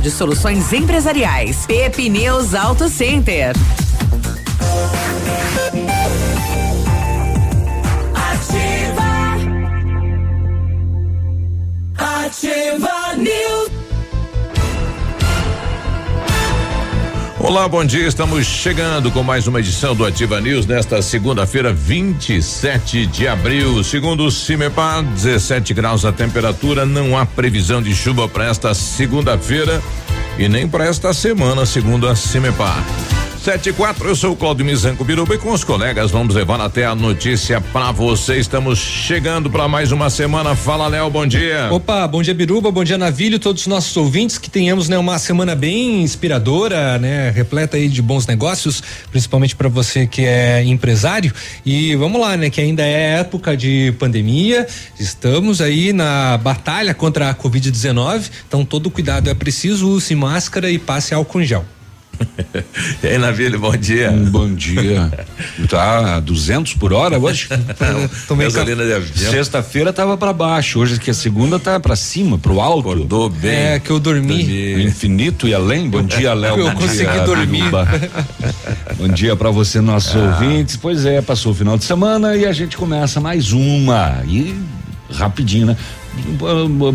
de Soluções Empresariais. Pepineus Auto Center. Ativa. Ativa News. Olá, bom dia. Estamos chegando com mais uma edição do Ativa News nesta segunda-feira, 27 de abril. Segundo o CIMEPAR, 17 graus a temperatura. Não há previsão de chuva para esta segunda-feira e nem para esta semana, segundo a CIMEPAR. 7 e 4, eu sou o Claudio Mizanco Biruba e com os colegas vamos levar até a notícia para você. Estamos chegando para mais uma semana. Fala, Léo, bom dia. Opa, bom dia, Biruba, bom dia, Navilho, todos os nossos ouvintes, que tenhamos né, uma semana bem inspiradora, né? Repleta aí de bons negócios, principalmente para você que é empresário. E vamos lá, né? Que ainda é época de pandemia, estamos aí na batalha contra a Covid-19, então todo cuidado é preciso, use máscara e passe álcool em gel. E aí, Navilho, bom dia. Um bom dia. Tá a 200 por hora hoje? Tomei gasolina de avião. Sexta-feira tava para baixo, hoje que a segunda tá para cima, pro alto. Acordou bem. É que eu dormi. O infinito e além. Bom dia, Léo. Eu bom consegui dia, dormir. Bom dia para você, nossos ouvintes. Pois é, passou o final de semana e a gente começa mais uma. E rapidinho, né?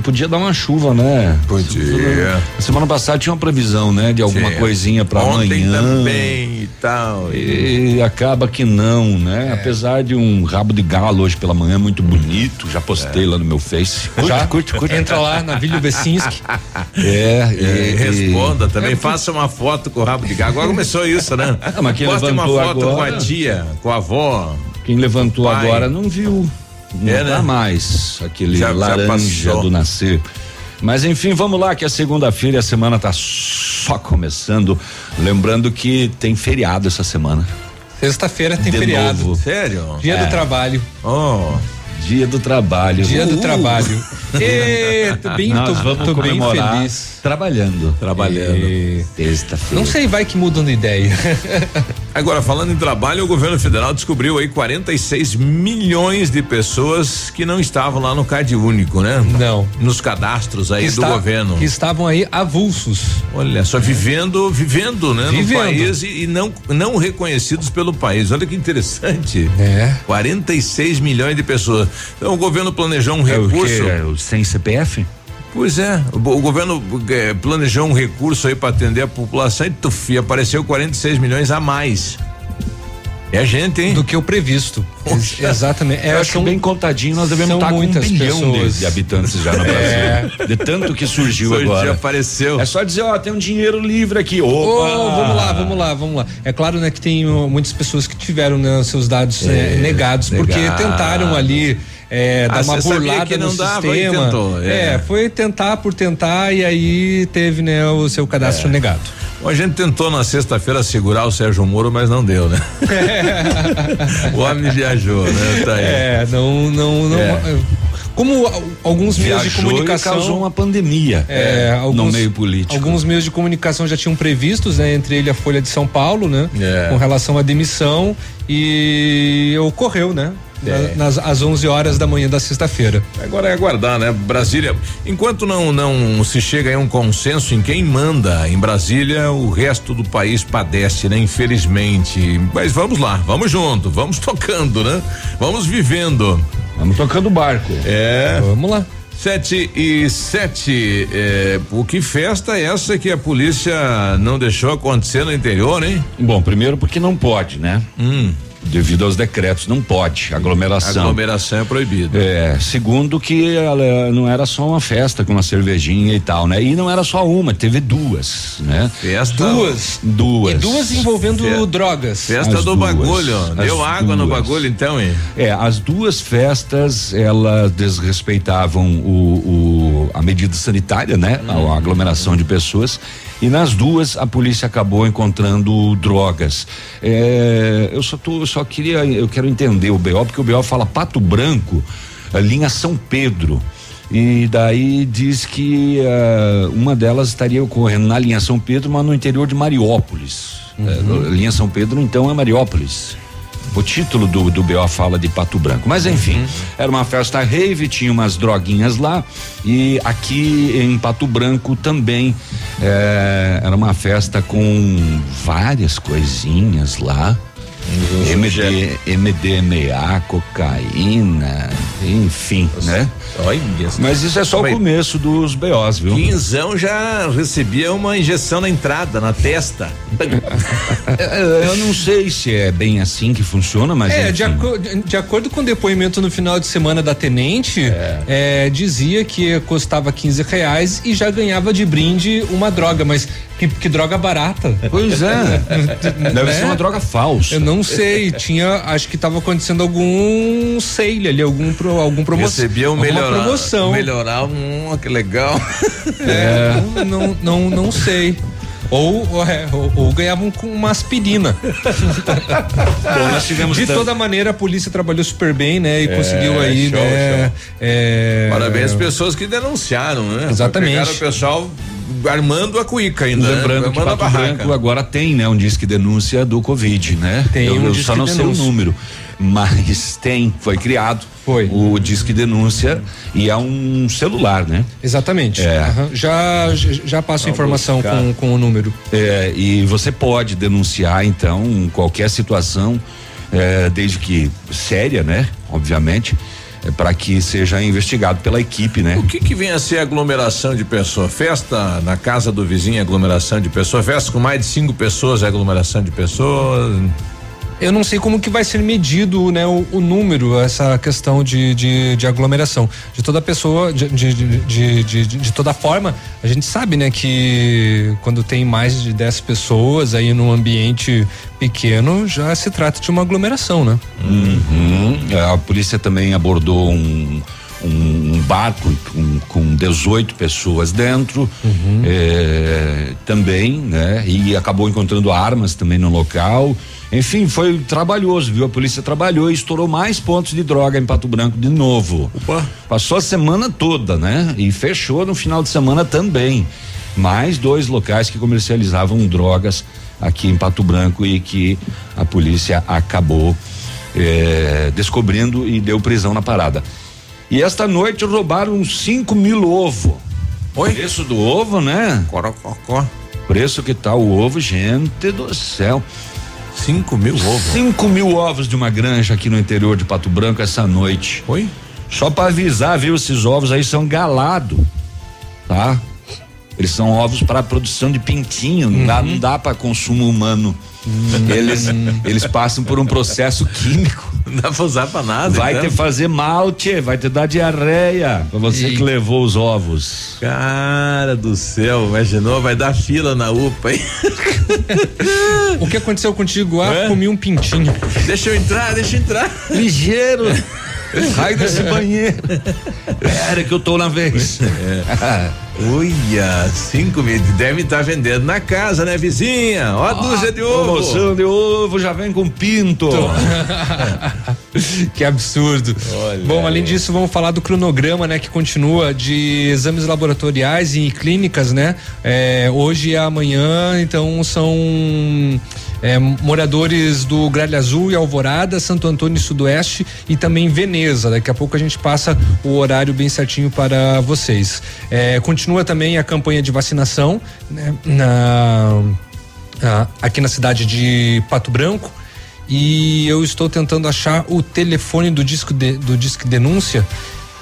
Podia dar uma chuva, né? Podia. Semana passada tinha uma previsão, né? De alguma Tinha. coisinha para Ontem amanhã. também e tal. E acaba que não, É. né? Apesar de um rabo de galo hoje pela manhã muito bonito, já postei lá no meu Face. Já? Curte, curte. Entra lá, Navilho Vecinski. É, E e- responda também, faça uma foto com o rabo de gato. Agora começou isso, né? Ah, mas quem Poste uma foto com a agora- tia, com a avó. Quem levantou agora não viu. Não É, tá né? mais aquele Já- já laranja passou. do nascer. Mas enfim, vamos lá que é segunda-feira e a semana tá só começando. Lembrando que tem feriado essa semana. Sexta-feira tem De feriado. novo. Sério? Dia É. do trabalho. Oh, Dia do trabalho. Dia do Uhul. trabalho. Tô bem, Nós tô, vamos tô bem comemorar feliz. trabalhando. trabalhando. E- Sexta-feira. Não sei, vai que mudam de ideia. Agora, falando em trabalho, o governo federal descobriu aí 46 milhões de pessoas que não estavam lá no Cade Único, né? Não. Nos cadastros aí Que do está- governo. Que estavam aí avulsos. Olha só, vivendo, vivendo, né? Vivendo. No país e, e não, não reconhecidos pelo país. Olha que interessante. É. 46 milhões de pessoas. Então o governo planejou um É recurso. É o sem CPF? Pois é, o, o governo eh, planejou um recurso aí para atender a população e, tuf, e apareceu 46 milhões a mais. É gente, hein? Do que o previsto. Ex- Exatamente. É, Eu acho são- bem contadinho, nós devemos estar com um muitas bilhão de, pessoas. É. de habitantes já no Brasil. De tanto que surgiu Hoje agora. apareceu. É só dizer, ó, tem um dinheiro livre aqui. Opa! Ô, vamos lá, vamos lá, vamos lá. É claro, né, que tem muitas pessoas que tiveram né, seus dados né, negados porque negados. tentaram ali é, dar Ah, uma você sabia burlada que no dava sistema. é. é. foi tentar por tentar e aí teve né, o seu cadastro negado. Bom, a gente tentou na sexta-feira segurar o Sérgio Moro, mas não deu, né? o homem viajou, né? Tá aí. É, não, não, não. É. Como alguns meios de comunicação e causou uma pandemia É, alguns, no meio político. Alguns meios de comunicação já tinham previstos, né? Entre ele a Folha de São Paulo, né? É. Com relação à demissão e ocorreu, né? É. Na- Nas, às 11 horas da manhã da sexta-feira. Agora é aguardar, né? Brasília, enquanto não não se chega a um consenso em quem manda em Brasília, o resto do país padece, né? Infelizmente. Mas vamos lá, vamos junto, vamos tocando, né? Vamos vivendo. Vamos tocando o barco. É. Vamos lá. Sete e sete. É, o que festa é essa que a polícia não deixou acontecer no interior, hein? Bom, primeiro porque não pode, né? Hum. Devido aos decretos, não pode. Aglomeração. Aglomeração é proibida. É, segundo que ela não era só uma festa com uma cervejinha e tal, né? E não era só uma, teve duas, né? Festa. Duas. Duas. E duas envolvendo Fe- drogas. Festa As do duas. bagulho. Deu água no bagulho então, hein? É, as duas festas, elas desrespeitavam o, o- a medida sanitária, né? A, a aglomeração de pessoas. E nas duas a polícia acabou encontrando drogas. É, eu só tô, eu só queria, eu quero entender o BO, porque o BO fala Pato Branco, a linha São Pedro. E daí diz que ah, uma delas estaria ocorrendo na linha São Pedro, mas no interior de Mariópolis. É, linha São Pedro, então, é Mariópolis. O título do, do BO fala de Pato Branco. Mas enfim, era uma festa rave, tinha umas droguinhas lá. E aqui em Pato Branco também eh, era uma festa com várias coisinhas lá. MD, MDMA, cocaína, enfim, né? Olha. Mas isso é só o começo dos BOs, viu? Quinzão já recebia uma injeção na entrada, na testa. Eu não sei se é bem assim que funciona, mas. É, de, aco- de acordo com o depoimento no final de semana da tenente, é, dizia que custava 15 reais e já ganhava de brinde uma droga, mas que, que droga barata. Pois é. Deve Né? ser uma droga falsa. Eu não sei, tinha, acho que tava acontecendo algum sale ali, algum pro, algum promoção. Recebia um melhorar. promoção. Melhorar, um, que legal. É, não, não, não, não sei. Ou, ou, é, ou, ou ganhavam com uma aspirina. Bom, De toda maneira, a polícia trabalhou super bem, né? E conseguiu aí, show, né? show. é, Parabéns às pessoas que denunciaram, né? Exatamente. Pegaram o pessoal armando a cuíca ainda. Lembrando né? que Pato. Branco agora tem, né, um disque denúncia do Covid, né? Tem eu, um eu só não sei o número, mas tem, foi criado. Foi. O disque denúncia e é um celular, né? Exatamente. É. Aham. Já, já passo a informação buscar. com, com o número. É, e você pode denunciar, então, qualquer situação, é, desde que séria, né? Obviamente, para que seja investigado pela equipe, né? O que que vem a ser aglomeração de pessoas? Festa na casa do vizinho, é aglomeração de pessoas. Festa com mais de cinco pessoas, é aglomeração de pessoas. Eu não sei como que vai ser medido, né, o, o número, essa questão de, de, de aglomeração. De toda pessoa, de, de, de, de, toda forma, a gente sabe, né, que quando tem mais de 10 pessoas aí num ambiente pequeno, já se trata de uma aglomeração, né? Uhum. A polícia também abordou um, um, barco com, com 18 pessoas dentro, é, também, né? E acabou encontrando armas também no local. Enfim, foi trabalhoso, viu? A polícia trabalhou e estourou mais pontos de droga em Pato Branco de novo. Opa. Passou a semana toda, né? E fechou no final de semana também. Mais dois locais que comercializavam drogas aqui em Pato Branco e que a polícia acabou eh, descobrindo e deu prisão na parada. E esta noite roubaram 5 mil ovo. Oi? Preço do ovo, né? Corococó. Preço que tá o ovo, gente do céu. Cinco mil ovos. 5 mil ovos de uma granja aqui no interior de Pato Branco essa noite. Oi? Só para avisar, viu? Esses ovos aí são galado, tá? Eles são ovos para produção de pintinho, não dá, não dá para consumo humano. Eles, eles passam por um processo químico. Não dá pra usar pra nada. Vai então. te fazer mal, tchê, vai te dar diarreia. Pra você que levou os ovos. Cara do céu, imaginou? Vai dar fila na UPA, hein? O que aconteceu contigo? Ah, É? comi um pintinho. deixa eu entrar, deixa eu entrar. Ligeiro. Raio desse banheiro. Pera que eu tô na vez. Olha, cinco mil. Deve estar vendendo na casa, né, vizinha? Ó, a dúzia de ovo. Promoção de ovo já vem com pinto. que absurdo. Olha Bom, aí. além disso, vamos falar do cronograma, né, que continua de exames laboratoriais e clínicas, né? É, hoje e amanhã, então são é, moradores do Gralha Azul e Alvorada, Santo Antônio e Sudoeste e também Veneza. Daqui a pouco a gente passa o horário bem certinho para vocês. É, continua também a campanha de vacinação, né, na, ah, aqui na cidade de Pato Branco. e eu estou tentando achar o telefone do disco de, do disco denúncia,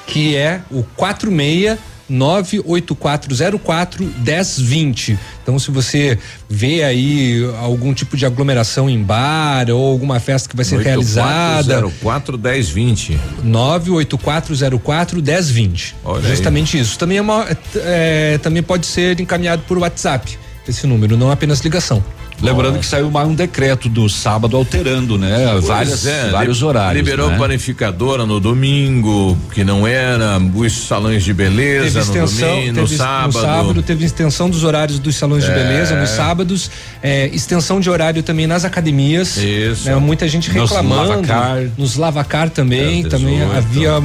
que é o 46 98404 1020. Então, se você vê aí algum tipo de aglomeração em bar ou alguma festa que vai ser realizada. 04 1020. 98404 1020. Olha Justamente aí. isso. Também é uma, é, também pode ser encaminhado por WhatsApp esse número, não apenas ligação. Lembrando que saiu mais um decreto do sábado alterando, né? Várias, é, vários horários. Liberou né? panificadora no domingo, que não era, os salões de beleza extensão, no domingo, no sábado. No sábado teve extensão dos horários dos salões é. de beleza, nos sábados, é, extensão de horário também nas academias. Isso. Né? Muita gente reclamando. Nos lavacar. Nos lavacar também, também havia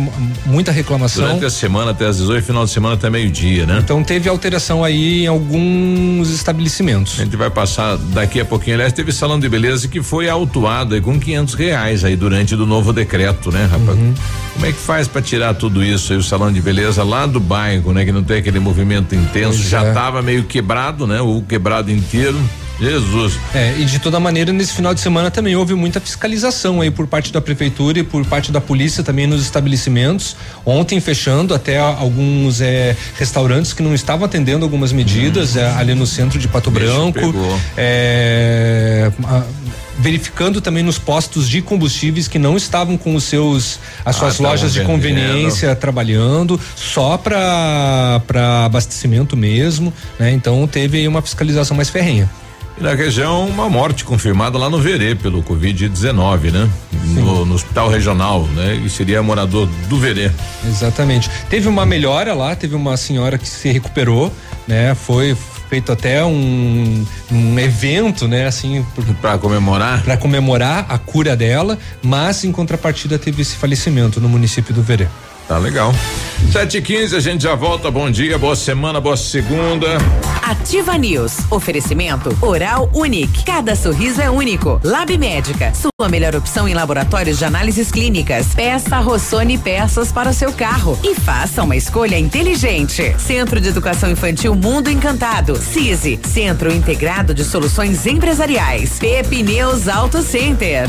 muita reclamação. Durante a semana até às 18, final de semana até meio-dia, né? Então teve alteração aí em alguns estabelecimentos. A gente vai passar daqui a pouquinho. Aliás, teve salão de beleza que foi autuado aí com 500 reais aí durante do novo decreto, né, rapaz? Uhum. Como é que faz para tirar tudo isso aí, o salão de beleza lá do bairro, né? Que não tem aquele movimento intenso, pois já é. tava meio quebrado, né? O quebrado inteiro. Jesus. É, e de toda maneira, nesse final de semana também houve muita fiscalização aí por parte da prefeitura e por parte da polícia também nos estabelecimentos. Ontem fechando até alguns é, restaurantes que não estavam atendendo algumas medidas hum. é, ali no centro de Pato Branco. É, a, verificando também nos postos de combustíveis que não estavam com os seus as suas ah, lojas de conveniência trabalhando só para para abastecimento mesmo, né? Então teve aí uma fiscalização mais ferrenha. E na região, uma morte confirmada lá no Verê pelo Covid-19, né? No, no, hospital regional, né? E seria morador do Verê. Exatamente. Teve uma melhora lá, teve uma senhora que se recuperou, né? Foi feito até um, um evento, né, assim, para comemorar, para comemorar a cura dela, mas em contrapartida teve esse falecimento no município do Verê. Tá legal. Sete e quinze, a gente já volta. Bom dia, boa semana, boa segunda. Ativa News. Oferecimento Oral Unique. Cada sorriso é único. Lab Médica. Sua melhor opção em laboratórios de análises clínicas. Peça Rossoni peças para o seu carro e faça uma escolha inteligente. Centro de Educação Infantil Mundo Encantado. CISI. Centro Integrado de Soluções Empresariais. Pepineus Auto Center.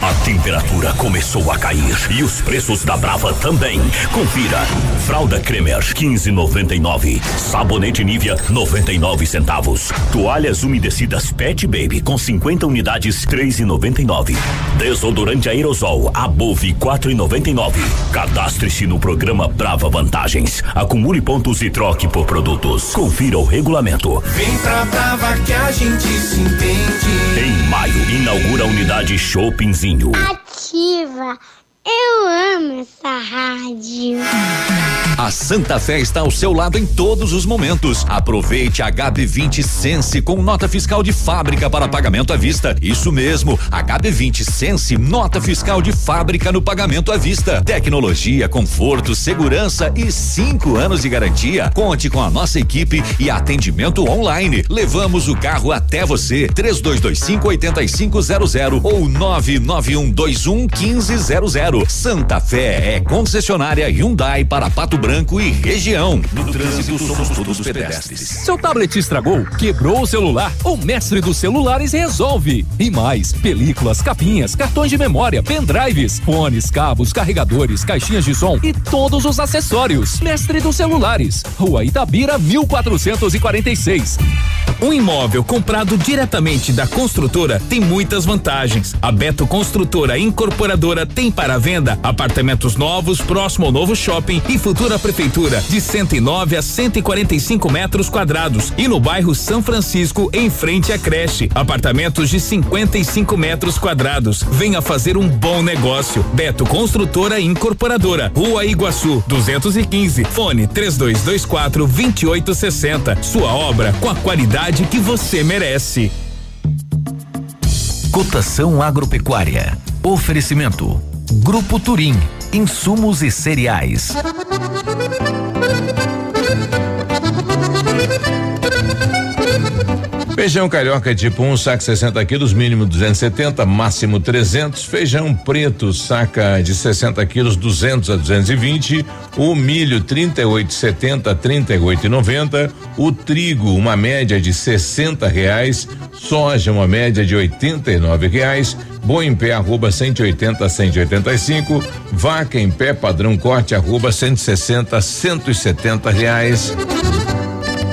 A temperatura começou a cair e os preços da Brava também. Confira. Fralda Cremer 15,99. Sabonete Nivea 99 centavos. Toalhas umedecidas Pet Baby com 50 unidades 3,99. Desodorante aerosol Above 4,99. Cadastre-se no programa Brava Vantagens. Acumule pontos e troque por produtos. Confira o regulamento. Vem pra Brava que a gente se entende. Em maio inaugura a unidade Shoppings Ativa. Eu amo essa rádio. A Santa Fé está ao seu lado em todos os momentos. Aproveite a HB20 Sense com nota fiscal de fábrica para pagamento à vista. Isso mesmo, HB20 Sense, nota fiscal de fábrica no pagamento à vista. Tecnologia, conforto, segurança e cinco anos de garantia. Conte com a nossa equipe e atendimento online. Levamos o carro até você. 3225 8500 ou 99121 1500. Santa Fé é concessionária Hyundai para Pato Branco e região. No trânsito somos todos pedestres. Seu tablet estragou, quebrou o celular? O mestre dos celulares resolve. E mais, películas, capinhas, cartões de memória, pendrives, fones, cabos, carregadores, caixinhas de som e todos os acessórios. Mestre dos celulares. Rua Itabira, 1446. Um imóvel comprado diretamente da construtora tem muitas vantagens. A Beto Construtora Incorporadora tem para venda apartamentos novos próximo ao novo shopping e futura prefeitura de 109 a 145 metros quadrados e no bairro São Francisco em frente à creche, apartamentos de 55 metros quadrados. Venha fazer um bom negócio. Beto Construtora Incorporadora, Rua Iguaçu, 215, fone 3224 2860. Sua obra com a qualidade que você merece. Cotação agropecuária. Oferecimento. Grupo Turim. Insumos e cereais. Feijão carioca tipo 1, um, saco 60 quilos, mínimo 270, máximo 300. Feijão preto, saca de 60 quilos, 200 a 220. O milho 38,70 a 38,90. O trigo, uma média de 60 reais. Soja, uma média de 89 reais. Boi em pé, arroba 180 a 185. Vaca em pé, padrão corte, arroba 160 a 170 reais.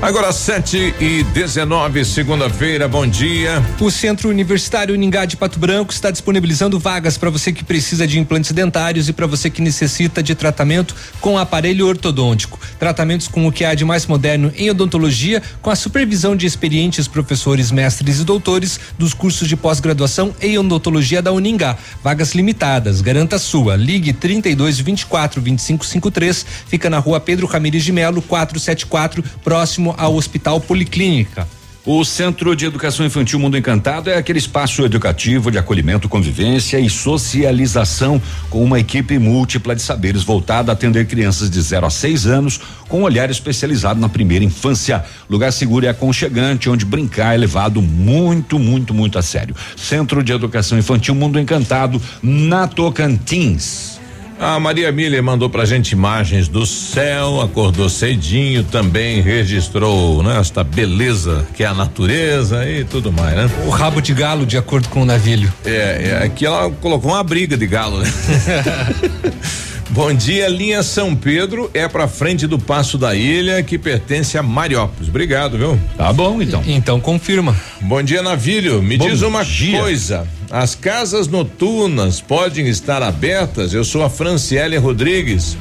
Agora 7 e 19, segunda-feira, bom dia. O Centro Universitário Uningá de Pato Branco está disponibilizando vagas para você que precisa de implantes dentários e para você que necessita de tratamento com aparelho ortodôntico. Tratamentos com o que há de mais moderno em odontologia, com a supervisão de experientes professores, mestres e doutores dos cursos de pós-graduação em odontologia da Uningá. Vagas limitadas, garanta a sua. Ligue 32 24 25 53, fica na rua Pedro Ramires de Melo, 474, próximo ao Hospital Policlínica. O Centro de Educação Infantil Mundo Encantado é aquele espaço educativo de acolhimento, convivência e socialização com uma equipe múltipla de saberes voltada a atender crianças de 0 a 6 anos com um olhar especializado na primeira infância. Lugar seguro e aconchegante onde brincar é levado muito, muito, muito a sério. Centro de Educação Infantil Mundo Encantado na Tocantins. A Maria Miller mandou pra gente imagens do céu, acordou cedinho, também registrou, né, esta beleza que é a natureza e tudo mais, né? O rabo de galo, de acordo com o navilho. É, é aqui ela colocou uma briga de galo, né? Bom dia, linha São Pedro é pra frente do Passo da Ilha, que pertence a Mariópolis. Obrigado, viu? Tá bom, então. Então confirma. Bom dia, Navilho. Me Bom diz uma dia. coisa. As casas noturnas podem estar abertas? Eu sou a Franciele Rodrigues.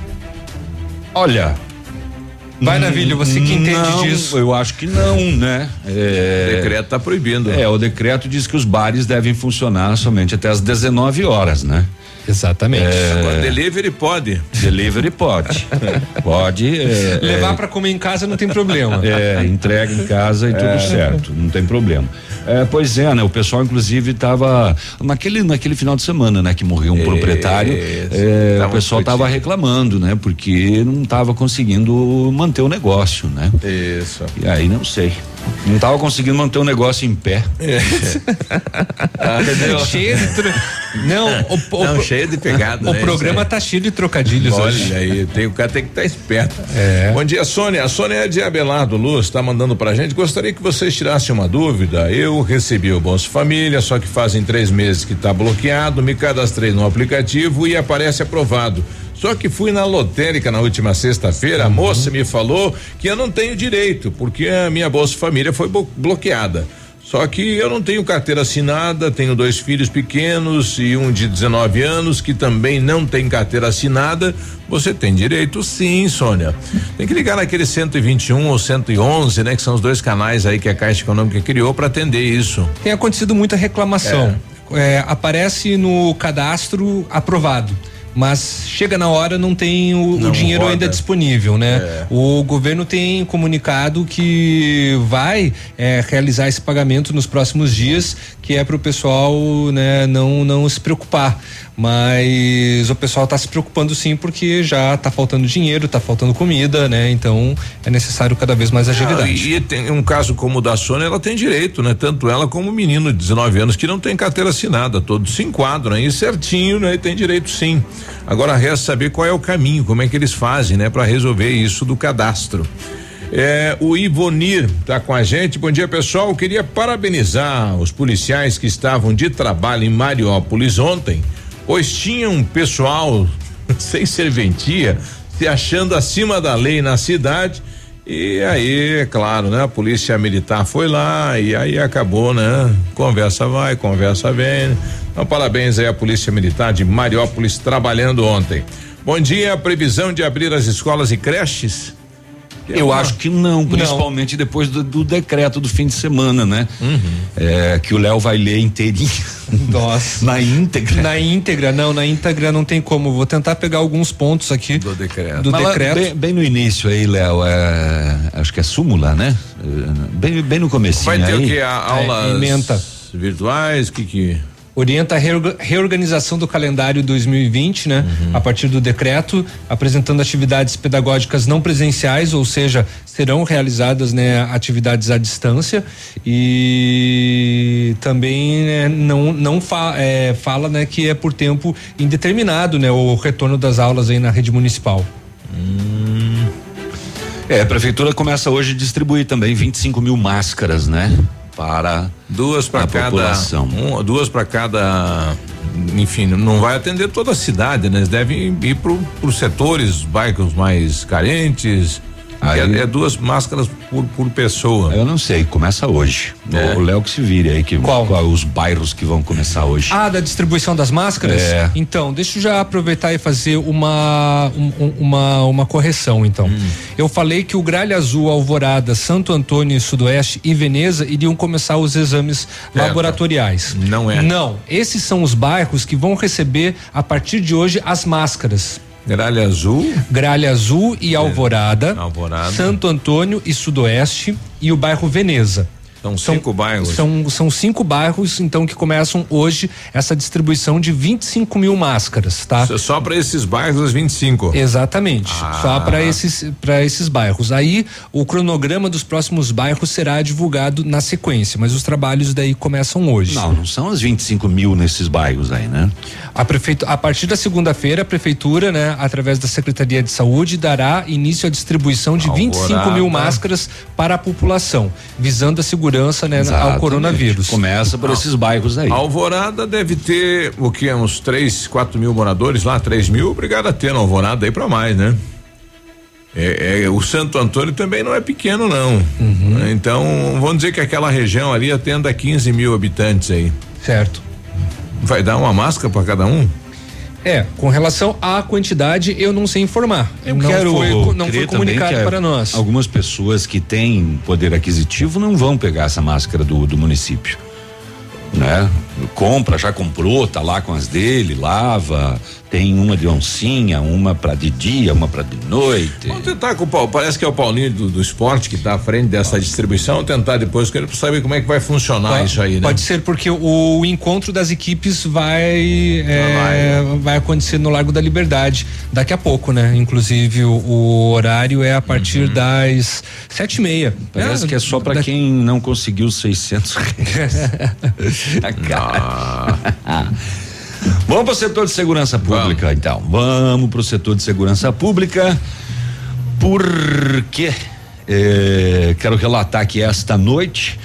Olha. Vai, Navilho, você que entende não, disso. Eu acho que não, né? É, O decreto tá proibindo. É, o decreto diz que os bares devem funcionar somente até as 19 horas, né? Exatamente. Agora, delivery pode. Delivery pode. pode. é, Levar é, pra comer em casa não tem problema. É, entrega em casa e tudo certo, não tem problema. É, pois é, né? O pessoal, inclusive, tava naquele, naquele final de semana, né? Que morreu um proprietário, é, o pessoal tava discutindo. reclamando, né? Porque não tava conseguindo manter o negócio, né? Isso. E aí, não sei. Não tava conseguindo manter o negócio em pé. Entendeu? cheio de tro... Não, o, o, Não, cheio de pegada. o né? programa tá cheio de trocadilhos aí. hoje. Olha aí, tem, o cara tem que estar esperto. É. Bom dia, Sônia. A Sônia é de Abelardo Luz, está mandando pra gente. Gostaria que vocês tirassem uma dúvida. Eu recebi o Bolsa Família, só que fazem três meses que está bloqueado. Me cadastrei no aplicativo e aparece aprovado. Só que fui na lotérica na última sexta-feira, a moça me falou que eu não tenho direito, porque a minha Bolsa Família foi bloqueada. Só que eu não tenho carteira assinada, tenho dois filhos pequenos e um de 19 anos que também não tem carteira assinada. Você tem direito sim, Sônia. Tem que ligar naquele 121 ou 111, né? Que são os dois canais aí que a Caixa Econômica criou para atender isso. Tem acontecido muita reclamação. É, aparece no cadastro aprovado mas chega na hora não tem o, Não o dinheiro roda. ainda disponível, né? É. O governo tem comunicado que vai é, realizar esse pagamento nos próximos dias, que é para o pessoal, né, não não se preocupar. Mas o pessoal está se preocupando sim porque já está faltando dinheiro, está faltando comida, né? Então é necessário cada vez mais agilidade. Ah, e, tem um caso como o da Sônia, ela tem direito, né? Tanto ela como o menino de 19 anos que não tem carteira assinada, todos se enquadram aí certinho, né? E tem direito sim. Agora resta saber qual é o caminho, como é que eles fazem, né? Para resolver isso do cadastro. É, o Ivonir tá com a gente. Bom dia, pessoal. Queria parabenizar os policiais que estavam de trabalho em Mariópolis ontem, pois tinha um pessoal sem serventia, se achando acima da lei na cidade. E aí, é claro, né? A polícia militar foi lá e aí acabou, né? Conversa vai, conversa vem. Então, parabéns aí à Polícia Militar de Mariópolis trabalhando ontem. Bom dia, previsão de abrir as escolas e creches? Eu acho que não, principalmente depois do, do decreto do fim de semana, né? Uhum. É, que o Léo vai ler inteirinho. Nossa. Na íntegra. Na íntegra, não, na íntegra não tem como. Vou tentar pegar alguns pontos aqui do decreto. Do Mas lá, decreto. Bem, bem no início aí, Léo, é, acho que é súmula, né? É, Bem, bem no comecinho Vai ter aí. o que? A, aulas ementa. virtuais? O que que. Orienta a reorga- reorganização do calendário 2020, né? A partir do decreto, apresentando atividades pedagógicas não presenciais, ou seja, serão realizadas, né, atividades à distância e também né, não não fa- é, fala, né, que é por tempo indeterminado, né, o retorno das aulas aí na rede municipal. É, a prefeitura começa hoje a distribuir também 25 mil máscaras, né? Para duas para cada população. um, duas para cada enfim não vai atender toda a cidade né eles devem ir pro, pros setores bairros mais carentes Aí- é, é duas máscaras por, por pessoa Eu não sei, começa hoje. É. O Léo que se vire aí, que, Qual? os bairros que vão começar hoje. Ah, da distribuição das máscaras? É. Então, deixa eu já aproveitar e fazer uma um- um- uma, uma correção, então. Hum. Eu falei que o Gralha Azul, Alvorada, Santo Antônio, Sudoeste e Veneza iriam começar os exames Certo. laboratoriais. Não é. Não, esses são os bairros que vão receber a partir de hoje as máscaras. Gralha Azul Gralha Azul e Alvorada, Alvorada. Santo Antônio e Sudoeste e o bairro Veneza. São cinco bairros São, são cinco bairros, então, que começam hoje essa distribuição de 25 mil máscaras, tá? Só- só para esses bairros os 25 Exatamente, Ah. só para esses para esses bairros. Aí o cronograma dos próximos bairros será divulgado na sequência, mas os trabalhos daí começam hoje. Não, não são as 25 mil nesses bairros aí, né? A prefeito, a partir da segunda-feira, a prefeitura, né, através da Secretaria de Saúde, dará início à distribuição de 25 mil Alvorada. máscaras para a população, visando a segurança, né, ao coronavírus. Começa por esses bairros aí. Alvorada deve ter o que uns três, quatro mil moradores lá, três mil, obrigado a ter na Alvorada aí para mais, né? É, é, o Santo Antônio também não é pequeno não, Uhum. então vamos dizer que aquela região ali atenda 15 mil habitantes aí. Certo. Vai dar uma máscara para cada um? É, com relação à quantidade, eu não sei informar. Eu não quero foi, não foi comunicado que, é, para nós. Algumas pessoas que têm poder aquisitivo não vão pegar essa máscara do, do município. Né? Compra, já comprou, tá lá com as dele, lava, tem uma de oncinha, uma pra de dia, uma pra de noite. Vamos tentar com o Paulo, parece que é o Paulinho do, do esporte que está à frente dessa distribuição, tentar depois com ele para saber como é que vai funcionar Pode- isso aí, né? Pode ser porque o, encontro das equipes vai é, vai acontecer no Largo da Liberdade daqui a pouco, né? Inclusive o, o horário é a partir das sete e meia. Parece que é só pra daqui- quem não conseguiu os 600 reais. A cara. Vamos para o setor de segurança pública, então. Vamos para o setor de segurança pública, porque eh, quero relatar que esta noite,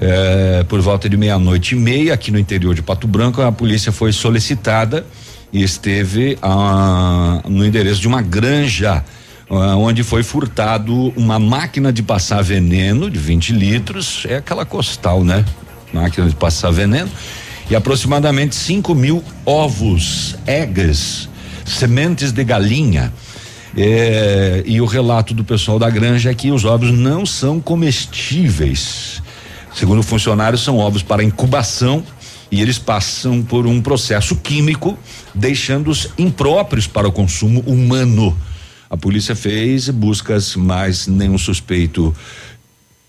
eh, por volta de meia-noite e meia, aqui no interior de Pato Branco, a polícia foi solicitada e esteve ah, no endereço de uma granja. ah, onde foi furtado uma máquina de passar veneno de 20 litros, é aquela costal, né? máquina de passar veneno, e aproximadamente 5 mil ovos, eggs, sementes de galinha. É, e o relato do pessoal da granja é que os ovos não são comestíveis. Segundo funcionários, são ovos para incubação e eles passam por um processo químico, deixando-os impróprios para o consumo humano. A polícia fez buscas, mas nenhum suspeito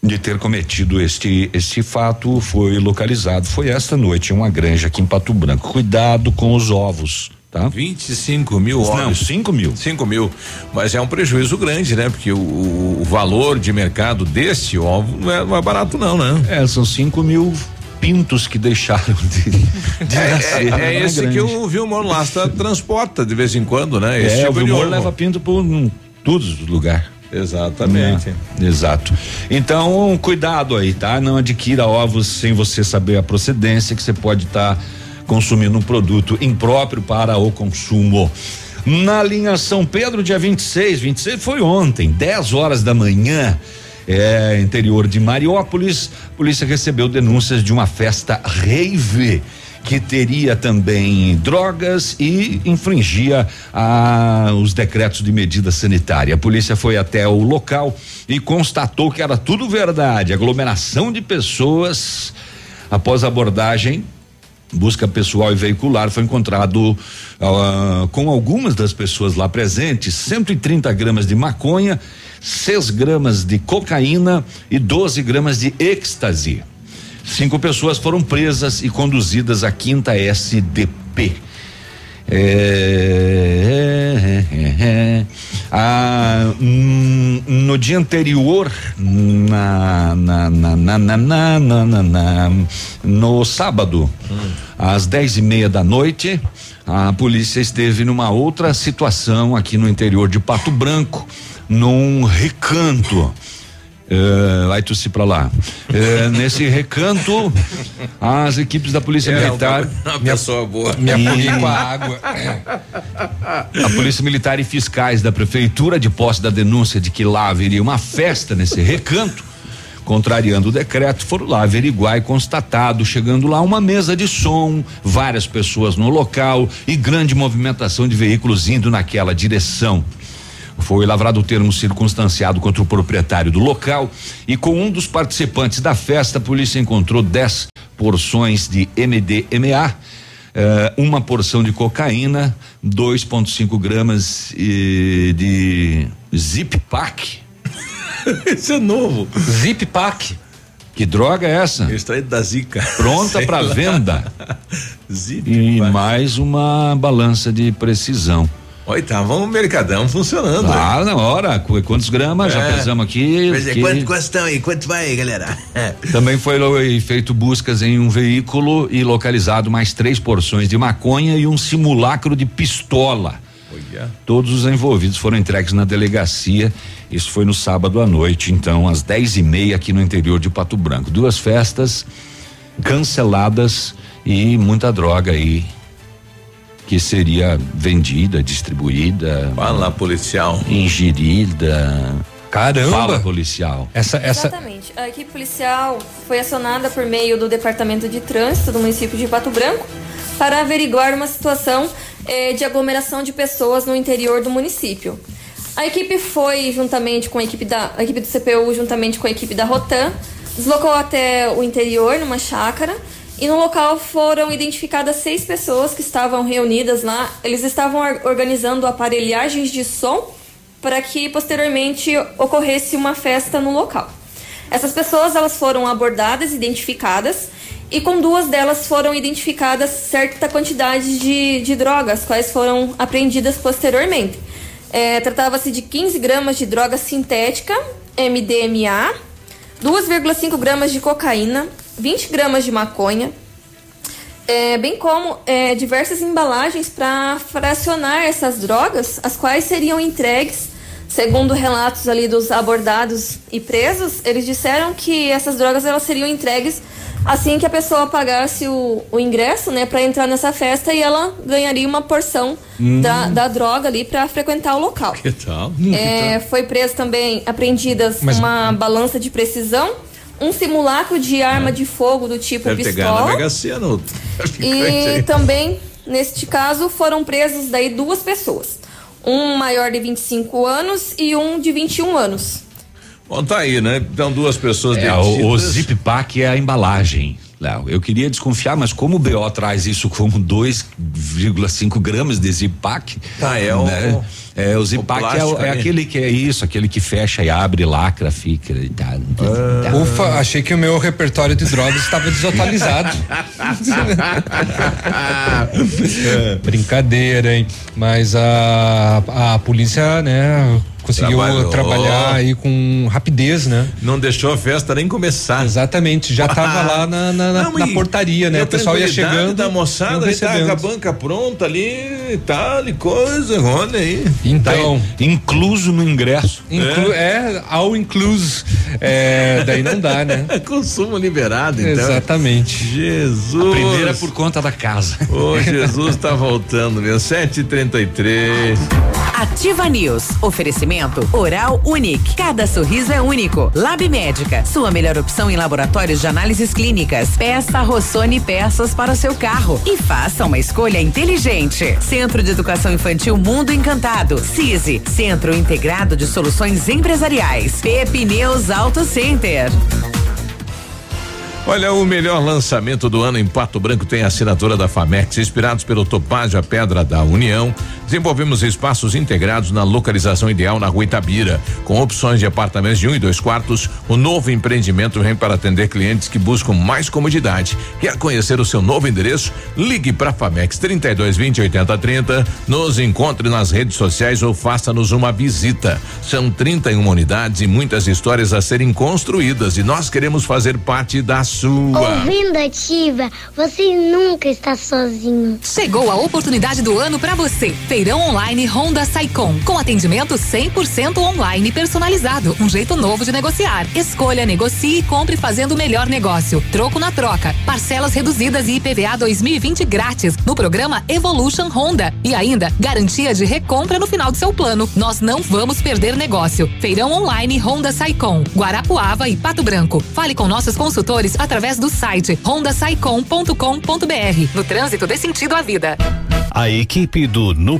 de ter cometido este este fato foi localizado. Foi esta noite em uma granja aqui em Pato Branco. Cuidado com os ovos. Tá? 25 mil ovos. Não, 5 mil. 5 mil. Mas é um prejuízo grande, né? Porque o, o valor de mercado desse ovo não é, não é barato, não, né? É, são 5 mil pintos que deixaram de, de É, nascer. é, é esse granja. que o Vilmor Lasta transporta de vez em quando, né? Esse É, tipo o Vilmor leva pinto por um, todos os lugares. Exatamente. Exato. Então, cuidado aí, tá? Não adquira ovos sem você saber a procedência, que você pode estar consumindo um produto impróprio para o consumo. Na linha São Pedro, dia 26, 26 foi ontem, 10 horas da manhã. É, interior de Mariópolis, polícia recebeu denúncias de uma festa rave que teria também drogas e infringia ah, os decretos de medida sanitária. A polícia foi até o local e constatou que era tudo verdade. Aglomeração de pessoas. Após a abordagem, busca pessoal e veicular, foi encontrado ah, com algumas das pessoas lá presentes 130 gramas de maconha, 6 gramas de cocaína e 12 gramas de êxtase. Cinco pessoas foram presas e conduzidas à quinta SDP. É é, é, é, é, ah, hum, no dia anterior, na, na, na, no sábado, hum. às dez e meia da noite, a polícia esteve numa outra situação aqui no interior de Pato Branco, num recanto. É, vai tossir pra lá. É, nesse recanto, as equipes da Polícia É, Militar. uma pessoa boa. Me afoguei E- com a água. a Polícia Militar e fiscais da Prefeitura, de posse da denúncia de que lá haveria uma festa nesse recanto, contrariando o decreto, foram lá averiguar e constatado, chegando lá uma mesa de som, várias pessoas no local e grande movimentação de veículos indo naquela direção. Foi lavrado o termo circunstanciado contra o proprietário do local e com um dos participantes da festa, a polícia encontrou 10 porções de MDMA, eh, uma porção de cocaína, 2,5 gramas eh, de Zip Pack. Isso é novo. Zip Pack. Que droga é essa? Extraído da Zika. Pronta para venda. Zip E mais uma balança de precisão. Olha, tava um mercadão funcionando. Ah, na hora. Qu- Quantos gramas? Já É. pesamos aqui. Pois é, que- quanto, quanto estão aí? Quanto vai, galera? Também foi feito buscas em um veículo e localizado mais três porções de maconha e um simulacro de pistola. Olha. Todos os envolvidos foram entregues na delegacia. Isso foi no sábado à noite, então, às dez e meia aqui no interior de Pato Branco. Duas festas canceladas e muita droga aí que seria vendida, distribuída. Fala, policial. Ingerida. Caramba! Fala, policial. Essa, essa. Exatamente. A equipe policial foi acionada por meio do Departamento de Trânsito do município de Pato Branco para averiguar uma situação eh, de aglomeração de pessoas no interior do município. A equipe foi juntamente com a equipe da a equipe do CPU, juntamente com a equipe da Rotan, deslocou até o interior numa chácara e no local foram identificadas seis pessoas que estavam reunidas lá. Eles estavam or- organizando aparelhagens de som para que posteriormente ocorresse uma festa no local. Essas pessoas elas foram abordadas, identificadas e com duas delas foram identificadas certa quantidade de, de drogas, quais foram apreendidas posteriormente. É, Tratava-se de 15 gramas de droga sintética, MDMA, 2,5 gramas de cocaína, 20 gramas de maconha, é, bem como é, diversas embalagens para fracionar essas drogas, as quais seriam entregues, segundo relatos ali dos abordados e presos, eles disseram que essas drogas elas seriam entregues assim que a pessoa pagasse o, o ingresso, né, para entrar nessa festa e ela ganharia uma porção Hum. da, da droga ali para frequentar o local. Que tal? É, foi preso também, apreendidas Mas- uma balança de precisão, um simulacro de arma de fogo do tipo Deve na pistola. Mega Sena. o traficante E aí. também, neste caso, foram presos daí duas pessoas. Um maior de 25 anos e um de 21 anos. Bom, tá aí, né? Então, duas pessoas É, o, o zip pack é a embalagem. Léo, eu queria desconfiar, mas como o BO traz isso como 2,5 gramas de zip pack. Tá, é o- né? É, o zip o é, o- plástico é ali. aquele que é isso, aquele que fecha e abre, lacra, fica e tal. Ah. Ufa, achei que o meu repertório de drogas estava desatualizado. Brincadeira, hein? Mas a, a polícia, né, conseguiu Trabalhou. trabalhar aí com rapidez, né? Não deixou a festa nem começar. Exatamente, já tava lá na, na, na- Não, na e- portaria, né? O pessoal ia chegando. da moçada, ali tá com a banca pronta ali e tal, e coisa, olha aí. Então. incluso no ingresso. Inclu é. ao incluso. É, daí não dá, né? Consumo liberado, então. Exatamente. Jesus. A primeira é por conta da casa. Ô, Jesus tá voltando, meu. 7h33. Ativa News. Oferecimento Oral Unique. Cada sorriso é único. Lab Médica. Sua melhor opção em laboratórios de análises clínicas. Peça Rossoni peças para o seu carro. E faça uma escolha inteligente. Centro de Educação Infantil Mundo Encantado. CISI. Centro Integrado de Soluções Empresariais. Pepineus Auto Center. Olha, o melhor lançamento do ano em Pato Branco tem a assinatura da Famex. Inspirados pelo Topázio, a Pedra da União, desenvolvemos espaços integrados na localização ideal na rua Itabira. Com opções de apartamentos de um e dois quartos, o novo empreendimento vem para atender clientes que buscam mais comodidade. Quer conhecer o seu novo endereço? Ligue para Famex 3220 8030, nos encontre nas redes sociais ou faça-nos uma visita. São 31 unidades e muitas histórias a serem construídas e nós queremos fazer parte da sua. Ouvindo ativa, você nunca está sozinho. Chegou a oportunidade do ano para você. Feirão online Honda Saicom, com atendimento 100% online personalizado, um jeito novo de negociar. Escolha, negocie e compre fazendo o melhor negócio. Troco na troca, parcelas reduzidas e IPVA 2020 grátis no programa Evolution Honda e ainda garantia de recompra no final do seu plano. Nós não vamos perder negócio. Feirão online Honda Saicom, Guarapuava e Pato Branco. Fale com nossos consultores através do site hondasaicom.com.br. No trânsito dê sentido à vida. A equipe do No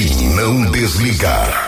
e não desligar.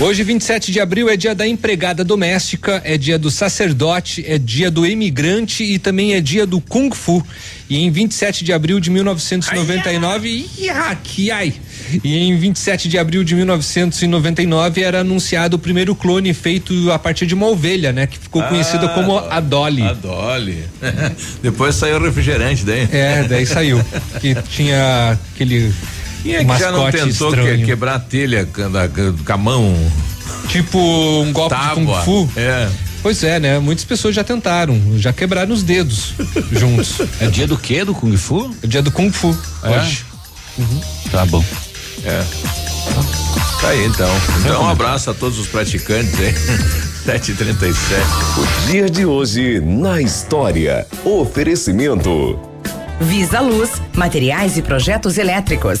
Hoje, 27 de abril, é dia da empregada doméstica, é dia do sacerdote, é dia do imigrante e também é dia do Kung Fu. E em 27 de abril de 1999, ai, ai, ai. E em 27 de abril de 1999 era anunciado o primeiro clone feito a partir de uma ovelha, né? Que ficou conhecida Ah, como a Dolly. A Dolly. Depois saiu o refrigerante daí. É, daí saiu. que tinha aquele. Quem é que já não tentou que- quebrar a telha com a- com a mão? Tipo um golpe Tábua. de Kung Fu? É. Pois é, né? Muitas pessoas já tentaram, já quebraram os dedos juntos. É dia do quê? Do Kung Fu? É dia do Kung Fu, É? hoje. Uhum. Tá bom. É. Tá aí então. Então um abraço a todos os praticantes aí. 7h37. O dia de hoje na história. Oferecimento. Visa Luz, materiais e projetos elétricos.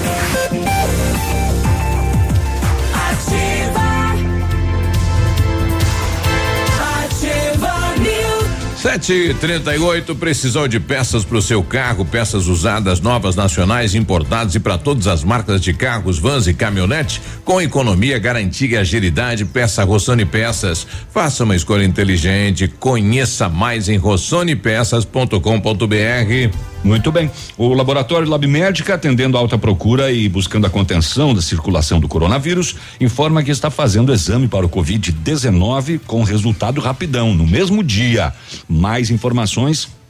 News. 738 precisou de peças para o seu carro, peças usadas, novas, nacionais, importadas e para todas as marcas de carros, vans e caminhonete, com economia, garantia e agilidade. Peça Rossoni Peças. Faça uma escolha inteligente. Conheça mais em rossonepeças.com.br. Muito bem. O laboratório Lab Médica, atendendo alta procura e buscando a contenção da circulação do coronavírus, informa que está fazendo exame para o Covid-19 com resultado rapidão, no mesmo dia. Mais informações.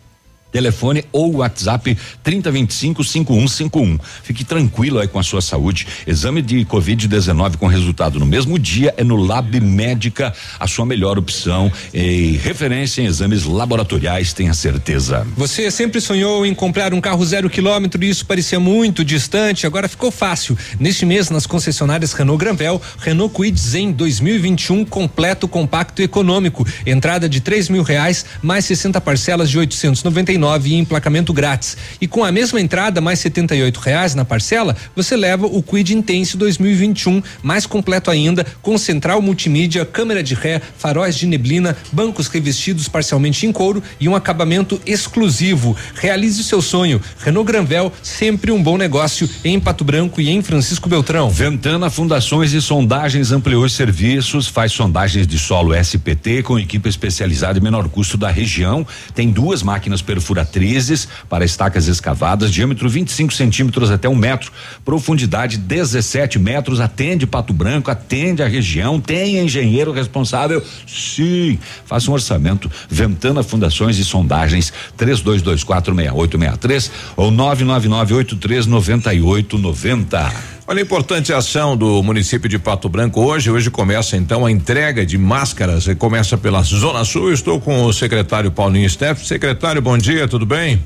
Telefone ou WhatsApp 3025 5151. Fique tranquilo aí com a sua saúde. Exame de Covid-19 com resultado no mesmo dia é no Lab Médica, a sua melhor opção e referência em exames laboratoriais, tenha certeza. Você sempre sonhou em comprar um carro zero quilômetro e isso parecia muito distante, agora ficou fácil. Neste mês, nas concessionárias Renault Granvel, Renault Kwid Zen 2021 completo, compacto e econômico. Entrada de três mil reais, mais 60 parcelas de 899 e emplacamento grátis. E com a mesma entrada, mais 78 reais na parcela, você leva o Kwid Intense 2021, mais completo ainda, com central multimídia, câmera de ré, faróis de neblina, bancos revestidos parcialmente em couro e um acabamento exclusivo. Realize o seu sonho. Renault Granvel, sempre um bom negócio em Pato Branco e em Francisco Beltrão. Ventana Fundações e Sondagens ampliou os serviços, faz sondagens de solo SPT com equipe especializada e menor custo da região. Tem duas máquinas perfuratrizes para estacas escavadas, diâmetro 25 centímetros até um metro, profundidade 17 metros. Atende Pato Branco, atende a região. Tem engenheiro responsável? Sim. Faça um orçamento. Ventana Fundações e Sondagens 32246863 ou 999839890. Olha a importante ação do município de Pato Branco hoje. Hoje começa então a entrega de máscaras. E Começa pela Zona Sul. Estou com o secretário Paulinho Steff. Secretário, bom dia, tudo bem?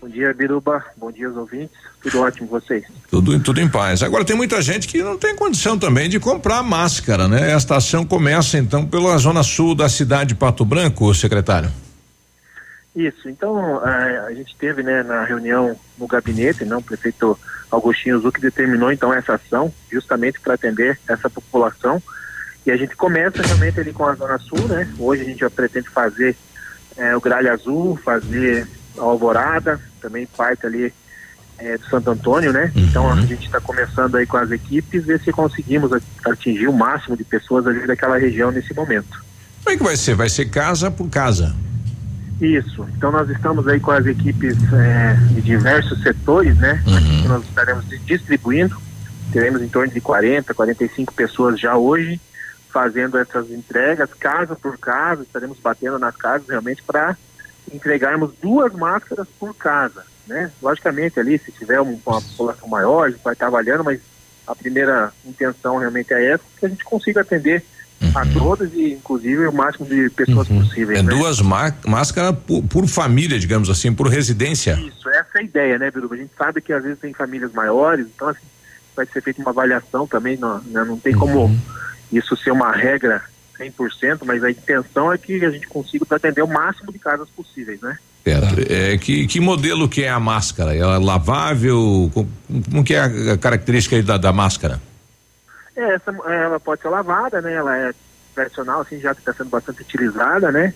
Bom dia, Biruba. Bom dia aos ouvintes. Tudo ótimo vocês. Tudo, tudo em paz. Agora tem muita gente que não tem condição também de comprar máscara, né? Esta ação começa então pela Zona Sul da cidade de Pato Branco, secretário. Isso. Então, eh, a gente teve, né, na reunião no gabinete, não, o prefeito Augustinho Zuc determinou então essa ação justamente para atender essa população. E a gente começa realmente ali com a Zona Sul, né? Hoje a gente já pretende fazer eh, o Gralha Azul, fazer a Alvorada, também parte ali eh, do Santo Antônio, né? Então a gente está começando aí com as equipes, ver se conseguimos atingir o máximo de pessoas ali daquela região nesse momento. Como é que vai ser? Vai ser casa por casa. Isso. Então nós estamos aí com as equipes eh, de diversos setores, né? Aqui que nós estaremos di- distribuindo. Teremos em torno de 40, 45 pessoas já hoje fazendo essas entregas, casa por casa, estaremos batendo nas casas realmente para entregarmos duas máscaras por casa, né? Logicamente ali, se tiver um- uma população maior, a gente vai estar avaliando, mas a primeira intenção realmente é essa, que a gente consiga atender a todas e inclusive o máximo de pessoas possíveis. É né? duas má- máscaras por, por família, digamos assim, por residência. Isso, essa é a ideia, né, Biruba? A gente sabe que às vezes tem famílias maiores, então assim, vai ser feita uma avaliação também, não, né, não tem como isso ser uma regra 100%, mas a intenção é que a gente consiga atender o máximo de casas possíveis, né? Certo. É, que, que modelo que é a máscara? Ela é lavável? Co- Como, que é a, a característica aí da, da máscara? É, essa, ela pode ser lavada, né? Ela é tradicional, assim, já está sendo bastante utilizada, né?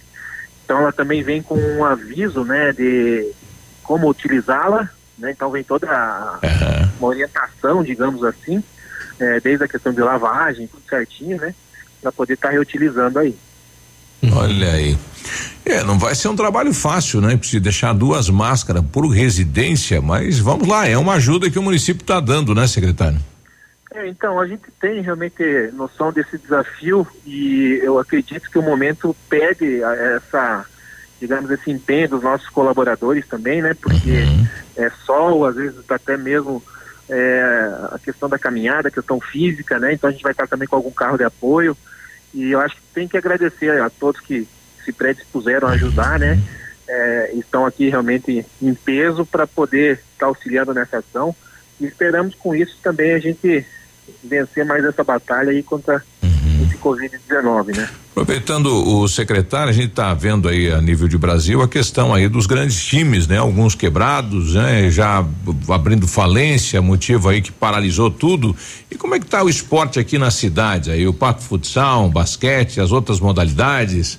Então ela também vem com um aviso, né, de como utilizá-la, né? Então vem toda a, uma orientação, digamos assim, é, desde a questão de lavagem, tudo certinho, né? Para poder estar tá reutilizando aí. Olha aí. É, não vai ser um trabalho fácil, né? Precisa deixar duas máscaras por residência, mas vamos lá, é uma ajuda que o município está dando, né, secretário? É, então, a gente tem realmente noção desse desafio e eu acredito que o momento pede essa, digamos, esse empenho dos nossos colaboradores também, né? Porque uhum. é sol, às vezes até mesmo é, a questão da caminhada, a questão física, né? Então a gente vai estar também com algum carro de apoio e eu acho que tem que agradecer a todos que se predispuseram a ajudar, né? É, estão aqui realmente em peso para poder estar auxiliando nessa ação e esperamos com isso também a gente vencer mais essa batalha aí contra uhum. esse Covid-19, né? Aproveitando o secretário, a gente está vendo aí a nível de Brasil a questão aí dos grandes times, né? Alguns quebrados, né? Já abrindo falência, motivo aí que paralisou tudo. E como é que está o esporte aqui na cidade? Aí o pato futsal, o basquete, as outras modalidades?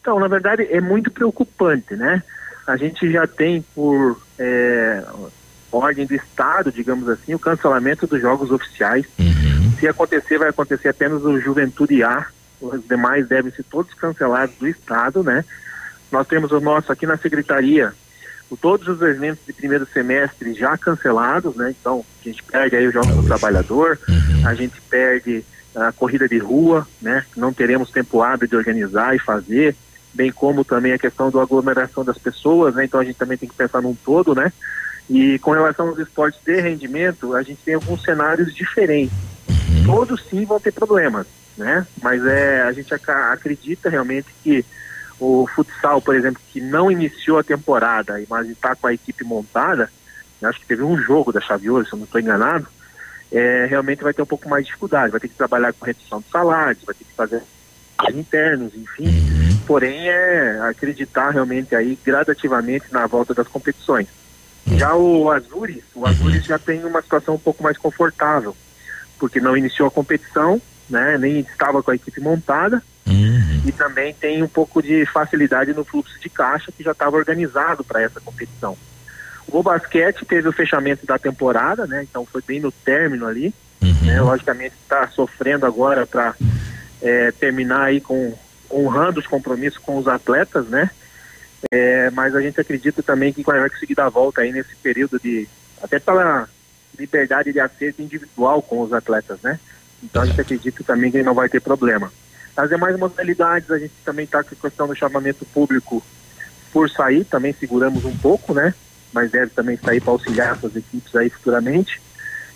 Então, na verdade, é muito preocupante, né? A gente já tem por é, ordem do Estado, digamos assim, o cancelamento dos jogos oficiais. Uhum. Se acontecer, vai acontecer apenas o Juventude A, os demais devem ser todos cancelados do Estado, né? Nós temos o nosso aqui na Secretaria, o, todos os eventos de primeiro semestre já cancelados, né? Então, a gente perde aí o Jogos do Trabalhador, uhum. a gente perde a corrida de rua, né? Não teremos tempo hábil de organizar e fazer, bem como também a questão da aglomeração das pessoas, né? Então a gente também tem que pensar num todo, né? E com relação aos esportes de rendimento, a gente tem alguns cenários diferentes. Uhum. Todos sim vão ter problemas, né? Mas é, a gente ac acredita realmente que o futsal, por exemplo, que não iniciou a temporada, mas está com a equipe montada, acho que teve um jogo da Chaviola, se eu não estou enganado, é, realmente vai ter um pouco mais de dificuldade, vai ter que trabalhar com redução de salários, vai ter que fazer internos, enfim. Uhum. Porém, é acreditar realmente aí gradativamente na volta das competições. Já o Azures, o Azures já tem uma situação um pouco mais confortável, porque não iniciou a competição, né, nem estava com a equipe montada, uhum. e também tem um pouco de facilidade no fluxo de caixa que já estava organizado para essa competição. O basquete teve o fechamento da temporada, né, então foi bem no término ali, uhum. né, logicamente está sofrendo agora para é, terminar aí com honrando os compromissos com os atletas, né, é, mas a gente acredita também que vai conseguir dar a volta aí nesse período de. até pela liberdade de acerto individual com os atletas, né? Então a gente acredita também que não vai ter problema. As demais modalidades, a gente também está com a questão do chamamento público por sair, também seguramos um pouco, né? Mas deve também sair para auxiliar essas equipes aí futuramente.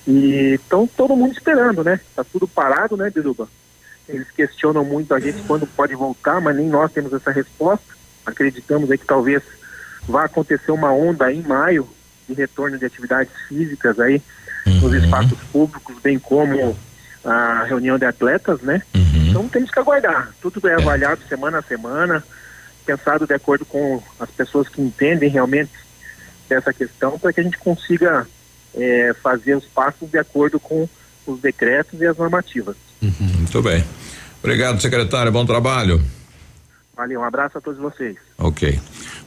E estão todo mundo esperando, né? Tá tudo parado, né, Biruba? Eles questionam muito a gente quando pode voltar, mas nem nós temos essa resposta acreditamos aí que talvez vá acontecer uma onda em maio de retorno de atividades físicas aí uhum. nos espaços públicos, bem como a reunião de atletas, né? Uhum. Então temos que aguardar. Tudo é avaliado semana a semana, pensado de acordo com as pessoas que entendem realmente dessa questão, para que a gente consiga é, fazer os passos de acordo com os decretos e as normativas. Uhum. Muito bem. Obrigado, secretário. Bom trabalho. Valeu, um abraço a todos vocês. Ok.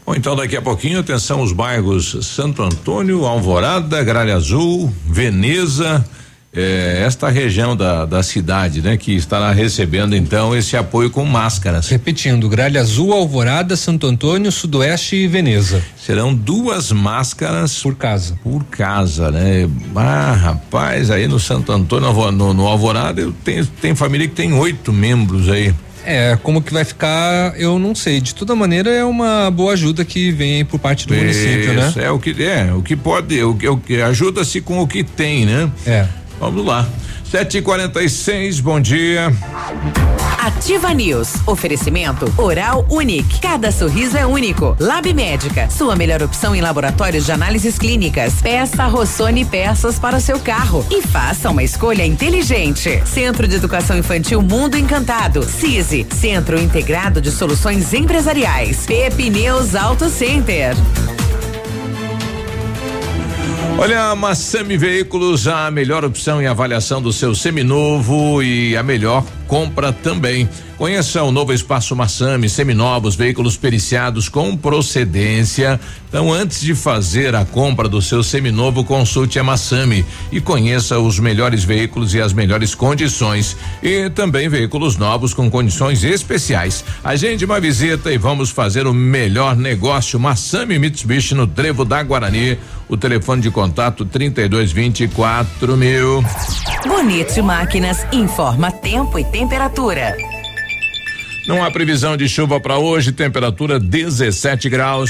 Bom, então daqui a pouquinho, atenção os bairros Santo Antônio, Alvorada, Gralha Azul, Veneza, eh, esta região da, da cidade, né, que estará recebendo então esse apoio com máscaras. Repetindo, Gralha Azul, Alvorada, Santo Antônio, Sudoeste e Veneza. Serão duas máscaras por casa. Por casa, né? Ah, rapaz, aí no Santo Antônio, no, no, no Alvorada, eu tenho, tem família que tem oito membros aí. É, como que vai ficar, eu não sei. De toda maneira, é uma boa ajuda que vem por parte do Isso, município, né? É o que é, o que pode, o, o que ajuda-se com o que tem, né? É. Vamos lá. Sete e quarenta e seis, bom dia. Ativa News. Oferecimento Oral Unique. Cada sorriso é único. Lab Médica. Sua melhor opção em laboratórios de análises clínicas. Peça Rossoni peças para seu carro e faça uma escolha inteligente. Centro de Educação Infantil Mundo Encantado. CISI. Centro Integrado de Soluções Empresariais. Pepineus Auto Center. Olha, a Massami Veículos, a melhor opção em avaliação do seu seminovo e a melhor compra também. Conheça o novo espaço Massami, seminovos, veículos periciados com procedência. Então, antes de fazer a compra do seu seminovo, consulte a Massami e conheça os melhores veículos e as melhores condições. E também veículos novos com condições especiais. Agende uma visita e vamos fazer o melhor negócio. Massami Mitsubishi no Trevo da Guarani. O telefone de contato 3224 mil. Bonito Máquinas informa tempo e temperatura. Não há previsão de chuva para hoje, temperatura 17 graus.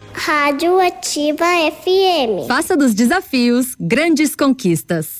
Rádio Ativa FM. Faça dos desafios grandes conquistas.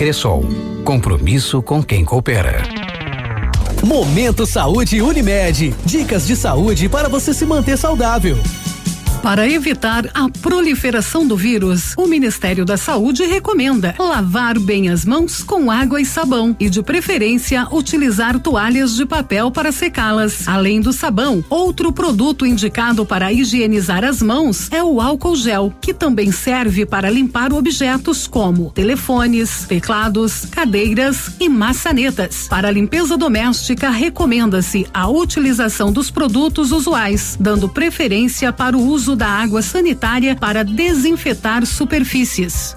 Cressol. Compromisso com quem coopera. Momento Saúde Unimed. Dicas de saúde para você se manter saudável. Para evitar a proliferação do vírus, o Ministério da Saúde recomenda lavar bem as mãos com água e sabão e, de preferência, utilizar toalhas de papel para secá-las. Além do sabão, outro produto indicado para higienizar as mãos é o álcool gel, que também serve para limpar objetos como telefones, teclados, cadeiras e maçanetas. Para a limpeza doméstica, recomenda-se a utilização dos produtos usuais, dando preferência para o uso da água sanitária para desinfetar superfícies.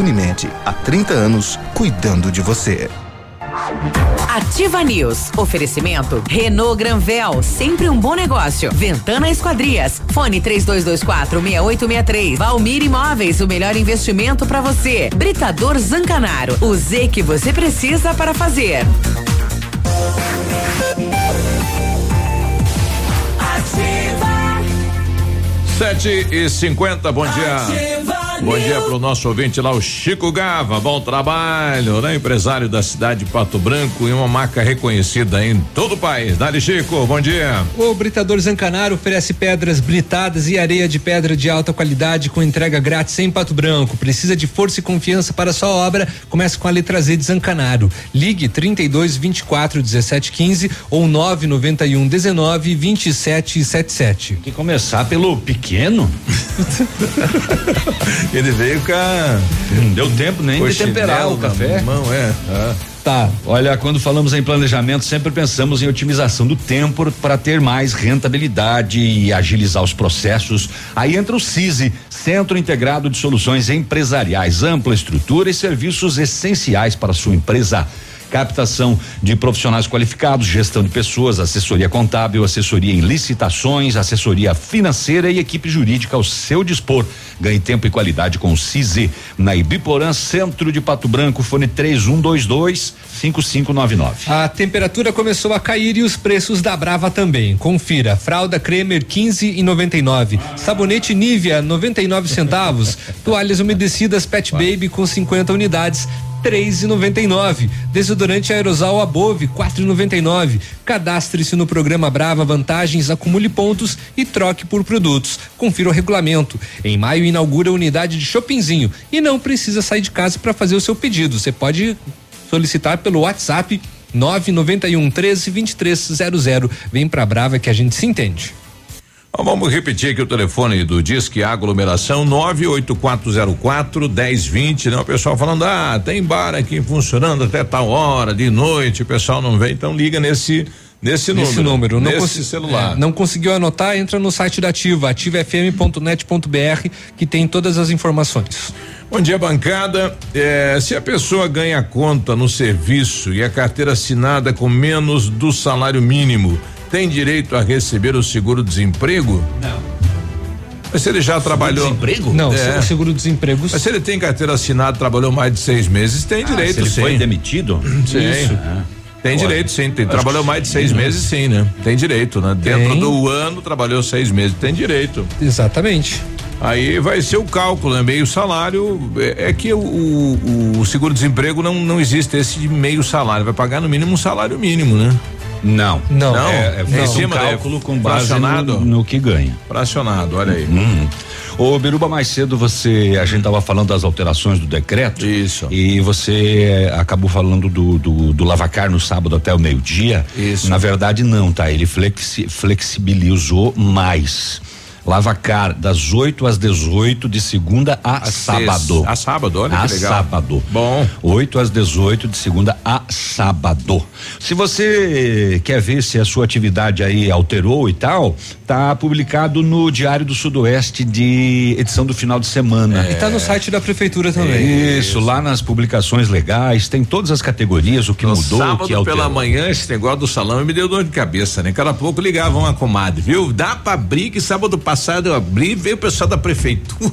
Unimed, há 30 anos, cuidando de você. Ativa News. Oferecimento Renault Granvel, sempre um bom negócio. Ventana Esquadrias. Fone 3224 6863. Valmir Imóveis, o melhor investimento para você. Britador Zancanaro. O Z que você precisa para fazer. Sete e cinquenta, bom dia. Bom dia pro nosso ouvinte lá, o Chico Gava. Bom trabalho, né? Empresário da cidade de Pato Branco e uma marca reconhecida em todo o país. Dali, Chico, bom dia. O Britador Zancanaro oferece pedras britadas e areia de pedra de alta qualidade com entrega grátis em Pato Branco. Precisa de força e confiança para sua obra? Comece com a letra Z de Zancanaro. Ligue 32 24 17 15 ou 991 19 27 77. Tem que começar pelo pequeno? Ele veio com a. Deu tempo nem de temperar o café. Mão, é. Ah. Tá. Olha, quando falamos em planejamento, sempre pensamos em otimização do tempo para ter mais rentabilidade e agilizar os processos. Aí entra o CISI, Centro Integrado de Soluções Empresariais, ampla estrutura e serviços essenciais para a sua empresa. Captação de profissionais qualificados, gestão de pessoas, assessoria contábil, assessoria em licitações, assessoria financeira e equipe jurídica ao seu dispor. Ganhe tempo e qualidade com o CISI na Ibiporã, centro de Pato Branco, fone 3122 5599. A temperatura começou a cair e os preços da Brava também. Confira: fralda Cremer 15 e 99, sabonete Nivea 99 centavos, toalhas umedecidas Pet Baby com 50 unidades. Três e noventa e nove. Desodorante aerosol Above, quatro e noventa e nove. Cadastre-se no programa Brava Vantagens, acumule pontos e troque por produtos. Confira o regulamento. Em maio inaugura a unidade de Shoppingzinho e não precisa sair de casa para fazer o seu pedido. Você pode solicitar pelo WhatsApp 991 13 2300. Vem pra Brava que a gente se entende. Então, vamos repetir aqui o telefone do Disque Aglomeração 98404 1020, né? O pessoal falando, ah, tem bar aqui funcionando até tal hora de noite, o pessoal não vem, então liga nesse nesse, Nesse número, não nesse celular. é, não conseguiu anotar? Entra no site da Ativa, ativafm.net.br, que tem todas as informações. Bom dia, bancada. É, se a pessoa ganha conta no serviço e a carteira assinada com menos do salário mínimo, tem direito a receber o seguro-desemprego? Não. Mas se ele já trabalhou. Seguro-desemprego? Não, É. seguro-desemprego. Mas se ele tem carteira assinada, trabalhou mais de seis meses, tem Ah, direito, se ele sim. foi demitido? Sim. Isso. Tem Pode. direito, sim. Tem, trabalhou mais de sim, seis né? meses, sim, né? Tem direito, né? Dentro Tem. do ano, trabalhou seis meses, tem direito. Exatamente. Aí vai ser o cálculo, né? Meio salário. É, é que o, o, o seguro-desemprego não, não existe esse de meio salário. Vai pagar no mínimo um salário mínimo, né? Não. Não. Não? É, é feito um cálculo com base no, no que ganha. Fracionado, olha aí. Uhum. Ô, Biruba, mais cedo você, a gente tava falando das alterações do decreto. Isso. E você eh, acabou falando do, do, do lavacar no sábado até o meio-dia. Isso. Na verdade, não, tá? Ele flexi, flexibilizou mais. Lavacar das 8 às 18 de segunda a Às sábado. seis- a sábado, olha a que legal. sábado. Bom. 8 às 18 de segunda a sábado. Se você quer ver se a sua atividade aí alterou e tal, tá publicado no Diário do Sudoeste de edição do final de semana. E tá no site da prefeitura também. Isso, lá nas publicações legais, tem todas as categorias, o que No mudou, o sábado que alterou. pela manhã, esse negócio do salão me deu dor de cabeça, né? Cada pouco ligavam a comadre, viu? Dá pra abrir, que sábado passado eu abri, veio o pessoal da prefeitura.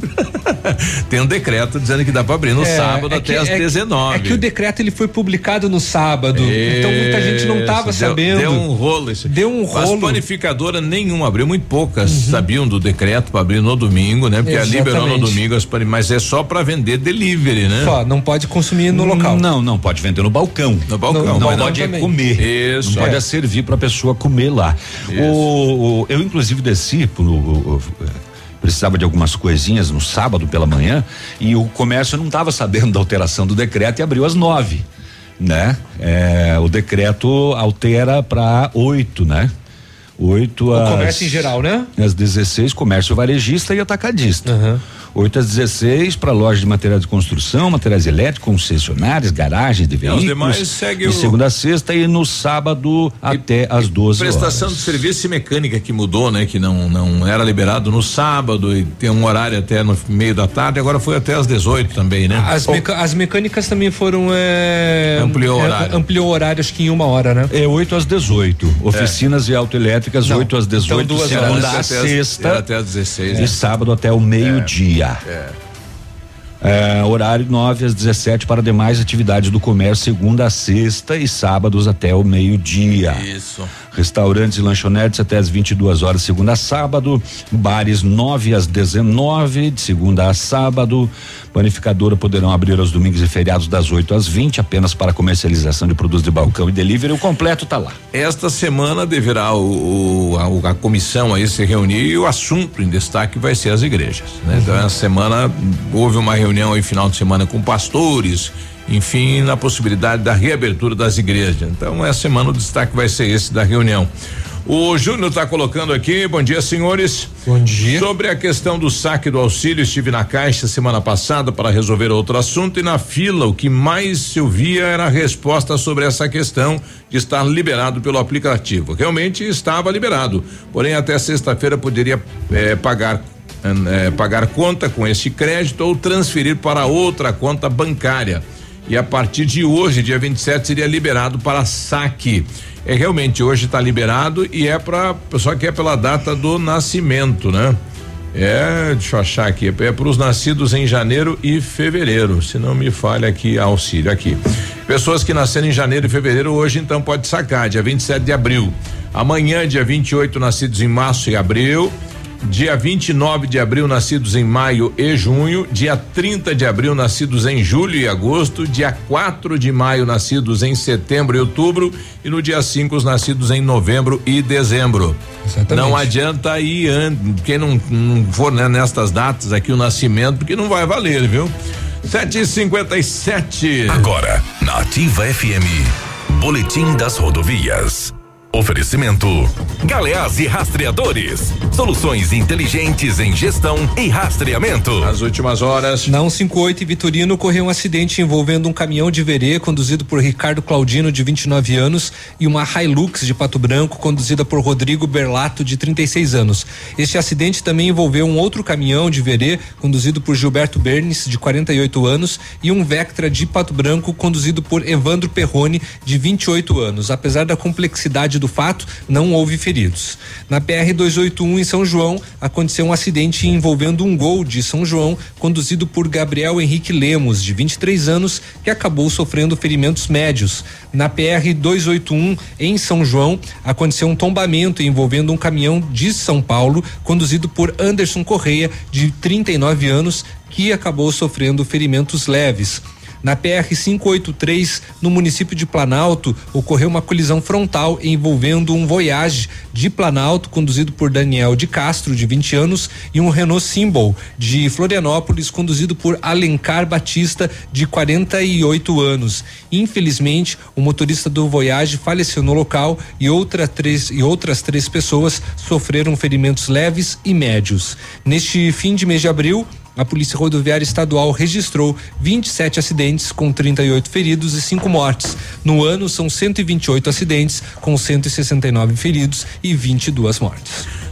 Tem um decreto dizendo que dá pra abrir no É, sábado é até que- às é que- 19. É que o decreto ele foi publicado no sábado, então muita gente não tava Isso, deu- sabendo. Deu um rolo isso. Deu um As rolo. Uhum. panificadoras nenhuma abriu, muito poucas sabiam do decreto para abrir no domingo, né? Porque a liberou no Exatamente. domingo, as mas é só para vender delivery, né? Só, não pode consumir no local. Não, não, pode vender no balcão. No balcão. Não, Não, pode é comer. Isso. Não pode É. é servir para a pessoa comer lá. O, o- eu inclusive desci pro, o- precisava de algumas coisinhas no sábado pela manhã e o comércio não estava sabendo da alteração do decreto e abriu às nove, né? É, o decreto altera para oito, né? Oito O às comércio em geral, né? às 16, comércio varejista e atacadista. Aham. 8 às 16 para loja de materiais de construção, materiais elétricos, concessionárias, garagens de os veículos. demais segue de o- segunda a sexta e no sábado até às 12 Prestação horas. de serviço e mecânica que mudou, né? Que não não era liberado no sábado e tem um horário até no meio da tarde, agora foi até às 18 também, né? As, meca- as mecânicas também foram. É, Ampliou o é, horário. Ampliou o horário, acho que em uma hora, né? É 8 às 18. Oficinas e autoelétricas, Não, 8 às 18, então duas segunda horas. a as- sexta. até às 16, E né? sábado até o meio-dia. É, horário 9 às 17 para demais atividades do comércio, segunda a sexta e sábados até o meio-dia. Isso. Restaurantes e lanchonetes até às 22 horas, segunda a sábado. Bares 9 às 19, de segunda a sábado. Panificadora poderão abrir aos domingos e feriados das 8 às 20, apenas para comercialização de produtos de balcão e delivery. O completo tá lá. Esta semana deverá o, o- a, a comissão aí se reunir e o assunto em destaque vai ser as igrejas. Né? Então, essa semana houve uma reunião aí final de semana com pastores, enfim, na possibilidade da reabertura das igrejas. Então, essa semana o destaque vai ser esse da reunião. O Júnior está colocando aqui, bom dia, senhores. Bom dia. Sobre a questão do saque do auxílio, estive na Caixa semana passada para resolver outro assunto e na fila o que mais se ouvia era a resposta sobre essa questão de estar liberado pelo aplicativo. Realmente estava liberado, porém até sexta-feira poderia eh, pagar eh, pagar conta com esse crédito ou transferir para outra conta bancária. E a partir de hoje, dia 27, seria liberado para saque. É realmente hoje está liberado e é para só que é pela data do nascimento, né? É, deixa eu achar aqui, é para os nascidos em janeiro e fevereiro, se não me falha aqui auxílio aqui. Pessoas que nasceram em janeiro e fevereiro hoje então pode sacar, dia 27 de abril. Amanhã, dia 28, nascidos em março e abril. Dia 29 de abril, nascidos em maio e junho. Dia 30 de abril, nascidos em julho e agosto. Dia 4 de maio, nascidos em setembro e outubro. E no dia 5, os nascidos em novembro e dezembro. Exatamente. Não adianta ir, quem não, não for né, nestas datas aqui o nascimento, porque não vai valer, viu? 7h57. Agora, na Ativa FM, Boletim das Rodovias. Oferecimento: Galeás e Rastreadores. Soluções inteligentes em gestão e rastreamento. As últimas horas. Na 158 Vitorino ocorreu um acidente envolvendo um caminhão de verê conduzido por Ricardo Claudino, de 29 anos, e uma Hilux de Pato Branco conduzida por Rodrigo Berlato, de 36 anos. Este acidente também envolveu um outro caminhão de verê conduzido por Gilberto Bernes, de 48 anos, e um Vectra de Pato Branco conduzido por Evandro Perrone, de 28 anos. Apesar da complexidade do fato, não houve feridos. Na PR 281 em São João, aconteceu um acidente envolvendo um gol de São João, conduzido por Gabriel Henrique Lemos, de 23 anos, que acabou sofrendo ferimentos médios. Na PR 281 em São João, aconteceu um tombamento envolvendo um caminhão de São Paulo, conduzido por Anderson Correia, de 39 anos, que acabou sofrendo ferimentos leves. Na PR 583, no município de Planalto, ocorreu uma colisão frontal envolvendo um Voyage de Planalto, conduzido por Daniel de Castro, de 20 anos, e um Renault Symbol de Florianópolis, conduzido por Alencar Batista, de 48 anos. Infelizmente, o motorista do Voyage faleceu no local e, outra três, e outras três pessoas sofreram ferimentos leves e médios. Neste fim de mês de abril, a Polícia Rodoviária Estadual registrou 27 acidentes com 38 feridos e 5 mortes. No ano, são 128 acidentes com 169 feridos e 22 mortes.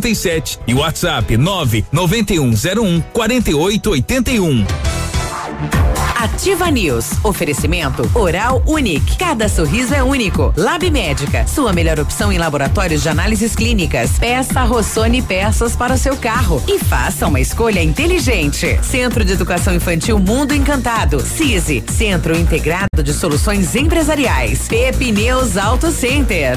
67 e WhatsApp 99101 4881. Ativa News. Oferecimento Oral Unique. Cada sorriso é único. Lab Médica. Sua melhor opção em laboratórios de análises clínicas. Peça Rossoni peças para o seu carro e faça uma escolha inteligente. Centro de Educação Infantil Mundo Encantado. CISI. Centro Integrado de Soluções Empresariais. Pepineus Auto Center.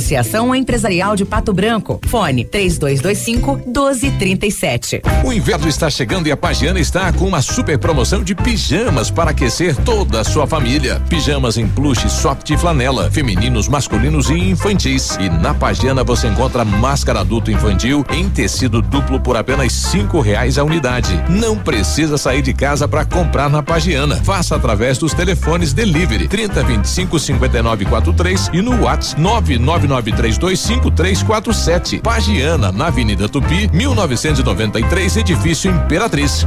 Associação Empresarial de Pato Branco. Fone 3225 1237. O inverno está chegando e a Pagiana está com uma super promoção de pijamas para aquecer toda a sua família. Pijamas em plush, soft e flanela, femininos, masculinos e infantis. E na Pagiana você encontra máscara adulto infantil em tecido duplo por apenas cinco reais a unidade. Não precisa sair de casa para comprar na Pagiana. Faça através dos telefones delivery 30 25 59 43 e no WhatsApp 999 9325347. Pagiana, na Avenida Tupi, 1993, edifício Imperatriz.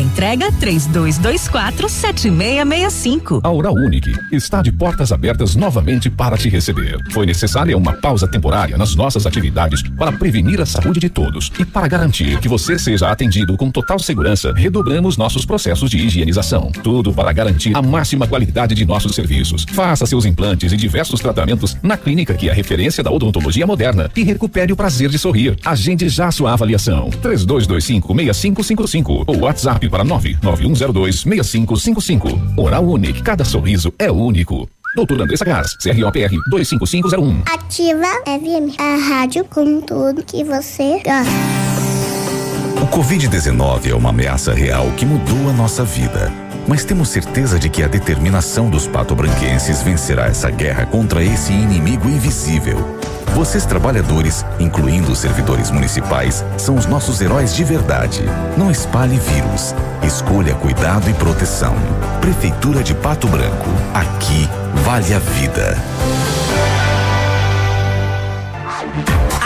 Teleentrega 3224 7665. A Oral Unique está de portas abertas novamente para te receber. Foi necessária uma pausa temporária nas nossas atividades para prevenir a saúde de todos e para garantir que você seja atendido com total segurança, redobramos nossos processos de higienização. Tudo para garantir a máxima qualidade de nossos serviços. Faça seus implantes e diversos tratamentos na clínica que é referência da odontologia moderna e recupere o prazer de sorrir. Agende já sua avaliação. 3225 6555 ou WhatsApp para 991026555. Oral Unique, cada sorriso é único. Doutor Andressa Gás, CROPR 25501. Ativa FM, a rádio com tudo que você gosta. O Covid-19 é uma ameaça real que mudou a nossa vida. Mas temos certeza de que a determinação dos patobranquenses vencerá essa guerra contra esse inimigo invisível. Vocês, trabalhadores, incluindo os servidores municipais, são os nossos heróis de verdade. Não espalhe vírus. Escolha cuidado e proteção. Prefeitura de Pato Branco. Aqui vale a vida.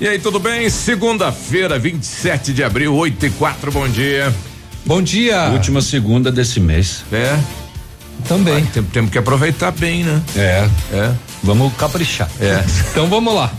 E aí, tudo bem? Segunda-feira, 27 de abril, 8 e 4, bom dia. Bom dia. Última segunda desse mês. É. Também. tem- temos que aproveitar bem, né? É. É. Vamos caprichar. É. Então vamos lá.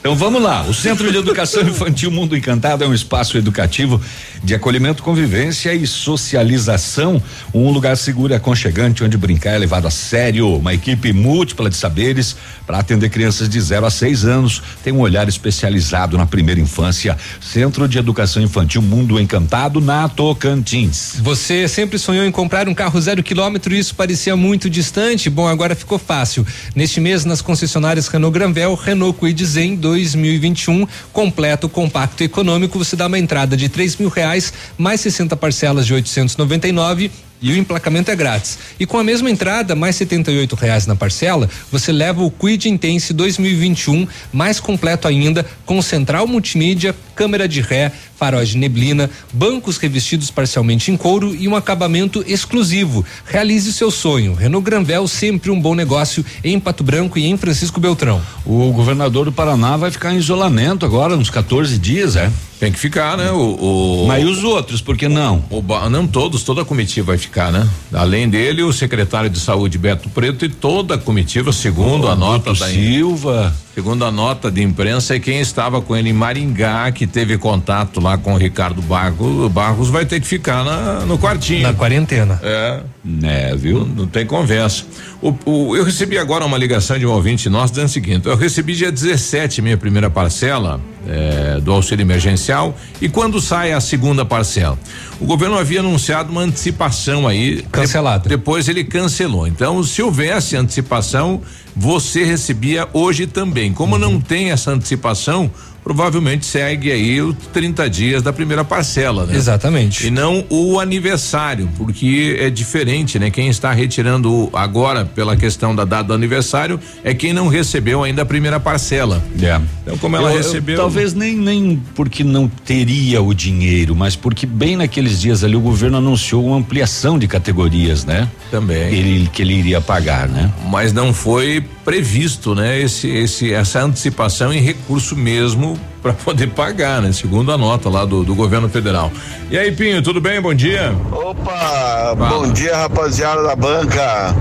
Então vamos lá. O Centro de Educação Infantil Mundo Encantado é um espaço educativo de acolhimento, convivência e socialização. Um lugar seguro e aconchegante onde brincar é levado a sério. Uma equipe múltipla de saberes para atender crianças de 0 a 6 anos. Tem um olhar especializado na primeira infância. Centro de Educação Infantil Mundo Encantado na Tocantins. Você sempre sonhou em comprar um carro zero quilômetro e isso parecia muito distante? Bom, agora ficou fácil. Neste mês, nas concessionárias Renault Granvel, Renault Kwid Zen 2021, completo, compacto econômico, você dá uma entrada de três mil reais, mais 60 parcelas de 899 e o emplacamento é grátis. E com a mesma entrada, mais 78 reais na parcela, você leva o Quid Intense 2021, mais completo ainda, com central multimídia, câmera de ré, faróis de neblina, bancos revestidos parcialmente em couro e um acabamento exclusivo. Realize seu sonho. Renault Granvel, sempre um bom negócio em Pato Branco e em Francisco Beltrão. O governador do Paraná vai ficar em isolamento agora, uns 14 dias, é? Tem que ficar, né? O, o Mas e os outros, por que não? o não todos, toda a comitiva vai ficar, né? Além dele, o secretário de saúde Beto Preto e toda a comitiva, segundo a nota da Silva. Segundo a nota de imprensa, e quem estava com ele em Maringá, que teve contato lá com o Ricardo Barros, Barros, vai ter que ficar na- no quartinho. Na quarentena. É. É, viu? Não, não tem conversa. O, o- eu recebi agora uma ligação de um ouvinte nosso dizendo o seguinte: eu recebi dia 17 minha primeira parcela eh, do auxílio emergencial e quando sai a segunda parcela? O governo havia anunciado uma antecipação aí. Cancelada. de- depois ele cancelou. Então, se houvesse antecipação, você recebia hoje também. Como não tem essa antecipação, provavelmente segue aí os 30 dias da primeira parcela, né? Exatamente. E não o aniversário, porque é diferente, né? Quem está retirando agora pela questão da data do aniversário é quem não recebeu ainda a primeira parcela. É. Então, como ela Eu- eu- recebeu. talvez nem, nem porque não teria o dinheiro, mas porque bem naqueles dias ali o governo anunciou uma ampliação de categorias, né? Também. Ele, que ele iria pagar, né? Mas não foi previsto, né? Esse, esse, essa antecipação em recurso mesmo para poder pagar, né? Segundo a nota lá do, do governo federal. E aí, Pinho, tudo bem? Bom dia. Opa, bom dia rapaziada da banca.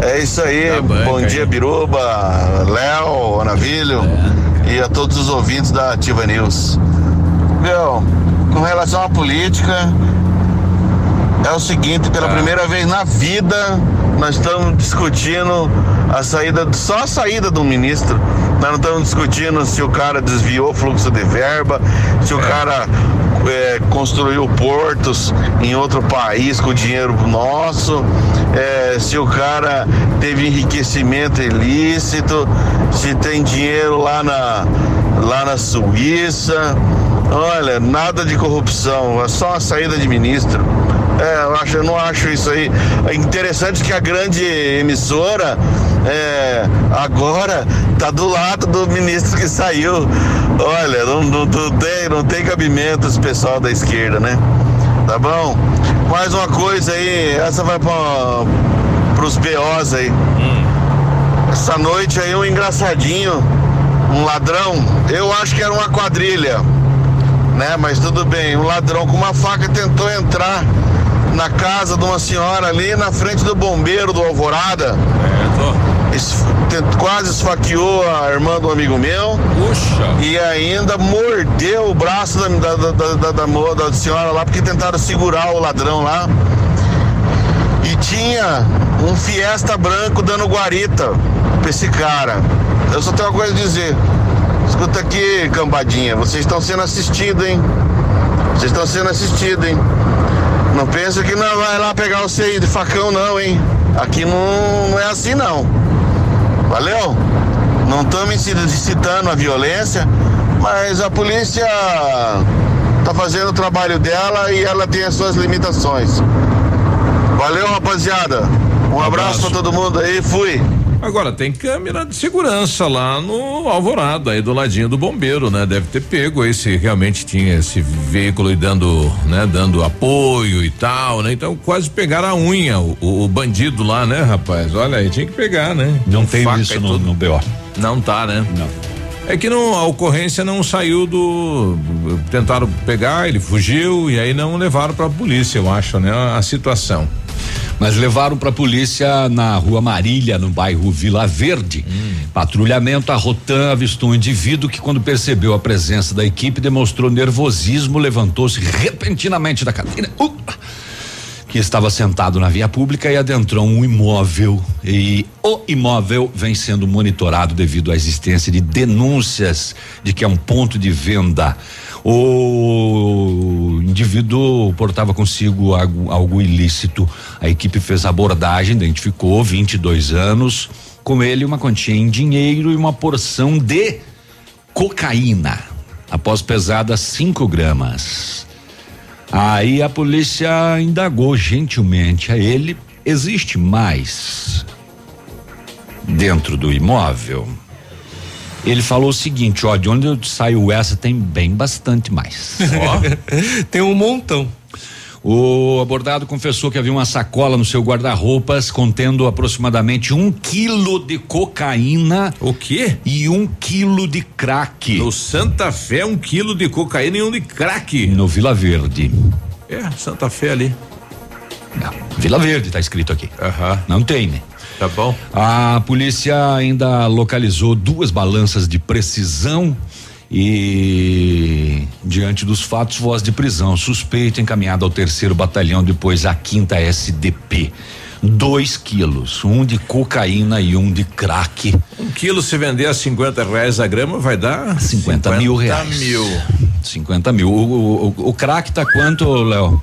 É, isso aí, bom dia Biruba, Léo, Anavilho. e a todos os ouvintes da Ativa News. Meu, com relação à política, é o seguinte, pela primeira vez na vida, nós estamos discutindo a saída, só a saída do ministro. Nós não estamos discutindo se o cara desviou o fluxo de verba, se o cara é, construiu portos em outro país com dinheiro nosso, é, se o cara teve enriquecimento ilícito, se tem dinheiro lá na, lá na Suíça. Olha, nada de corrupção, é só a saída de ministro. É, eu, acho, eu não acho isso aí. É interessante que a grande emissora é, agora tá do lado do ministro que saiu. Olha, não, não, não tem, não tem cabimento esse pessoal da esquerda, né? Tá bom? Mais uma coisa aí, essa vai para pros BOs aí. Essa noite aí um engraçadinho, um ladrão, eu acho que era uma quadrilha, né? Mas tudo bem, um ladrão com uma faca tentou entrar na casa de uma senhora ali na frente do bombeiro do Alvorada. Es- tent- Quase esfaqueou a irmã do amigo meu. Puxa. E ainda mordeu o braço da, da, da, da, da senhora lá, porque tentaram segurar o ladrão lá. E tinha um Fiesta branco dando guarita pra esse cara. Eu só tenho uma coisa a dizer. Escuta aqui, cambadinha, vocês estão sendo assistidos, hein? Vocês estão sendo assistidos, hein? Não pensa que não vai lá pegar você aí de facão, não, hein? Aqui não, não é assim, não. Valeu? Não estamos incitando a violência, mas a polícia tá fazendo o trabalho dela e ela tem as suas limitações. Valeu, rapaziada. Um abraço pra todo mundo aí, fui. Agora tem câmera de segurança lá no Alvorada, aí do ladinho do bombeiro, né? Deve ter pego aí se realmente tinha esse veículo e dando, né, dando apoio e tal, né? Então quase pegaram a unha, o, o bandido lá, né, rapaz? Olha aí, tinha que pegar, né? Não tem isso no, no BO. Não tá, né? Não. É que não, a ocorrência não saiu do. Tentaram pegar, ele fugiu e aí não levaram pra polícia, eu acho, né? A situação. Mas levaram para a polícia na rua Marília, no bairro Vila Verde. Patrulhamento, a Rotan avistou um indivíduo que, quando percebeu a presença da equipe, demonstrou nervosismo, levantou-se repentinamente da cadeira. Uh! que estava sentado na via pública e adentrou um imóvel e o imóvel vem sendo monitorado devido à existência de denúncias de que é um ponto de venda. O indivíduo portava consigo algo, algo ilícito. A equipe fez abordagem, identificou 22 anos, com ele uma quantia em dinheiro e uma porção de cocaína. Após pesada 5 gramas. Aí a polícia indagou gentilmente a ele: existe mais dentro do imóvel? Ele falou o seguinte: ó, de onde eu saiu essa tem bem bastante mais. tem um montão. O abordado confessou que havia uma sacola no seu guarda-roupas contendo aproximadamente um quilo de cocaína. O quê? E um quilo de crack. No Santa Fé, um quilo de cocaína e um de crack. No Vila Verde. É, Santa Fé ali. Não, Vila Verde tá escrito aqui. Aham. Não tem, né? Tá bom. A polícia ainda localizou duas balanças de precisão e diante dos fatos, voz de prisão. Suspeito encaminhado ao terceiro batalhão, depois à quinta SDP. Dois quilos, um de cocaína e um de crack. Um quilo se vender a 50 reais a grama vai dar 50, mil reais. mil. 50 mil. O, o, o, o crack tá quanto, Léo?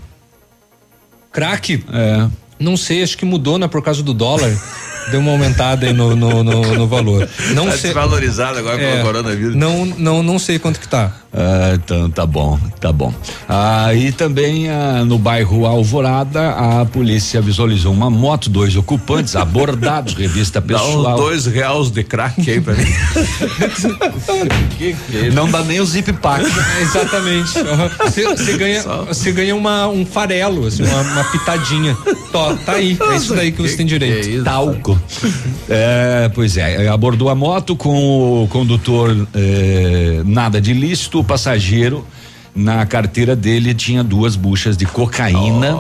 Crack? É. Não sei, acho que mudou, né? Por causa do dólar. Deu uma aumentada aí no, no, no, no valor. Não Tá sei. desvalorizado agora É, pelo coronavírus. Não, não, não sei quanto que tá. Ah, então tá bom, tá bom. Ah, e também ah, no bairro Alvorada, a polícia visualizou uma moto, dois ocupantes abordados, revista Dá uns pessoal. dois reais de crack aí pra mim. Não dá nem o zip pack. Exatamente. Você, ganha, ganha uma, um farelo, assim, uma, uma pitadinha. Tá aí. É isso daí que você tem direito. Talco. É, pois é, abordou a moto com o condutor eh, nada de ilícito, o passageiro na carteira dele tinha duas buchas de cocaína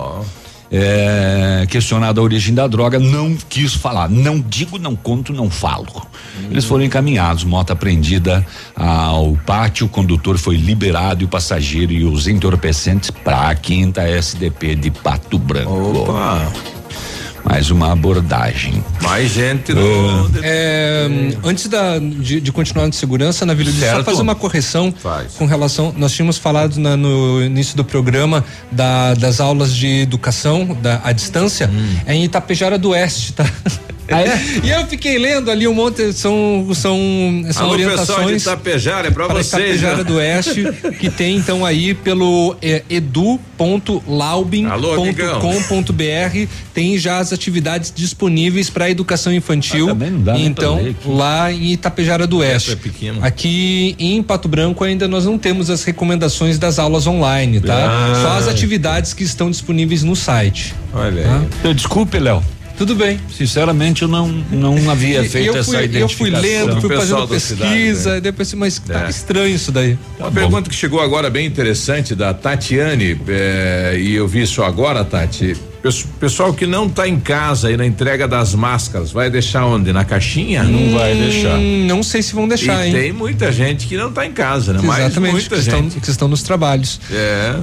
É, questionado a origem da droga, não quis falar. Não digo, não conto, não falo. Eles foram encaminhados, moto apreendida ao pátio, o condutor foi liberado e o passageiro e os entorpecentes para a quinta SDP de Pato Branco. Opa! Mais uma abordagem. Mais gente no. É, antes da, de, de continuar de segurança, na Vila só Certo. fazer uma correção com relação. Nós tínhamos falado na- no início do programa da- das aulas de educação da, à distância Hum. é em Itapejara do Oeste, tá? e eu fiquei lendo ali um monte, são, são, são Alô, pessoal de orientações Itapejara, é pra para vocês, Itapejara né? do Oeste, que tem então aí pelo é, edu.laubin.com.br tem já as atividades disponíveis para educação infantil. dá nem pra então, ler aqui. lá em Itapejara do Oeste. é pequeno. Aqui em Pato Branco ainda nós não temos as recomendações das aulas online, tá? Ah. Só as atividades que estão disponíveis no site. Olha tá? Eu, desculpe, Léo. Tudo bem. Sinceramente, eu não, não havia feito eu essa fui, eu identificação. fui lendo, fui fazendo da cidade, pesquisa, né? depois mas tá É. estranho isso daí. Uma pergunta que chegou agora bem interessante da Tatiane, eh, e eu vi isso agora, Tati. Pes- Pessoal que não está em casa aí na entrega das máscaras, vai deixar onde? Na caixinha? Não vai deixar. Hum, não sei se vão deixar, e hein? tem muita gente que não está em casa, né? Mas Exatamente, muita que estão, gente. que estão nos trabalhos. É.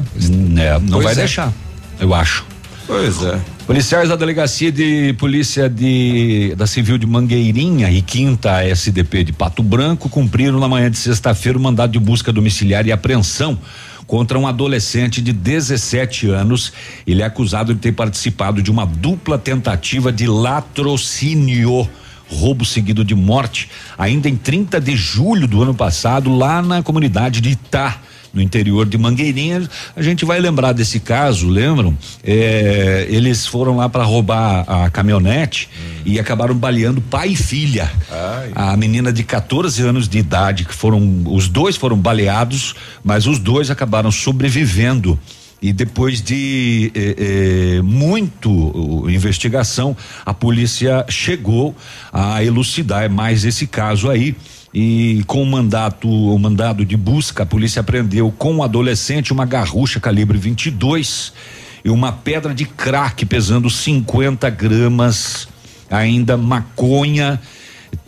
É, não Pois vai é. deixar, eu acho. Pois é. Policiais da Delegacia de Polícia de, da Civil de Mangueirinha e Quinta SDP de Pato Branco cumpriram na manhã de sexta-feira o mandado de busca domiciliar e apreensão contra um adolescente de 17 anos. Ele é acusado de ter participado de uma dupla tentativa de latrocínio. Roubo seguido de morte, ainda em 30 de julho do ano passado, lá na comunidade de Itá, no interior de Mangueirinha. A gente vai lembrar desse caso, lembram? É, eles foram lá para roubar a caminhonete e acabaram baleando pai e filha. A menina de 14 anos de idade, que foram. Os dois foram baleados, mas os dois acabaram sobrevivendo. E depois de eh, eh, muito uh, investigação, a polícia chegou a elucidar mais esse caso aí. E com o mandato, o mandado de busca, a polícia apreendeu com o adolescente uma garrucha calibre 22 e uma pedra de crack pesando 50 gramas, ainda maconha,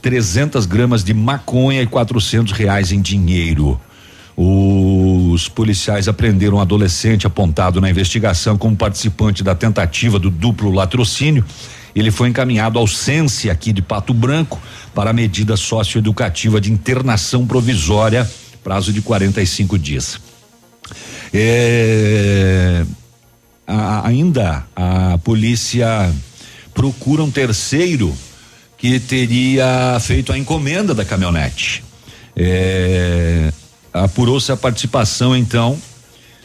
300 gramas de maconha e 400 reais em dinheiro. Os policiais apreenderam um adolescente apontado na investigação como participante da tentativa do duplo latrocínio. Ele foi encaminhado ao Sense aqui de Pato Branco para a medida socioeducativa de internação provisória, prazo de 45 dias. É, a- ainda a polícia procura um terceiro que teria feito a encomenda da caminhonete. É, Apurou-se a participação, então,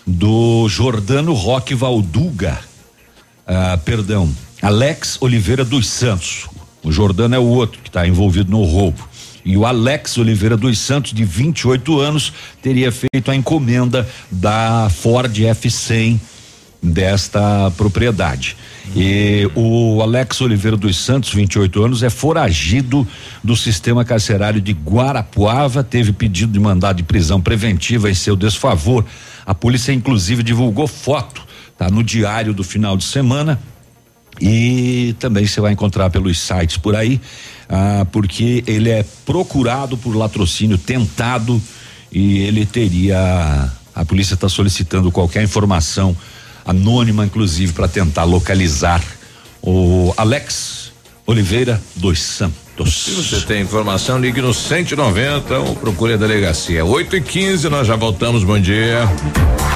do Jordano Roque Valduga, ah, perdão, Alex Oliveira dos Santos. O Jordano é o outro que está envolvido no roubo. E o Alex Oliveira dos Santos, de 28 anos, teria feito a encomenda da Ford F100 desta propriedade. E o Alex Oliveira dos Santos, 28 anos, é foragido do sistema carcerário de Guarapuava, teve pedido de mandado de prisão preventiva em seu desfavor. A polícia inclusive divulgou foto, tá no diário do final de semana. E também você vai encontrar pelos sites por aí, ah, porque ele é procurado por latrocínio tentado e ele teria. A polícia está solicitando qualquer informação anônima, inclusive, para tentar localizar o Alex Oliveira dos Santos. Se você tem informação, ligue no 190 ou procure a delegacia. 8 e 15 nós já voltamos. Bom dia.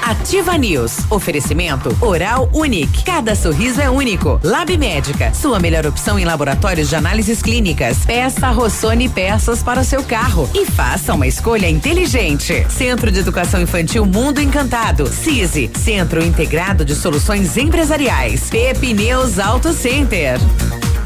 Ativa News. Oferecimento Oral Unique. Cada sorriso é único. Lab Médica. Sua melhor opção em laboratórios de análises clínicas. Peça Rossoni peças para o seu carro e faça uma escolha inteligente. Centro de Educação Infantil Mundo Encantado. CISI. Centro Integrado de Soluções Empresariais. Pepineus Auto Center.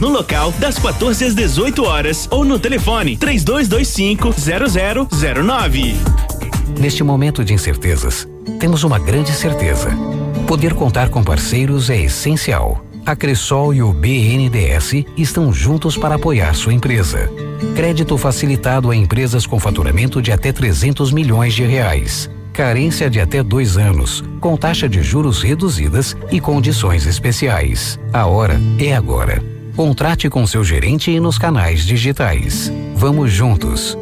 no local das 14 às 18 horas ou no telefone 3225 0009. Neste momento de incertezas, temos uma grande certeza. Poder contar com parceiros é essencial. A Cressol e o BNDES estão juntos para apoiar sua empresa. Crédito facilitado a empresas com faturamento de até 300 milhões de reais. Carência de até dois anos, com taxa de juros reduzidas e condições especiais. A hora é agora. Contrate com seu gerente e nos canais digitais. Vamos juntos.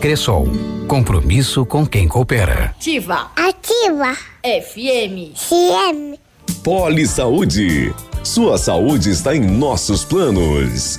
Cressol. Compromisso com quem coopera. Ativa. Ativa. FM. CM. Poli Saúde. Sua saúde está em nossos planos.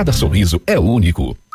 Cada sorriso é único.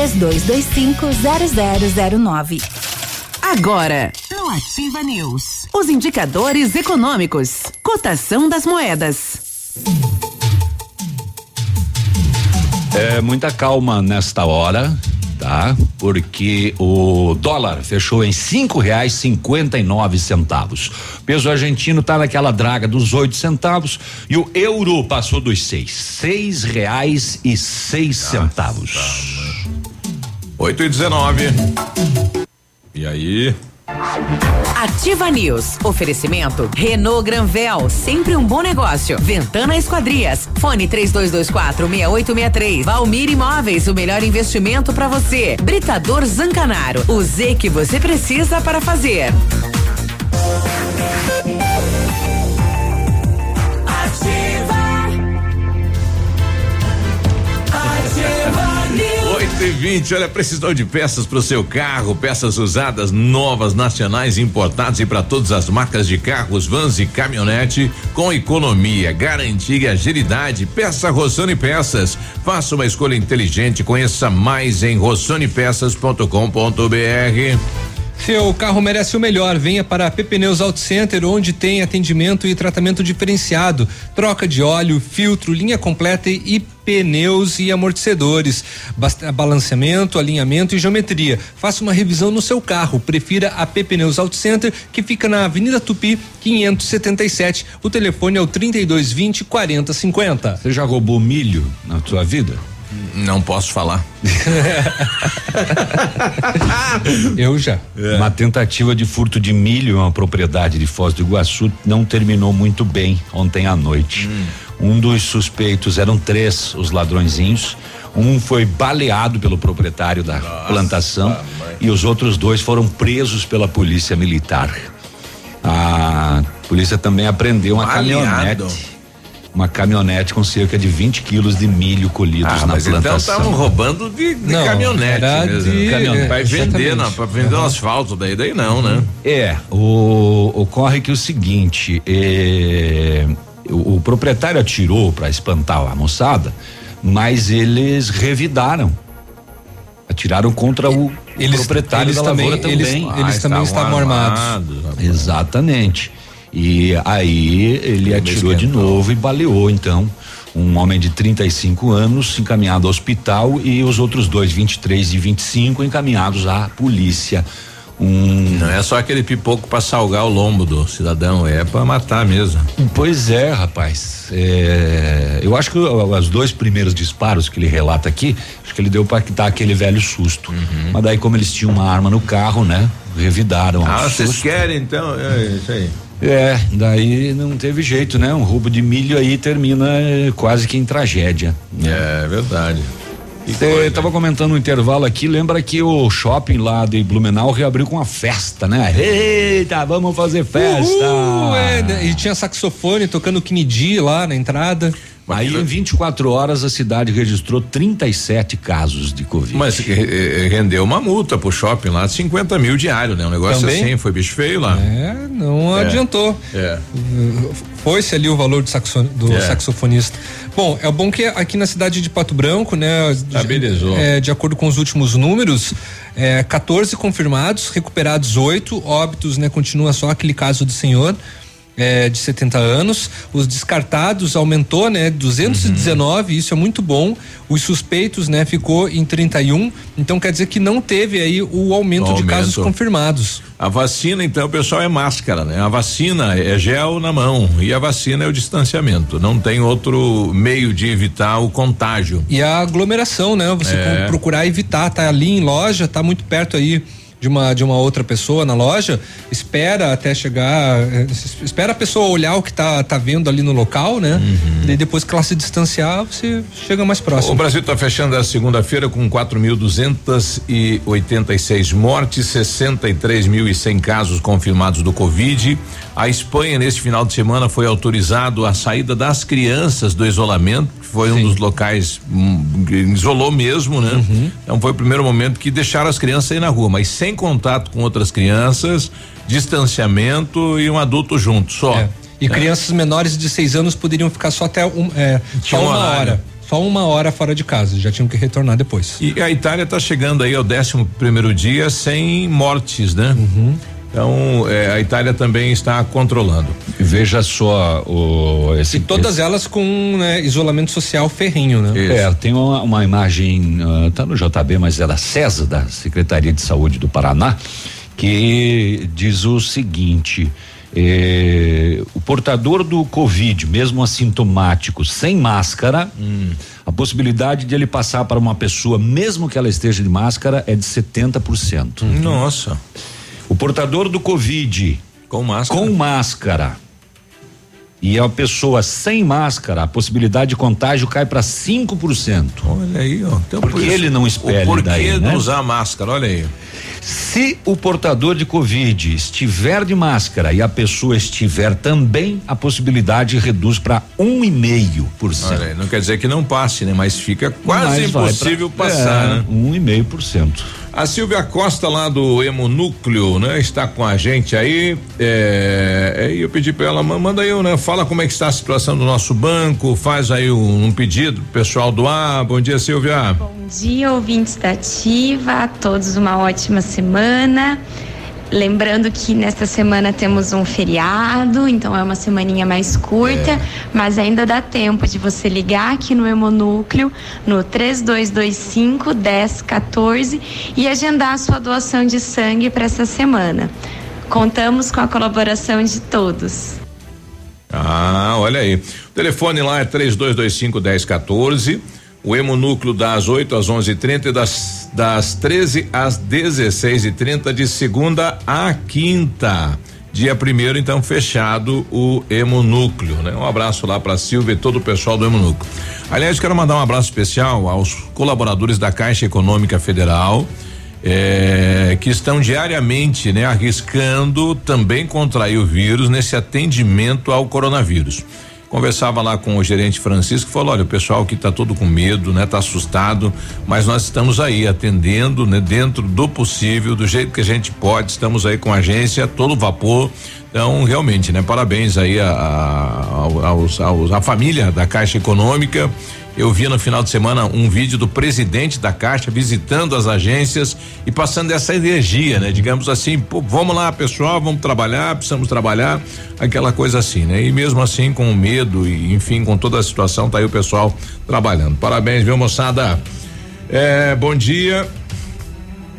0009. Agora, no Ativa News, os indicadores econômicos, cotação das moedas. É muita calma nesta hora, tá? Porque o dólar fechou em cinco reais cinquenta e nove centavos. O peso argentino tá naquela draga dos oito centavos e o euro passou dos seis, seis reais e seis centavos. 8 e 19. E aí? Ativa News. Oferecimento Renault Granvel, sempre um bom negócio. Ventana Esquadrias. Fone 3224 6863. Valmir Imóveis, o melhor investimento para você. Britador Zancanaro. O Z que você precisa para fazer. 120, olha, precisou de peças para o seu carro, peças usadas, novas, nacionais, importadas e para todas as marcas de carros, vans e caminhonete, com economia, garantia e agilidade. Peça Rossoni Peças. Faça uma escolha inteligente, conheça mais em rossonepeças.com.br. Seu carro merece o melhor. Venha para a Pepneus Auto Center, onde tem atendimento e tratamento diferenciado, troca de óleo, filtro, linha completa e pneus e amortecedores, balanceamento, alinhamento e geometria. Faça uma revisão no seu carro. Prefira a PP Neus Auto Center, que fica na Avenida Tupi, 577. O telefone é o 3220 4050. Você já roubou milho na tua vida? Não posso falar. Eu já. Uma tentativa de furto de milho em uma propriedade de Foz do Iguaçu não terminou muito bem ontem à noite. Um dos suspeitos eram três, os ladrõezinhos. Um foi baleado pelo proprietário da plantação e os outros dois foram presos pela polícia militar. A polícia também apreendeu uma Baleado? caminhonete. Uma caminhonete com cerca de 20 quilos de milho colhidos Ah, na mas então plantação. estavam roubando de, de Não, caminhonete era mesmo. de- Caminhonete. Vai vender, não, pra vender o asfalto daí, daí não, né? É, o, ocorre que o seguinte, é, o, o proprietário atirou para espantar a moçada, mas eles revidaram. Atiraram contra o Eles- proprietário eles da também- lavoura eles- também. eles Ah, também estavam estavam armados. armados, Exatamente. E aí ele atirou de novo e baleou então um homem de 35 anos encaminhado ao hospital e os outros dois, 23 e 25, encaminhados à polícia. Um Não é só aquele pipoco pra salgar o lombo do cidadão, é pra matar mesmo. Pois é, rapaz. É, eu acho que os dois primeiros disparos que ele relata aqui, acho que ele deu para dar aquele velho susto. Uhum. Mas daí, como eles tinham uma arma no carro, né? Revidaram. Ah, vocês querem então? É isso aí. É, daí não teve jeito, né? Um roubo de milho aí termina eh, quase que em tragédia. É verdade. Você tava comentando no intervalo aqui, lembra que o shopping lá de Blumenau reabriu com uma festa, né? Eita, vamos fazer festa! Uhul, é, né, e tinha saxofone tocando Kennedy lá na entrada. Aí em 24 horas a cidade registrou 37 casos de Covid. Mas eh, eh, rendeu uma multa pro shopping lá de 50 mil diário, né? Um negócio Também? assim, foi bicho feio lá. É, não É. adiantou. É. Foi-se ali o valor do, saxo- do É. saxofonista. Bom, é bom que aqui na cidade de Pato Branco, né? Estabilizou. é, de acordo com os últimos números, é, 14 confirmados, recuperados 8, óbitos, né? Continua só aquele caso do senhor. É, de 70 anos, os descartados aumentou, né, 219, isso é muito bom. Os suspeitos, né, ficou em 31, então quer dizer que não teve aí o aumento, de casos Aumento. confirmados. A vacina, então, pessoal, é máscara, né? A vacina é gel na mão e a vacina é o distanciamento. Não tem outro meio de evitar o contágio. E a aglomeração, né? Você É. procurar evitar, tá ali em loja, tá muito perto aí de uma de uma outra pessoa na loja, espera até chegar, eh, es- espera a pessoa olhar o que tá tá vendo ali no local, né? E depois que ela se distanciar, você chega mais próximo. O Brasil está fechando a segunda-feira com 4.286 mortes, 63.100 casos confirmados do Covid. A Espanha, nesse final de semana, foi autorizado a saída das crianças do isolamento, foi um dos locais, hum, que isolou mesmo, né? Uhum. Então foi o primeiro momento que deixaram as crianças aí na rua, mas sem contato com outras crianças, distanciamento e um adulto junto, só. É. E É. crianças menores de seis anos poderiam ficar só até um, é, só um uma horário. hora. Só uma hora fora de casa, já tinham que retornar depois. E a Itália está chegando aí ao 11 primeiro dia sem mortes, né? Uhum. Então é, a Itália também está controlando. Veja só o esse, E todas elas com né, isolamento social ferrinho, né? É, tem uma, uma imagem, ah, tá no JB, mas é da CESA, da Secretaria de Saúde do Paraná, que diz o seguinte: eh, o portador do Covid, mesmo assintomático, sem máscara, a possibilidade de ele passar para uma pessoa, mesmo que ela esteja de máscara, é de 70%. Nossa. O portador do Covid com máscara, com máscara e a pessoa sem máscara, a possibilidade de contágio cai para 5%. Olha aí, ó. Então, Porque por isso, ele não espelha O porquê daí, não né? usar máscara? Olha aí. Se o portador de Covid estiver de máscara e a pessoa estiver também, a possibilidade reduz para um e meio por cento. Aí, não quer dizer que não passe, né? Mas fica quase Mas impossível pra- passar, é, né? Um e meio por cento. A Silvia Costa lá do Hemonúcleo, né? Está com a gente aí. É, é, e eu pedi para ela, "Ma- manda aí, né? Fala como é que está a situação do nosso banco, faz aí um, um pedido pro pessoal doar. Bom dia, Silvia. Bom dia, ouvintes da Ativa, a todos uma ótima semana. Lembrando que nesta semana temos um feriado, então é uma semaninha mais curta, é. mas ainda dá tempo de você ligar aqui no Hemonúcleo, no 3225 1014 e agendar a sua doação de sangue para essa semana. Contamos com a colaboração de todos. Ah, olha aí. O telefone lá é 3225 1014 o hemonúcleo das 8 às 11:30 e das das 13 às 16:30 de segunda a quinta. Dia primeiro, então, fechado o Hemonúcleo, né? Um abraço lá para Silvia e todo o pessoal do Hemonúcleo. Aliás, quero mandar um abraço especial aos colaboradores da Caixa Econômica Federal, eh, que estão diariamente, né, arriscando também contrair o vírus nesse atendimento ao coronavírus. Conversava lá com o gerente Francisco, falou: olha, o pessoal que está todo com medo, né? Tá assustado, mas nós estamos aí atendendo, né? Dentro do possível, do jeito que a gente pode, estamos aí com a agência, todo vapor. Então, realmente, né? Parabéns aí a, a, aos, aos, a família da Caixa Econômica eu vi no final de semana um vídeo do presidente da Caixa visitando as agências e passando essa energia, né? Digamos assim, pô, vamos lá, pessoal, vamos trabalhar, precisamos trabalhar, aquela coisa assim, né? E mesmo assim, com medo e, enfim, com toda a situação, tá aí o pessoal trabalhando. Parabéns, viu, moçada? É, bom dia.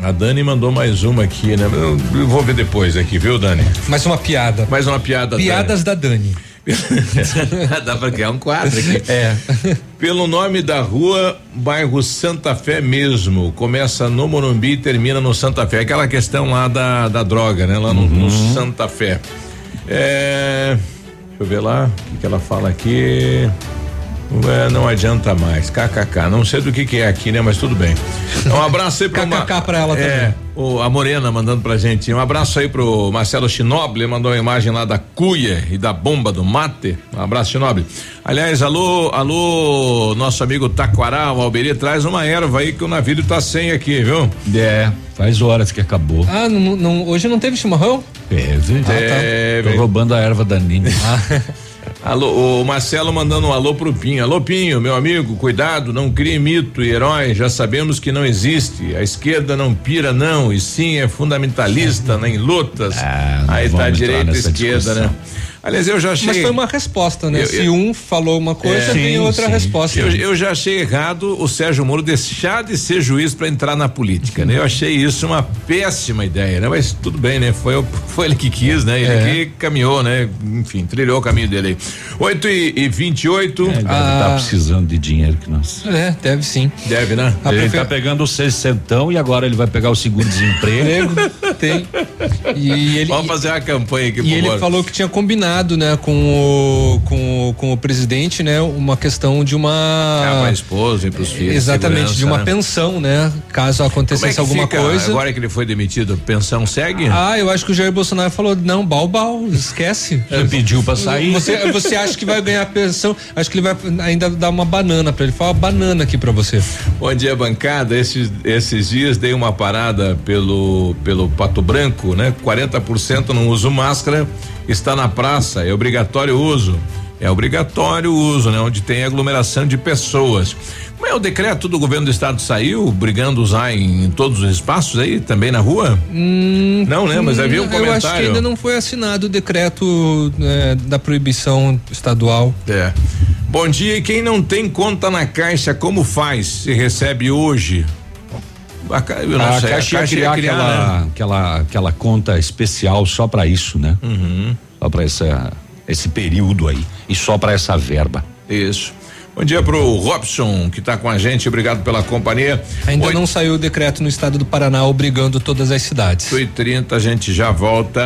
A Dani mandou mais uma aqui, né? Eu, eu vou ver depois aqui, viu, Dani? Mais uma piada. Mais uma piada. Piadas Dani. da Dani. Dá pra criar um quadro aqui. É. Pelo nome da rua, bairro Santa Fé mesmo. Começa no Morumbi e termina no Santa Fé. Aquela questão lá da, da droga, né? Lá no, uhum. no Santa Fé. É, deixa eu ver lá o que, que ela fala aqui. É, não adianta mais. KKK. Não sei do que que é aqui, né? Mas tudo bem. Um abraço aí pra KKK pra ela é, também. O, a Morena mandando pra gente. Um abraço aí pro Marcelo Chinoble, mandou uma imagem lá da cuia e da bomba do mate. Um abraço, Chinoble. Aliás, alô, alô, nosso amigo Taquará, o Alberi, traz uma erva aí que o navio tá sem aqui, viu? É, faz horas que acabou. Ah, não, não, hoje não teve chimarrão? Teve. Ah, tá. Tô roubando a erva da Nina. Ah. Alô, o Marcelo mandando um alô pro Pinho. Alô, Pinho, meu amigo, cuidado, não crie mito e herói, já sabemos que não existe. A esquerda não pira, não, e sim é fundamentalista, né, em lutas. Ah, Aí tá direita e esquerda, discussão. né? Aliás, eu já achei. Mas foi uma resposta, né? Eu, Se eu, um falou uma coisa, é, vem outra sim. resposta. Eu, eu, já achei errado o Sérgio Moro deixar de ser juiz para entrar na política, né? Eu achei isso uma péssima ideia, né? Mas tudo bem, né? Foi, foi ele que quis, né? Ele é. que caminhou, né? Enfim, trilhou o caminho dele aí. 8 e, e 28 é, Deve estar tá ah, tá precisando de dinheiro que nós. É, deve sim. Deve, né? A ele prefer... tá pegando o sessentão e agora ele vai pegar o segundo desemprego. Tem. E ele, Vamos fazer uma campanha aqui, E ele falou que tinha combinado, né? Com o, com, o, com o presidente, né? Uma questão de uma. É, a esposa e para os filhos. Exatamente, de uma né? pensão, né? Caso acontecesse é alguma fica? coisa. Agora que ele foi demitido, pensão segue? Ah, eu acho que o Jair Bolsonaro falou: não, bal, bal, esquece. Pediu para sair. Você, você acha que vai ganhar pensão? Acho que ele vai ainda dar uma banana para ele. Fala banana aqui para você. Bom dia, bancada. Esses, esses dias dei uma parada pelo, pelo Pato Branco, né? 40% não uso máscara está na praça, é obrigatório o uso. É obrigatório o uso, né? Onde tem aglomeração de pessoas. Como é o decreto do governo do estado saiu, obrigando usar em, em todos os espaços aí, também na rua? Hum, não, né? Mas havia um comentário. Eu acho que ainda não foi assinado o decreto né, da proibição estadual. É. Bom dia, e quem não tem conta na caixa, como faz? Se recebe hoje? A, a, sei, a Caixa ia criar, criar aquela, né? aquela, aquela conta especial só para isso, né? Uhum. Só para esse período aí e só para essa verba. Isso. Bom dia pro Robson que está com a gente, obrigado pela companhia. Ainda Oito... não saiu o decreto no estado do Paraná obrigando todas as cidades. 8 e 30 a gente já volta.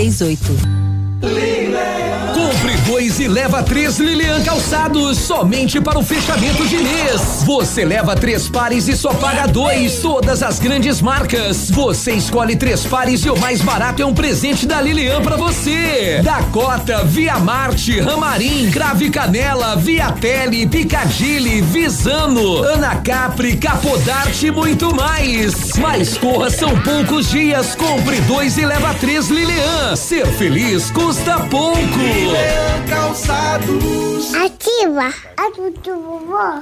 38. Compre dois e leva três Lilian Calçados somente para o fechamento de mês. Você leva três pares e só paga dois. Todas as grandes marcas. Você escolhe três pares e o mais barato é um presente da Lilian para você. Dakota, Via Marte, Ramarim, Crave Canela, Via Tele, Picadilly, Visano, Ana Capri, Capodarte e muito mais. Mas corra, são poucos dias. Compre dois e leva três Lilian. Ser feliz custa pouco. Calçados. Ativa. Ativa, vovó.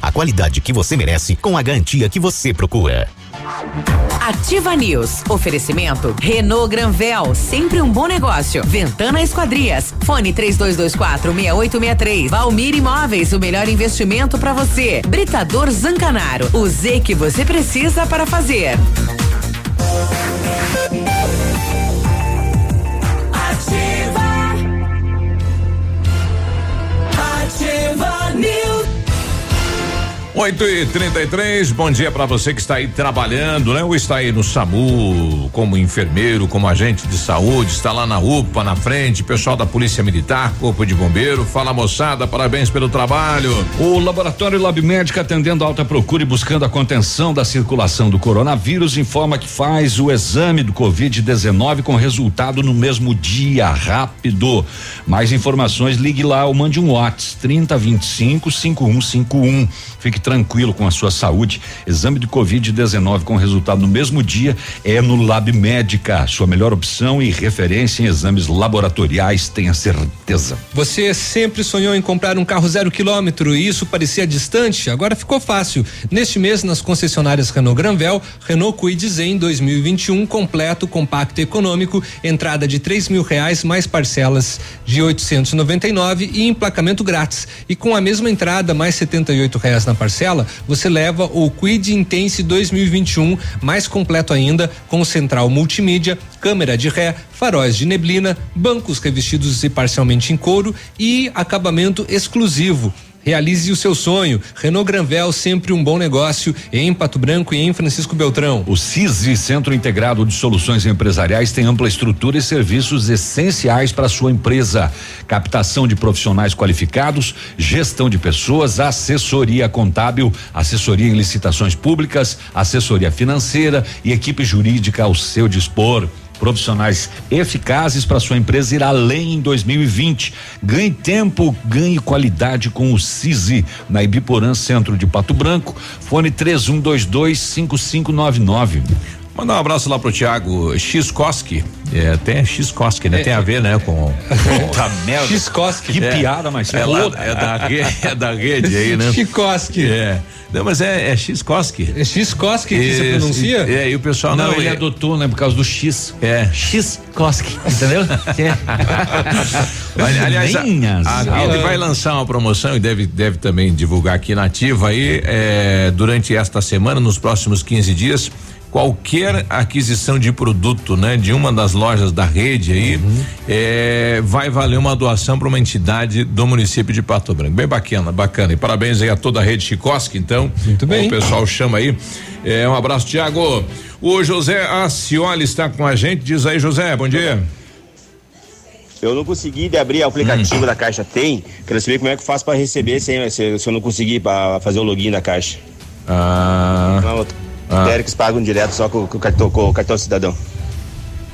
a qualidade que você merece com a garantia que você procura. Ativa News. Oferecimento Renault Granvel, sempre um bom negócio. Ventana Esquadrias. Fone 3224 6863. Valmir Imóveis, o melhor investimento para você. Britador Zancanaro. O Z que você precisa para fazer. 8 e 33 bom dia para você que está aí trabalhando, né? Ou está aí no SAMU, como enfermeiro, como agente de saúde, está lá na UPA, na frente, pessoal da Polícia Militar, Corpo de Bombeiro. Fala moçada, parabéns pelo trabalho. O Laboratório Lab Médica, atendendo a alta procura e buscando a contenção da circulação do coronavírus, informa que faz o exame do Covid-19 com resultado no mesmo dia, rápido. Mais informações, ligue lá ou mande um WhatsApp 3025 5151. Fique tranquilo com a sua saúde. Exame de Covid-19 com resultado no mesmo dia é no Lab Médica, sua melhor opção e referência em exames laboratoriais, tenha certeza. Você sempre sonhou em comprar um carro zero quilômetro e isso parecia distante? Agora ficou fácil. Neste mês, nas concessionárias Renault Granvel, Renault Kwid Zen 2021 completo, compacto econômico, entrada de três mil reais mais parcelas de 899 e emplacamento grátis. E com a mesma entrada mais setenta e oito reais na parcela, você leva o Quid Intense 2021 mais completo ainda, com central multimídia, câmera de ré, faróis de neblina, bancos revestidos e parcialmente em couro e acabamento exclusivo. Realize o seu sonho. Renault Granvel, sempre um bom negócio em Pato Branco e em Francisco Beltrão. O CISI, Centro Integrado de Soluções Empresariais, tem ampla estrutura e serviços essenciais para sua empresa. Captação de profissionais qualificados, gestão de pessoas, assessoria contábil, assessoria em licitações públicas, assessoria financeira e equipe jurídica ao seu dispor profissionais eficazes para sua empresa ir além em 2020. Ganhe tempo, ganhe qualidade com o CISI na Ibiporã Centro de Pato Branco. Fone 3122 5599. Mandar um abraço lá pro Thiago Xkoski. É, tem Xkoski, né? É, tem a ver, né? Com. Puta merda. Xkoski. Que piada, mas é, lá, é, da rede, é da rede aí, né? Xkoski. É. Não, mas é, é Xkoski. É Xkoski que você pronuncia? É, e o pessoal não. não ele é, adotou, né? Por causa do X. É. Xkoski, entendeu? Ali- Aliás, a, a rede aulas. vai lançar uma promoção e deve, deve também divulgar aqui na ativa aí, é, durante esta semana, nos próximos 15 dias. Qualquer aquisição de produto, né, de uma das lojas da rede aí, Uhum. é, vai valer uma doação para uma entidade do município de Pato Branco. Bem bacana, bacana. E parabéns aí a toda a rede Chicoski, então. Muito bem. O pessoal chama aí. É, um abraço, Tiago. O José Acioli está com a gente. Diz aí, José, bom dia. Eu não consegui de abrir o aplicativo da Caixa Tem. Quero saber como é que eu faço para receber se, se, se eu não conseguir para fazer o login da Caixa. Ah. Não, Ah. Dereks pagam direto só com, com o cartão, com o cartão cidadão.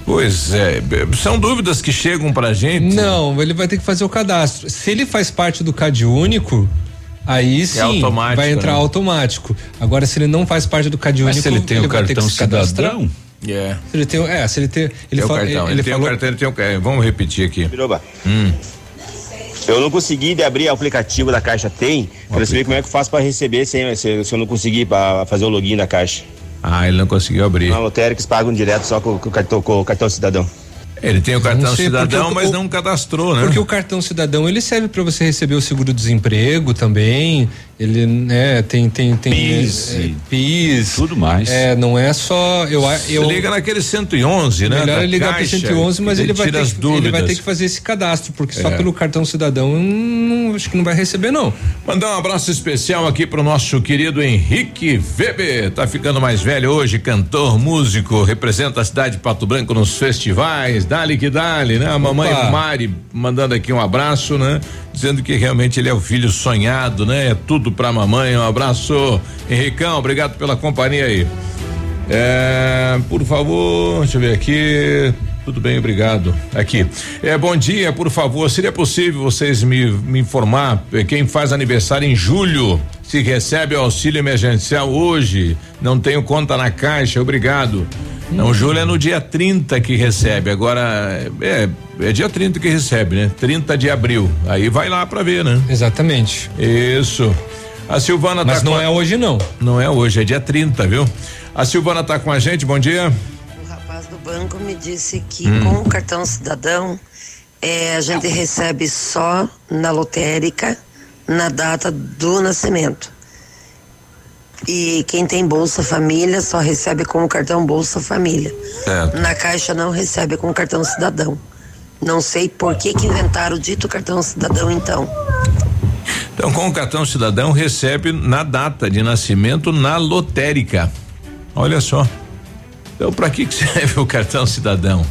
Pois é, são dúvidas que chegam pra gente. Não, ele vai ter que fazer o cadastro. Se ele faz parte do CAD único, aí sim automático, vai entrar né? automático. Agora, se ele não faz parte do CAD Mas único, se ele tem o vai ter que cartão se cadastrar. cidadão? É. Se ele tem, o- é, se ele tem, ele, Tem o fa- cartão, ele, ele, tem falou, o cartão, ele tem o cartão. Vamos repetir aqui. Hum. Eu não consegui de abrir o aplicativo da Caixa Tem. Quero saber como é que eu faço para receber se, se, se eu não conseguir para fazer o login da Caixa. Ah, ele não conseguiu abrir. Não, o Dereks pagam direto só com, com o cartão, com o cartão cidadão. Ele tem o cartão Não sei, cidadão, mas o- não cadastrou, né? Porque o cartão cidadão ele serve para você receber o seguro-desemprego também. Ele, né, tem tem tem PIS, é, PIS, tudo mais. É, não é só eu eu Liga naquele 111, né? Melhor da ele ligar Caixa, 111, mas ele vai, ter as que, ele vai ter que fazer esse cadastro, porque só É. pelo cartão cidadão hum, acho que não vai receber não. Mandar um abraço especial aqui pro nosso querido Henrique Weber. Tá ficando mais velho hoje, cantor, músico, representa a cidade de Pato Branco nos festivais. Dali que dali, né? A mamãe Opa. Mari mandando aqui um abraço, né? Dizendo que realmente ele é o filho sonhado, né? É tudo pra mamãe. Um abraço, Henricão. Obrigado pela companhia aí. É, por favor, deixa eu ver aqui. Tudo bem, obrigado. Aqui. É, bom dia, por favor. Seria possível vocês me, me informar eh, quem faz aniversário em julho? Se recebe o auxílio emergencial hoje? Não tenho conta na caixa, obrigado. Não, julho é no dia 30 que recebe. Agora, é, é dia 30 que recebe, né? 30 de abril. Aí vai lá pra ver, né? Exatamente. Isso. A Silvana Mas tá não com a- é hoje não. Não é hoje, é dia 30, viu? A Silvana tá com a gente, bom dia. O rapaz do banco me disse que Hum. com o cartão cidadão eh, a gente recebe só na lotérica na data do nascimento. E quem tem Bolsa Família só recebe com o cartão Bolsa Família. Na Caixa não recebe com o cartão cidadão. Não sei por que que inventaram o dito cartão cidadão então. Então, com o cartão cidadão, recebe na data de nascimento na lotérica. Olha só. Então, para que, que serve o cartão cidadão?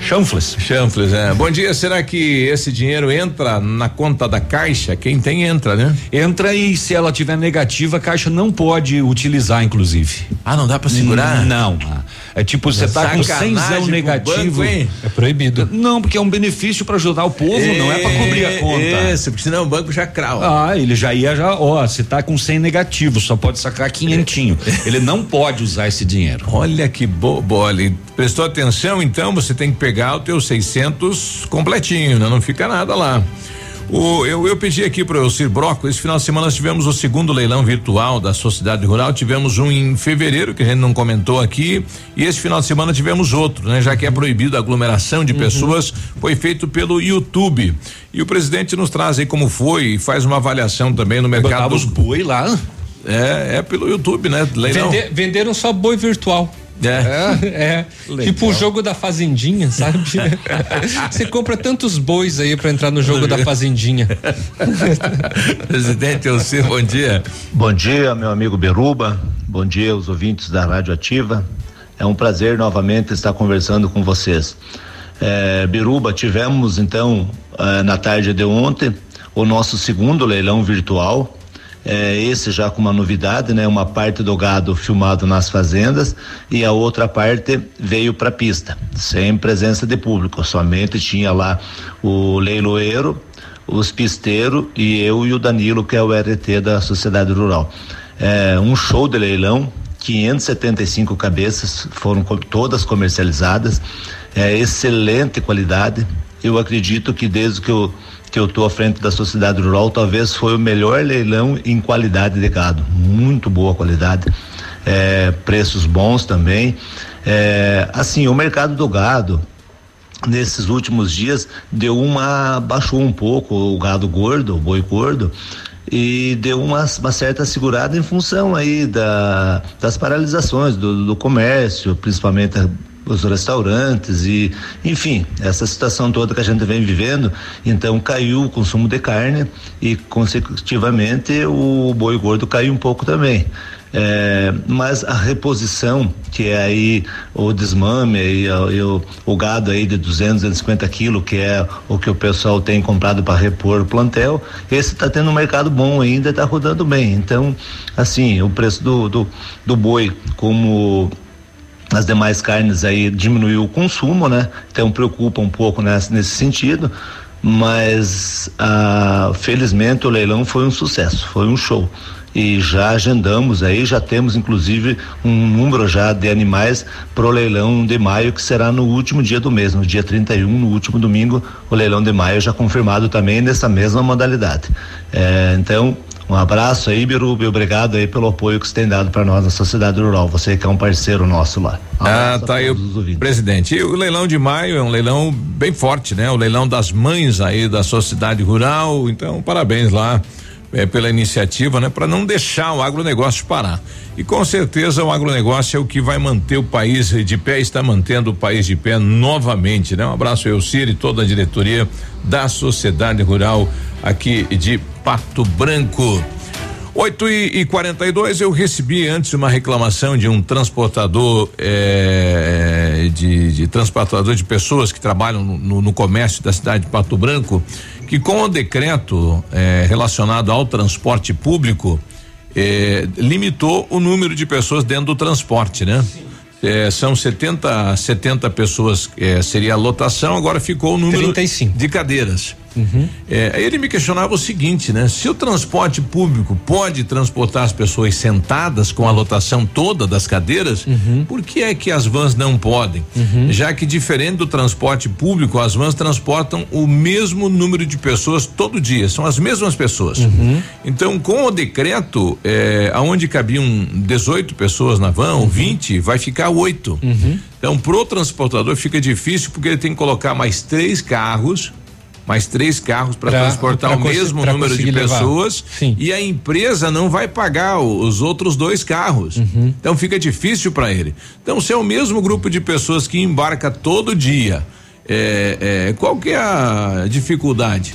Chanfles. Chanfles, é. Bom dia, será que esse dinheiro entra na conta da caixa? Quem tem entra, né? Entra e se ela tiver negativa, a caixa não pode utilizar, inclusive. Ah, não dá pra segurar? Não. É tipo, você tá com cenzão negativo. banco? É proibido. Não, porque é um benefício para ajudar o povo, não é para cobrir a conta. Isso, porque senão o banco já crava. Ah, ele já ia já, ó, você tá com 100 negativo, só pode sacar quinhentinho. ele não pode usar esse dinheiro. Olha que bo bola. Prestou atenção, então você tem que pegar o teu 600 completinho, né? Não fica nada lá. O, eu, eu pedi aqui para o Cir Broco, esse final de semana nós tivemos o segundo leilão virtual da Sociedade Rural, tivemos um em fevereiro, que a gente não comentou aqui, e esse final de semana tivemos outro, né? Já que é proibido a aglomeração de pessoas, foi feito pelo YouTube. E o presidente nos traz aí como foi e faz uma avaliação também no mercado. Botava os boi lá. É, é pelo YouTube, né? Leilão. Vender- venderam só boi virtual. É. É, Legal. tipo o jogo da fazendinha, sabe? Você compra tantos bois aí pra entrar no jogo da fazendinha. Presidente, eu sei, bom dia. Bom dia, meu amigo Beruba. Bom dia, os ouvintes da Rádio Ativa. É um prazer novamente estar conversando com vocês. É, Biruba, tivemos então eh, na tarde de ontem o nosso segundo leilão virtual. É, esse já com uma novidade, né? Uma parte do gado filmado nas fazendas e a outra parte veio para a pista, sem presença de público. Somente tinha lá o leiloeiro, os pisteiros e eu e o Danilo, que é o RT da Sociedade Rural. É um show de leilão. 575 cabeças, foram todas comercializadas, é excelente qualidade. Eu acredito que desde que eu que eu estou à frente da sociedade rural, talvez foi o melhor leilão em qualidade de gado, muito boa qualidade, é, preços bons também. É, assim, o mercado do gado nesses últimos dias deu uma baixou um pouco o gado gordo, o boi gordo e deu uma, uma certa segurada em função aí da, das paralisações do, do comércio, principalmente os restaurantes e enfim essa situação toda que a gente vem vivendo então caiu o consumo de carne e consecutivamente o boi gordo caiu um pouco também é, mas a reposição, que é aí o desmame e, o- e o, o gado aí de 200, 250 quilos, que é o que o pessoal tem comprado para repor o plantel, esse está tendo um mercado bom ainda, está rodando bem. Então, assim, o preço do, do, do boi, como as demais carnes aí diminuiu o consumo, né? Então preocupa um pouco nesse, sentido, mas ah, felizmente o leilão foi um sucesso, foi um show. E já agendamos aí, já temos inclusive um número já de animais pro leilão de maio, que será no último dia do mês, no dia 31, no último domingo, o leilão de maio já confirmado também nessa mesma modalidade. É, então, um abraço aí, Biruba, e obrigado aí pelo apoio que você tem dado para nós na sociedade rural. Você que é um parceiro nosso lá. Ah, tá aí o presidente. E o leilão de maio é um leilão bem forte, né? O leilão das mães aí da sociedade rural. Então, parabéns lá eh, pela iniciativa, né? Para não deixar o agronegócio parar. E com certeza o agronegócio é o que vai manter o país de pé, está mantendo o país de pé novamente, né? Um abraço ao Ciro e toda a diretoria da sociedade rural aqui de Pato Branco. 8 e, e 42 eu recebi antes uma reclamação de um transportador eh, de, de transportador de pessoas que trabalham no, no- comércio da cidade de Pato Branco que com o decreto eh, relacionado ao transporte público eh, limitou o número de pessoas dentro do transporte, né? São 70 70 pessoas seria a lotação, agora ficou o número 35. de cadeiras. É, aí ele me questionava o seguinte, né? Se o transporte público pode transportar as pessoas sentadas com a lotação toda das cadeiras, por que é que as vans não podem? Já que diferente do transporte público, as vans transportam o mesmo número de pessoas todo dia, são as mesmas pessoas. Então, com o decreto, é, aonde cabiam 18 pessoas na van, ou 20, vai ficar oito. Então, pro transportador fica difícil porque ele tem que colocar mais três carros, mais três carros para transportar pra o mesmo número de pessoas e a empresa não vai pagar os outros dois carros. Uhum. Então fica difícil para ele. Então, se é o mesmo grupo de pessoas que embarca todo dia, é, é, qual que é a dificuldade?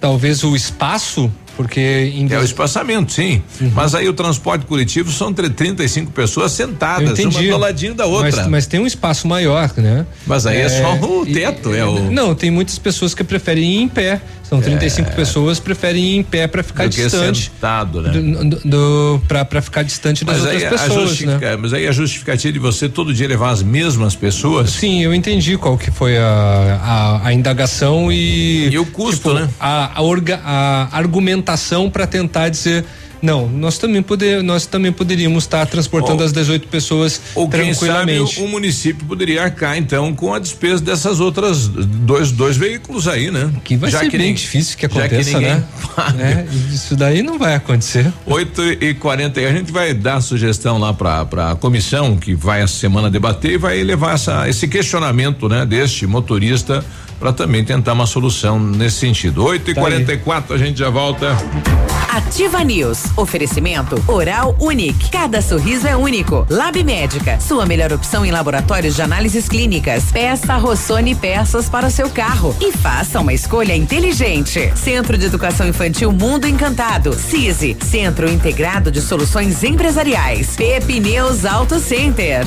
Talvez o espaço, porque em É o espaçamento, sim. Uhum. Mas aí o transporte coletivo são entre 35 pessoas sentadas, uma do ladinho da outra. Mas, mas tem um espaço maior, né? Mas aí é só o teto, é o- Não, tem muitas pessoas que preferem ir em pé. São 35 pessoas preferem ir em pé para ficar É. do distante. sentado, né? Do, do, do, pra ficar distante das Mas outras pessoas, né? justifica- mas aí a justificativa de você todo dia levar as mesmas pessoas. Sim, eu entendi qual que foi a, a, a indagação e. E o custo, né? A, a, orga- a argumentação para tentar dizer. Não, nós também, poder, nós também poderíamos estar transportando Ou- as 18 pessoas Ou quem sabe tranquilamente. o, o município poderia arcar então com a despesa dessas outras dois, dois veículos aí, né? Que vai Já ser que bem nem- difícil que que aconteça, ninguém né? paga. É, isso daí não vai acontecer. 8 e 40 a gente vai dar sugestão lá para a comissão que vai essa semana debater e vai levar essa, esse questionamento, né, deste motorista para também tentar uma solução nesse sentido. 8 e Tá aí. 44 a gente já volta. Ativa News. Oferecimento Oral Unique. Cada sorriso é único. Lab Médica. Sua melhor opção em laboratórios de análises clínicas. Peça Rossoni peças para o seu carro. E faça uma escolha inteligente. Centro de Educação Infantil Mundo Encantado. CISI. Centro Integrado de Soluções Empresariais. Pepineus Auto Center.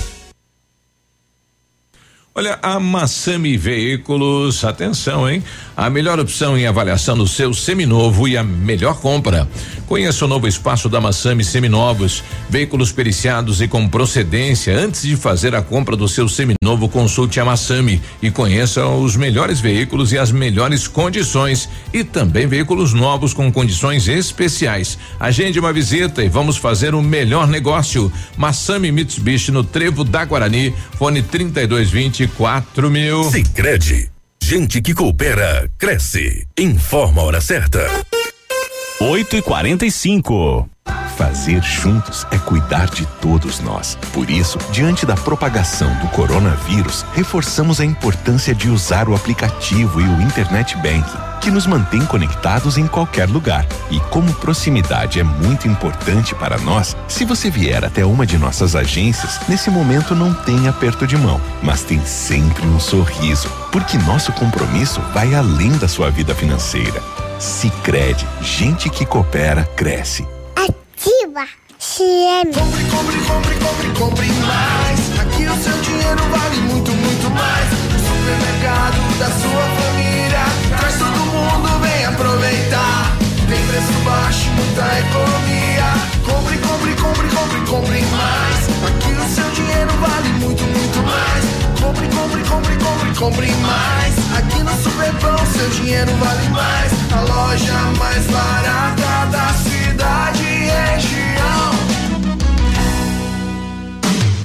Olha, a Massami Veículos, atenção, hein? A melhor opção em avaliação do seu seminovo e a melhor compra. Conheça o novo espaço da Massami Seminovos, veículos periciados e com procedência. Antes de fazer a compra do seu seminovo, consulte a Massami e conheça os melhores veículos e as melhores condições e também veículos novos com condições especiais. Agende uma visita e vamos fazer o melhor negócio. Massami Mitsubishi no Trevo da Guarani, fone 3220 24 mil. Sicredi. Gente que coopera, cresce. Informa a hora certa. 8 e 45 Fazer juntos é cuidar de todos nós. Por isso, diante da propagação do coronavírus, reforçamos a importância de usar o aplicativo e o Internet Banking que nos mantém conectados em qualquer lugar. E como proximidade é muito importante para nós, se você vier até uma de nossas agências, nesse momento não tem aperto de mão, mas tem sempre um sorriso, porque nosso compromisso vai além da sua vida financeira. Sicredi, gente que coopera cresce. Ativa CM. Compre, compre, compre, compre, compre mais. Aqui o seu dinheiro vale muito, muito mais. O supermercado da sua família. Traz todo mundo, vem aproveitar. Tem preço baixo, muita economia. Compre, compre, compre, compre, compre mais. Aqui o seu dinheiro vale muito, muito mais. Compre, compre, compre, compre, compre mais. Aqui no Superpão seu dinheiro vale mais. A loja mais barata da cidade e região.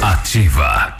Ativa.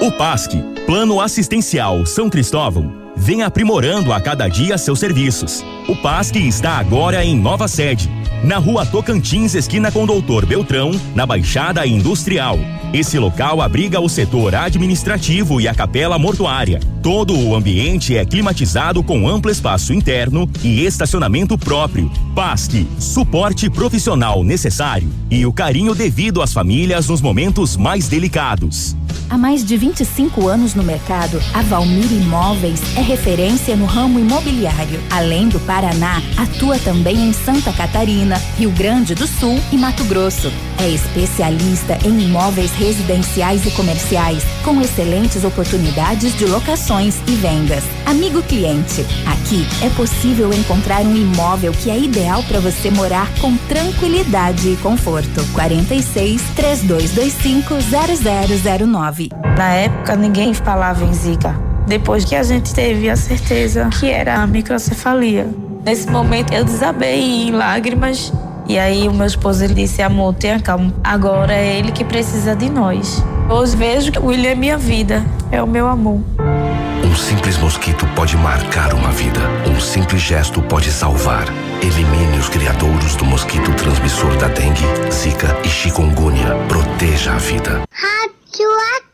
O PASC, Plano Assistencial São Cristóvão, vem aprimorando a cada dia seus serviços. O PASC está agora em nova sede, na rua Tocantins, esquina com Doutor Beltrão, na Baixada Industrial. Esse local abriga o setor administrativo e a capela mortuária. Todo o ambiente é climatizado com amplo espaço interno e estacionamento próprio. PASC, suporte profissional necessário e o carinho devido às famílias nos momentos mais delicados. Há mais de 25 anos no mercado, a Valmir Imóveis é referência no ramo imobiliário. Além do Paraná, atua também em Santa Catarina, Rio Grande do Sul e Mato Grosso. É especialista em imóveis residenciais e comerciais, com excelentes oportunidades de locações e vendas. Amigo cliente, aqui é possível encontrar um imóvel que é ideal para você morar com tranquilidade e conforto. 46 3225 0009. Na época, ninguém falava em Zika. Depois que a gente teve a certeza que era a microcefalia. Nesse momento, eu desabei em lágrimas. E aí, o meu esposo ele disse: Amor, tenha calma. Agora é ele que precisa de nós. Hoje vejo que o William é minha vida, é o meu amor. Um simples mosquito pode marcar uma vida. Um simples gesto pode salvar. Elimine os criadouros do mosquito transmissor da dengue, zika e chikungunya. Proteja a vida. Radioativa.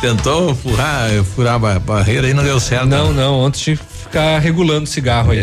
Tentou furar, furar a barreira e não deu certo. Não, não, ontem tive que ficar regulando cigarro aí.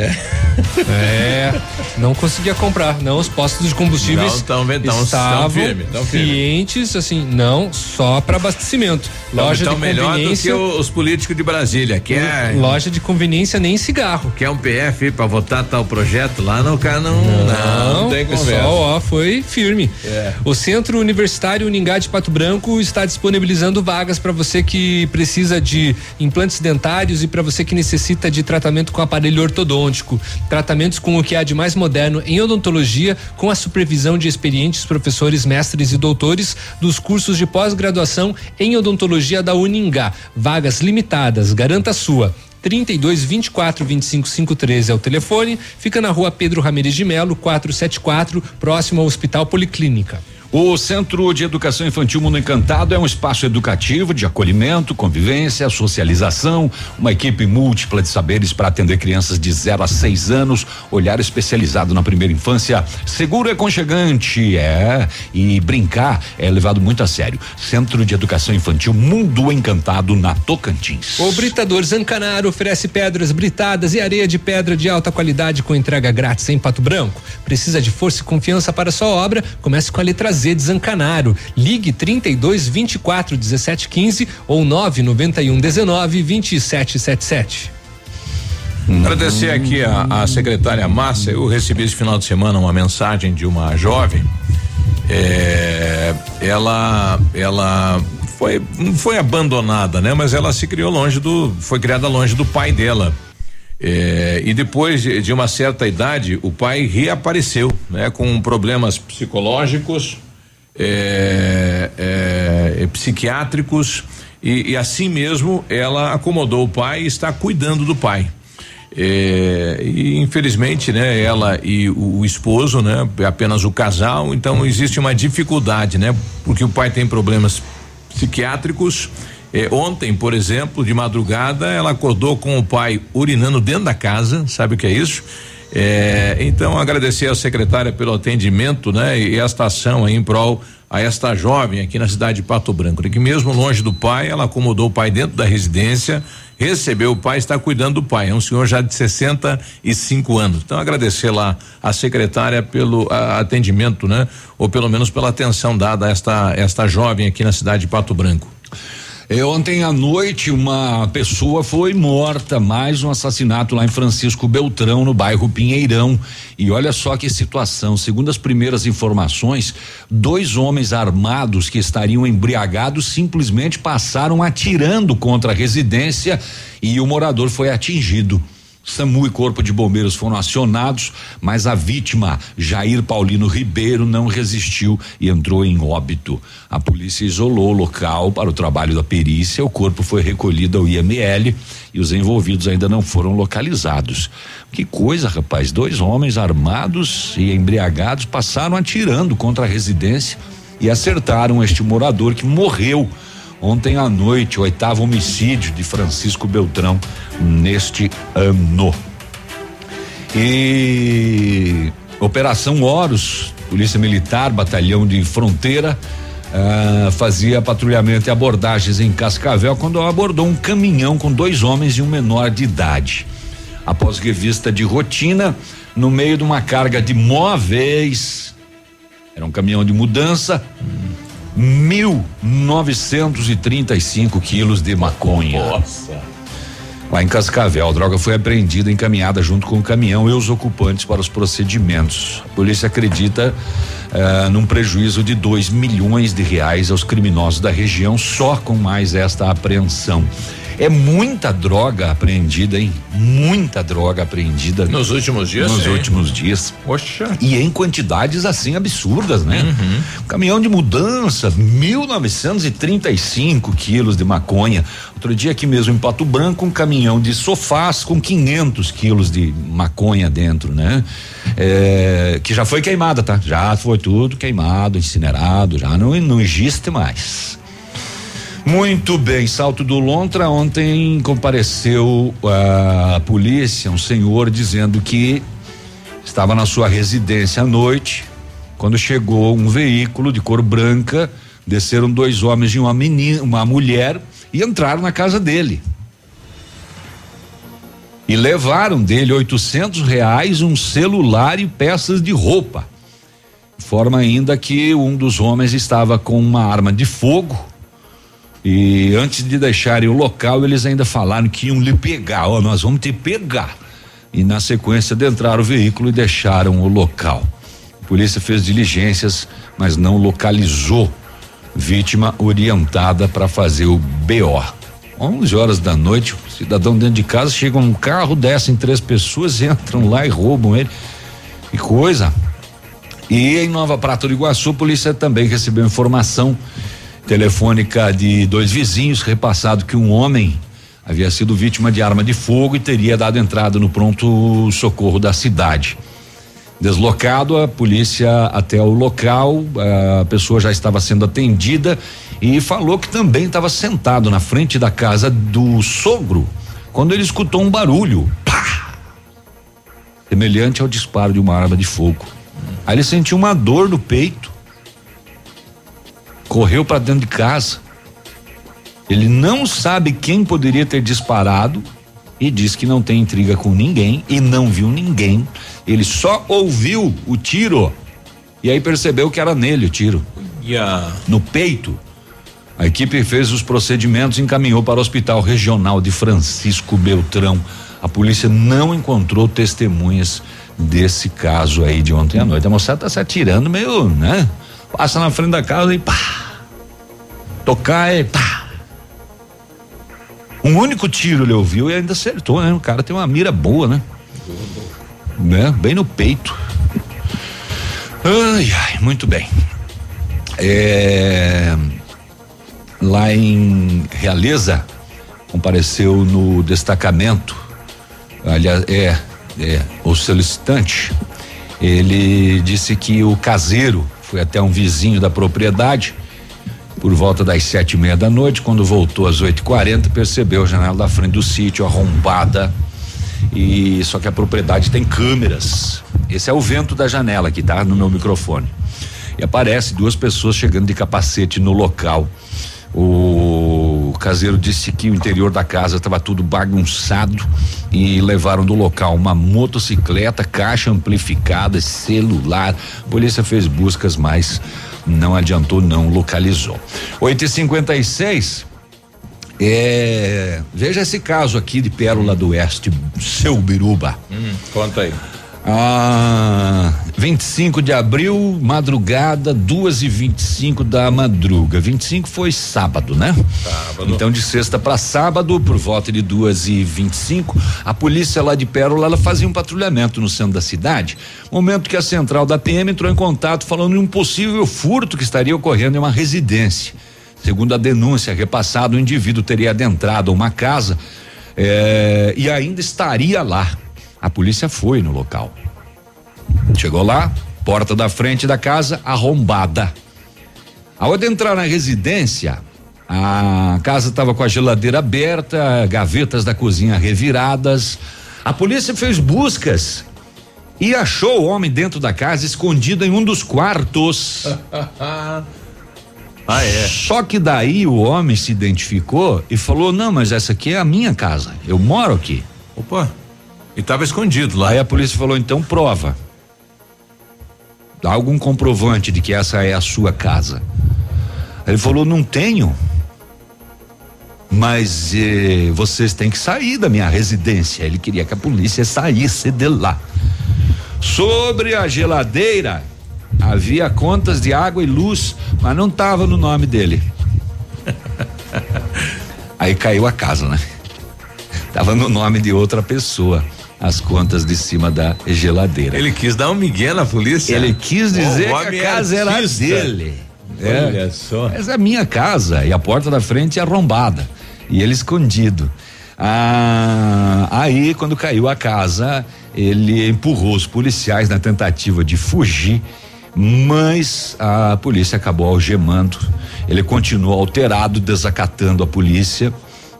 É. não conseguia comprar. Não, os postos de combustíveis Não, tão tão- estavam tão firme, tão firme. clientes, assim, não só para abastecimento. Loja então de melhor do que os políticos de Brasília, que é Loja de conveniência nem cigarro. que é um PF para votar tal projeto lá, não, o cara não, Não, não, tem o conversa. pessoal ó, foi firme. É. O Centro Universitário Uningá de Pato Branco está disponibilizando vagas para você que precisa de implantes dentários e para você que necessita de tratamento com aparelho ortodôntico. Tratamentos com o que há de mais moderno em odontologia, com a supervisão de experientes professores, mestres e doutores dos cursos de pós-graduação em odontologia da Uningá. Vagas limitadas, garanta a sua. 32 24 25 513 é o telefone. Fica na rua Pedro Ramirez de Melo, 474, próximo ao Hospital Policlínica. O Centro de Educação Infantil Mundo Encantado é um espaço educativo de acolhimento, convivência, socialização, uma equipe múltipla de saberes para atender crianças de 0 a 6 anos, olhar especializado na primeira infância, seguro e aconchegante, é, e brincar é levado muito a sério. Centro de Educação Infantil Mundo Encantado na Tocantins. O Britador Zancanaro oferece pedras britadas e areia de pedra de alta qualidade com entrega grátis em Pato Branco. Precisa de força e confiança para sua obra? Comece com a letra Z de Zancanaro. Ligue 32 24 17 15 ou 991 19 27 77. Agradecer aqui a, a secretária Márcia. Eu recebi esse final de semana uma mensagem de uma jovem. É, ela, ela foi, foi abandonada, né? Mas ela se criou longe do, foi criada longe do pai dela. É, e depois de, de, uma certa idade, o pai reapareceu, né? Com problemas psicológicos, é, é, é, psiquiátricos e, e, assim mesmo ela acomodou o pai e está cuidando do pai. É, e infelizmente, né, ela e o, o, esposo, né, apenas o casal, então existe uma dificuldade, né, porque o pai tem problemas psiquiátricos. É, ontem, por exemplo, de madrugada, ela acordou com o pai urinando dentro da casa, sabe o que é isso? É, então agradecer à secretária pelo atendimento, né? E esta ação aí em prol a esta jovem aqui na cidade de Pato Branco, que mesmo longe do pai, ela acomodou o pai dentro da residência, recebeu o pai, está cuidando do pai. É um senhor já de 65 anos. Então agradecer lá a secretária pelo a, atendimento, né? Ou pelo menos pela atenção dada a esta esta jovem aqui na cidade de Pato Branco. É, ontem à noite, uma pessoa foi morta, mais um assassinato lá em Francisco Beltrão, no bairro Pinheirão. E olha só que situação. Segundo as primeiras informações, dois homens armados que estariam embriagados simplesmente passaram atirando contra a residência e o morador foi atingido. SAMU e Corpo de Bombeiros foram acionados, mas a vítima, Jair Paulino Ribeiro, não resistiu e entrou em óbito. A polícia isolou o local para o trabalho da perícia, o corpo foi recolhido ao IML e os envolvidos ainda não foram localizados. Que coisa, rapaz! Dois homens armados e embriagados passaram atirando contra a residência e acertaram este morador que morreu ontem à noite, o oitavo homicídio de Francisco Beltrão neste ano. E Operação Horus, Polícia Militar, Batalhão de Fronteira, uh, fazia patrulhamento e abordagens em Cascavel quando abordou um caminhão com dois homens e um menor de idade. Após revista de rotina, no meio de uma carga de móveis, era um caminhão de mudança, 1.935 quilos de maconha. Nossa. Lá em Cascavel, a droga foi apreendida e encaminhada junto com o caminhão e os ocupantes para os procedimentos. A polícia acredita uh, num prejuízo de 2 milhões de reais aos criminosos da região só com mais esta apreensão. É muita droga apreendida, hein? Muita droga apreendida. Nos últimos dias? Nos sim. últimos dias. Poxa. E em quantidades assim absurdas, né? Uhum. Caminhão de mudança, 1935 quilos de maconha. Outro dia aqui mesmo em Pato Branco, um caminhão de sofás com 500 quilos de maconha dentro, né? É, que já foi queimada, tá? Já foi tudo queimado, incinerado, já não, não existe mais. Muito bem, Salto do Lontra ontem compareceu a polícia, um senhor dizendo que estava na sua residência à noite, quando chegou um veículo de cor branca, desceram dois homens e uma menina, uma mulher e entraram na casa dele. E levaram dele oitocentos reais, um celular e peças de roupa. Forma ainda que um dos homens estava com uma arma de fogo e antes de deixarem o local, eles ainda falaram que iam lhe pegar. Ó, oh, nós vamos te pegar. E na sequência adentraram o veículo e deixaram o local. A polícia fez diligências, mas não localizou vítima orientada para fazer o BO. 11 horas da noite, o cidadão dentro de casa chega um carro, descem três pessoas, entram lá e roubam ele. Que coisa. E em Nova Prata do Iguaçu, a polícia também recebeu informação telefônica de dois vizinhos repassado que um homem havia sido vítima de arma de fogo e teria dado entrada no pronto socorro da cidade. Deslocado a polícia até o local, a pessoa já estava sendo atendida e falou que também estava sentado na frente da casa do sogro quando ele escutou um barulho, pá, semelhante ao disparo de uma arma de fogo. Aí ele sentiu uma dor no peito, correu para dentro de casa. Ele não sabe quem poderia ter disparado e diz que não tem intriga com ninguém e não viu ninguém. Ele só ouviu o tiro e aí percebeu que era nele o tiro. Yeah. No peito. A equipe fez os procedimentos e encaminhou para o Hospital Regional de Francisco Beltrão. A polícia não encontrou testemunhas desse caso aí de ontem à noite. A moçada tá se atirando meio, né? Passa na frente da casa e pá. Tocar e pá. Um único tiro ele ouviu e ainda acertou, né? O cara tem uma mira boa, né? Né? Bem no peito. Ai, ai, muito bem. É, lá em Realeza, compareceu no destacamento, aliás, é, é, o solicitante, ele disse que o caseiro foi até um vizinho da propriedade por volta das sete e meia da noite, quando voltou às oito e quarenta, percebeu a janela da frente do sítio arrombada e só que a propriedade tem câmeras. Esse é o vento da janela que tá no meu microfone. E aparece duas pessoas chegando de capacete no local. O caseiro disse que o interior da casa estava tudo bagunçado e levaram do local uma motocicleta, caixa amplificada, celular. A polícia fez buscas, mas não adiantou, não localizou. 8 e 56 é, veja esse caso aqui de Pérola do Oeste, seu Biruba. Hum, conta aí. Ah, 25 de abril, madrugada, duas e 25 da madruga. 25 foi sábado, né? Sábado. Então de sexta para sábado, por volta de duas e 25, a polícia lá de Pérola ela fazia um patrulhamento no centro da cidade. Momento que a central da PM entrou em contato falando de um possível furto que estaria ocorrendo em uma residência. Segundo a denúncia repassada, o indivíduo teria adentrado uma casa eh, e ainda estaria lá. A polícia foi no local. Chegou lá, porta da frente da casa arrombada. Ao adentrar na residência, a casa estava com a geladeira aberta, gavetas da cozinha reviradas. A polícia fez buscas e achou o homem dentro da casa escondido em um dos quartos. Ah, é? Só que daí o homem se identificou e falou: Não, mas essa aqui é a minha casa. Eu moro aqui. Opa. E estava escondido lá. Aí a polícia falou: Então prova. Dá algum comprovante de que essa é a sua casa. Ele falou: Não tenho. Mas eh, vocês têm que sair da minha residência. Ele queria que a polícia saísse de lá. Sobre a geladeira, havia contas de água e luz, mas não estava no nome dele. Aí caiu a casa, né? Tava no nome de outra pessoa. As contas de cima da geladeira. Ele quis dar um migué na polícia. Ele quis dizer que a casa é era artista. dele. Olha só. Essa é a minha casa e a porta da frente é arrombada e ele escondido. Ah, aí quando caiu a casa, ele empurrou os policiais na tentativa de fugir, mas a polícia acabou algemando. Ele continuou alterado, desacatando a polícia.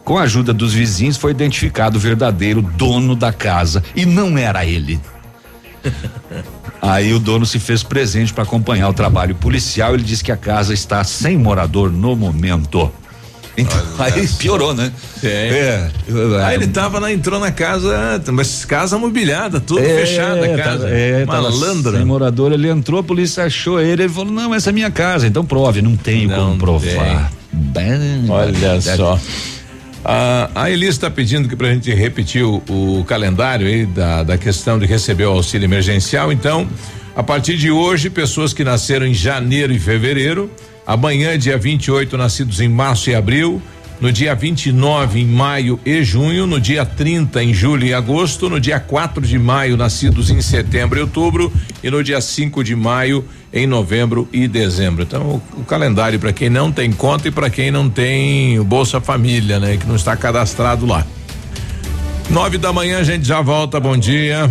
Com a ajuda dos vizinhos foi identificado o verdadeiro dono da casa e não era ele. Aí o dono se fez presente para acompanhar o trabalho policial. Ele disse que a casa está sem morador no momento. Então aí piorou, né? É. Aí ele tava lá, entrou na casa, mas casa mobiliada, tudo É, fechada a casa. é, tava Malandro. Sem morador, ele entrou, a polícia achou ele, ele falou: "Não, essa é minha casa". Então prove, não tenho como provar. Bem, Olha só. A, a Elis está pedindo que pra gente repetir o, o calendário aí da, da questão de receber o auxílio emergencial. Então, a partir de hoje, pessoas que nasceram em janeiro e fevereiro, amanhã, dia 28, nascidos em março e abril, no dia 29 em maio e junho, no dia 30 em julho e agosto, no dia 4 de maio nascidos em setembro e outubro e no dia 5 de maio em novembro e dezembro. Então, o, o calendário para quem não tem conta e para quem não tem o Bolsa Família, né, que não está cadastrado lá. Nove da manhã a gente já volta. Bom dia.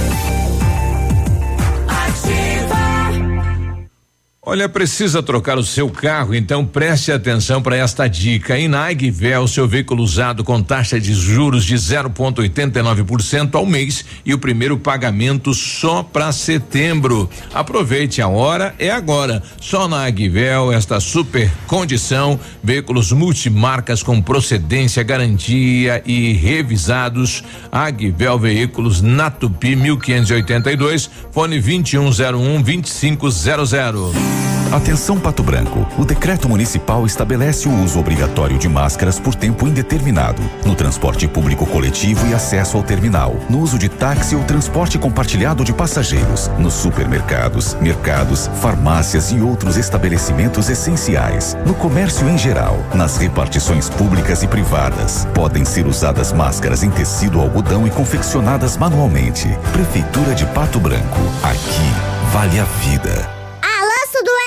Olha, precisa trocar o seu carro, então preste atenção para esta dica. Inag Vel, seu veículo usado com taxa de juros de 0,89% ao mês e o primeiro pagamento só para setembro. Aproveite a hora, é agora. Só na Agvel, esta super condição, veículos multimarcas com procedência, garantia e revisados. Agvel Veículos na Tupi 1582, fone 2101 2500. Atenção Pato Branco. O decreto municipal estabelece o uso obrigatório de máscaras por tempo indeterminado no transporte público coletivo e acesso ao terminal, no uso de táxi ou transporte compartilhado de passageiros, nos supermercados, mercados, farmácias e outros estabelecimentos essenciais, no comércio em geral, nas repartições públicas e privadas. Podem ser usadas máscaras em tecido algodão e confeccionadas manualmente. Prefeitura de Pato Branco. Aqui vale a vida.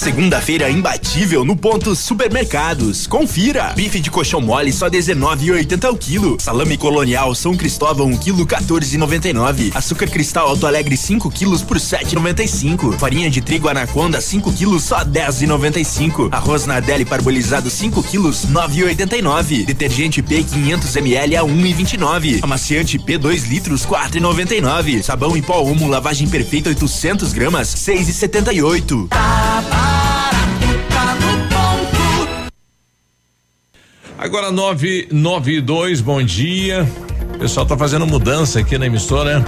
Segunda-feira imbatível no ponto supermercados. Confira. Bife de colchão mole só 19,80 o quilo. Salame colonial São Cristóvão 1 quilo 14,99. Açúcar cristal Alto Alegre 5 quilos por 7,95. Farinha de trigo Anaconda 5 quilos só 10,95. Arroz Nardelli parbolizado 5 quilos 9,89. Detergente P 500 ml a 1,29. Amaciante P 2 litros 4,99. Sabão em pó Omo lavagem perfeita 800 gramas 6,78. Agora 992, bom dia. O pessoal tá fazendo mudança aqui na emissora.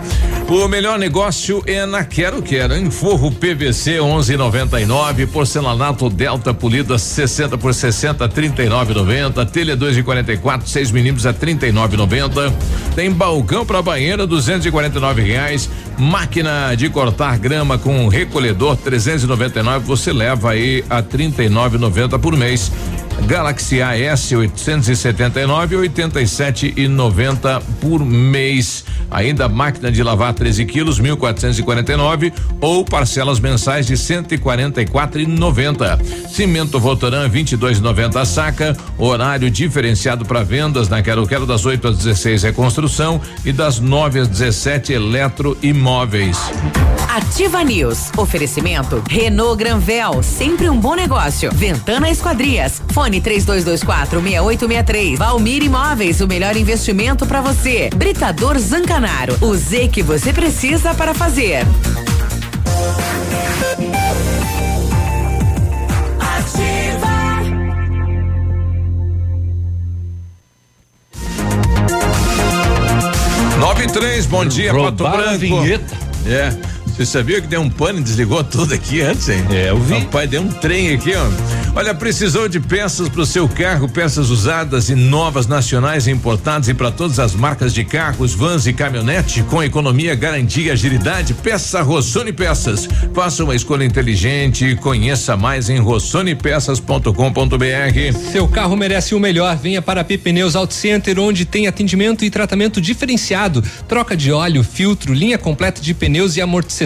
O melhor negócio é na Quero Quero, em forro PVC 11,99, porcelanato Delta polida 60 por 60 39,90, telha 2 de 44 6 milímetros a 39,90. Tem balcão para banheira 249 reais, máquina de cortar grama com recolhedor 399, você leva aí a 39,90 por mês. Galaxy AS 879 87 e 90 por mês. Ainda máquina de lavar 13 quilos 1449 ou parcelas mensais de 144 e 90. Cimento Votoran 22,90 a saca. Horário diferenciado para vendas na Quero Quero das 8 às 16 é construção e das 9 às 17 eletro imóveis. Ativa News. Oferecimento Renault Granvel, sempre um bom negócio. Ventana Esquadrias. Fone 3224 6863. Valmir Imóveis, o melhor investimento para você. Britador Zancanaro. O Z que você precisa para fazer. Nove e três, bom dia, Pato Roubaram Branco. vinheta. É. Você sabia que deu um pane e desligou tudo aqui antes, hein? É, eu vi. Rapaz, deu um trem aqui, ó. Olha, precisou de peças para o seu carro, peças usadas e novas nacionais importadas e para todas as marcas de carros, vans e caminhonete com economia, garantia e agilidade. Peça Rossoni Peças. Faça uma escolha inteligente e conheça mais em rossonepeças.com.br. Seu carro merece o melhor. Venha para a Pneus Auto Center, onde tem atendimento e tratamento diferenciado. Troca de óleo, filtro, linha completa de pneus e amortecedores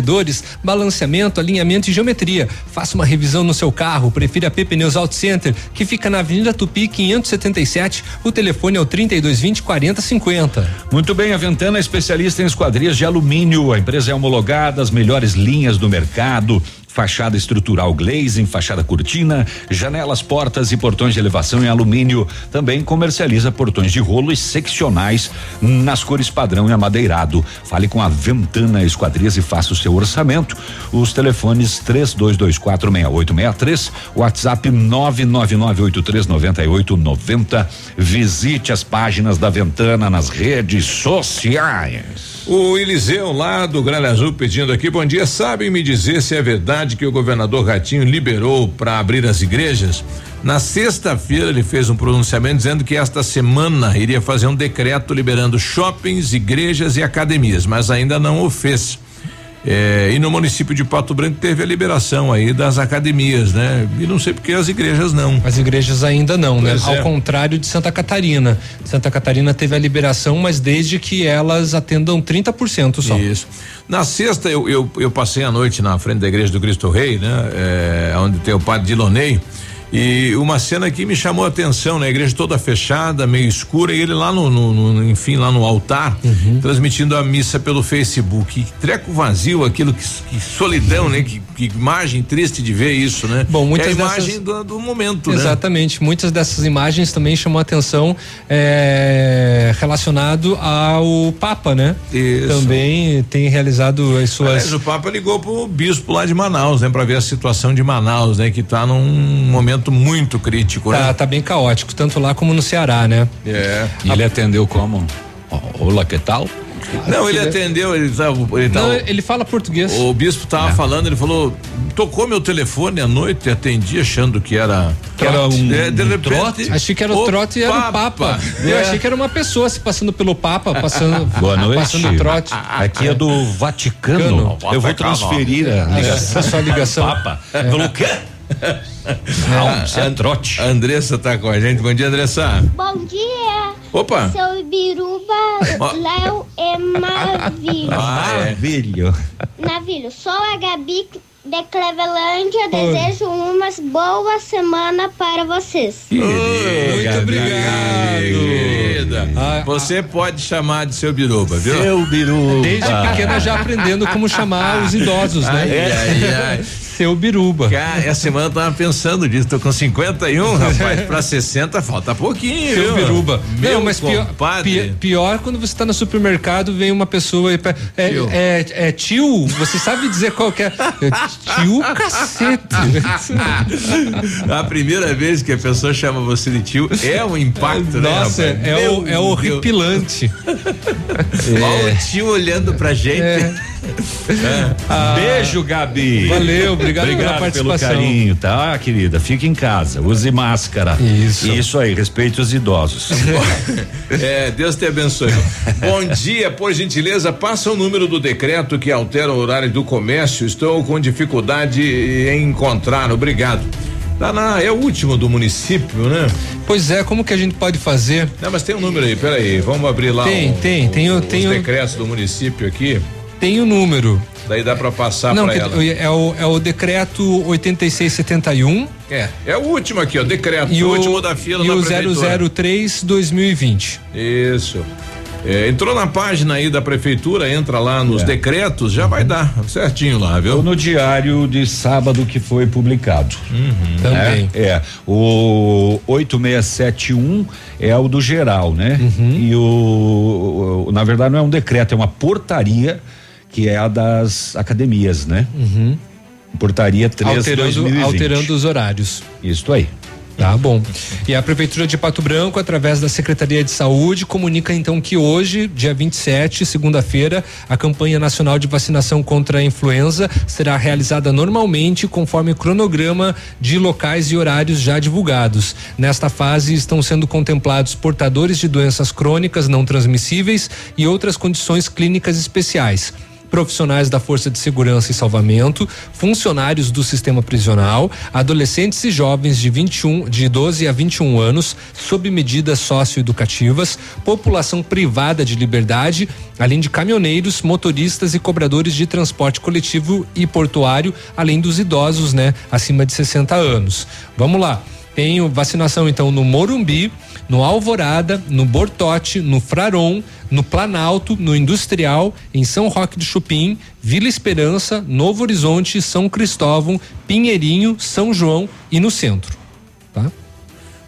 balanceamento, alinhamento e geometria. Faça uma revisão no seu carro. Prefira a PP Pneus Auto Center, que fica na Avenida Tupi 577. O telefone é o 3220 4050. Muito bem, a Ventana é especialista em esquadrias de alumínio. A empresa é homologada, as melhores linhas do mercado fachada estrutural glazing, fachada cortina, janelas, portas e portões de elevação em alumínio. Também comercializa portões de rolo e seccionais nas cores padrão e amadeirado. Fale com a Ventana Esquadrias e faça o seu orçamento. Os telefones 32246863, WhatsApp 999839890. Visite as páginas da Ventana nas redes sociais. O Eliseu lá do Gralha Azul pedindo aqui, bom dia, sabem me dizer se é verdade que o governador Ratinho liberou para abrir as igrejas? Na sexta-feira ele fez um pronunciamento dizendo que esta semana iria fazer um decreto liberando shoppings, igrejas e academias, mas ainda não o fez. É, e no município de Pato Branco teve a liberação aí das academias, né? E não sei porque as igrejas não. As igrejas ainda não, né? Pois Ao é. contrário de Santa Catarina. Santa Catarina teve a liberação, mas desde que elas atendam 30% só. Isso. Na sexta eu, eu, eu passei a noite na frente da igreja do Cristo Rei, né? É, onde tem o padre Dilonei. E uma cena que me chamou a atenção, né? A igreja toda fechada, meio escura, e ele lá no, no- no- enfim, lá no altar, Uhum. transmitindo a missa pelo Facebook. Que treco vazio, aquilo, que, que solidão, né? Que, que imagem triste de ver isso, né? Bom, muitas é a imagem dessas- do, do momento, né? Exatamente. Muitas dessas imagens também chamam a atenção é, relacionado ao Papa, né? Isso. Também tem realizado as suas. Aliás, o Papa ligou pro bispo lá de Manaus, né? Pra ver a situação de Manaus, né? Que tá num momento muito crítico, Tá, né? tá bem caótico, tanto lá como no Ceará, né? É. E ele atendeu como? Olá, que tal? Não, ele atendeu, ele tava, ele tava- Não, ele fala português. O bispo tava falando, ele falou, tocou meu telefone à noite, atendi achando que era Que era um- É, de um repente, trote? Achei que era o trote e era o Papa. Eu É. achei que era uma pessoa se passando pelo Papa, passando, Boa noite. passando trote. Aqui é do Vaticano. Eu vou transferir a ligação. É, sua ligação. Papa. É. Pelo quê? Não, isso é trote. A Andressa tá com a gente. Bom dia, Andressa. Bom dia. Opa. Seu Ibiruba, Ó. Léo e Maravilha. Ah, é. Maravilha. Navilho, sou a Gabi de Clevelândia. Desejo uma boa semana para vocês. Muito obrigado. Querida. Ah, Você pode chamar de seu biruba, viu? Seu biruba. Desde pequena já aprendendo como chamar os idosos, né? Ai, ai, ai. Seu biruba. Cara, essa semana eu tava pensando disso. Tô com 51, rapaz. Pra 60 falta pouquinho. Seu biruba. Meu Não, mas pior, pi- pior quando você tá no supermercado, vem uma pessoa e é, Tio. é, é tio, você sabe dizer qual que é? É Tio cacete. A primeira vez que a pessoa chama você de tio é um impacto, né? Nossa, é, Meu o, é horripilante. Olha o tio olhando pra gente. Ah, Beijo, Gabi. Valeu, obrigado pela obrigado participação. pelo carinho, tá, querida? Fique em casa, use máscara. Isso. Isso aí, respeite os idosos. É, Deus te abençoe. Bom dia, por gentileza, passa o número do decreto que altera o horário do comércio. Estou com dificuldade em encontrar. Obrigado. Tá na, é o último do município, né? Pois é, como que a gente pode fazer? Não, mas tem um número aí, peraí, vamos abrir lá. Tem, o- tem, tem o- os tem o- decretos do município aqui. Tem o número. Daí dá pra passar que- ela. é, o, é o decreto 8671 É, é o último aqui, ó, decreto, e o último da fila e na o prefeitura. 003 2020. Isso. É, entrou na página aí da prefeitura, entra lá nos É. decretos, já vai dar certinho lá, viu? Ou no diário de sábado que foi publicado. Também. É, é. o 8671 é o do geral, né? E o, o- na verdade não é um decreto, é uma portaria que é a das academias, né? Portaria 3 Alterando, 2020. alterando os horários. Isso aí. Tá bom. E a Prefeitura de Pato Branco, através da Secretaria de Saúde, comunica então que hoje, dia 27, segunda-feira, a campanha nacional de vacinação contra a influenza será realizada normalmente, conforme o cronograma de locais e horários já divulgados. Nesta fase estão sendo contemplados portadores de doenças crônicas não transmissíveis e outras condições clínicas especiais. Profissionais da Força de Segurança e Salvamento, funcionários do sistema prisional, adolescentes e jovens de 21, de 12 a 21 anos, sob medidas socioeducativas, população privada de liberdade, além de caminhoneiros, motoristas e cobradores de transporte coletivo e portuário, além dos idosos, né, acima de 60 anos. Vamos lá. Tem vacinação então no Morumbi, no Alvorada, no Bortote, no Fraron, no Planalto, no Industrial, em São Roque do Chupim, Vila Esperança, Novo Horizonte, São Cristóvão, Pinheirinho, São João e no centro. Tá?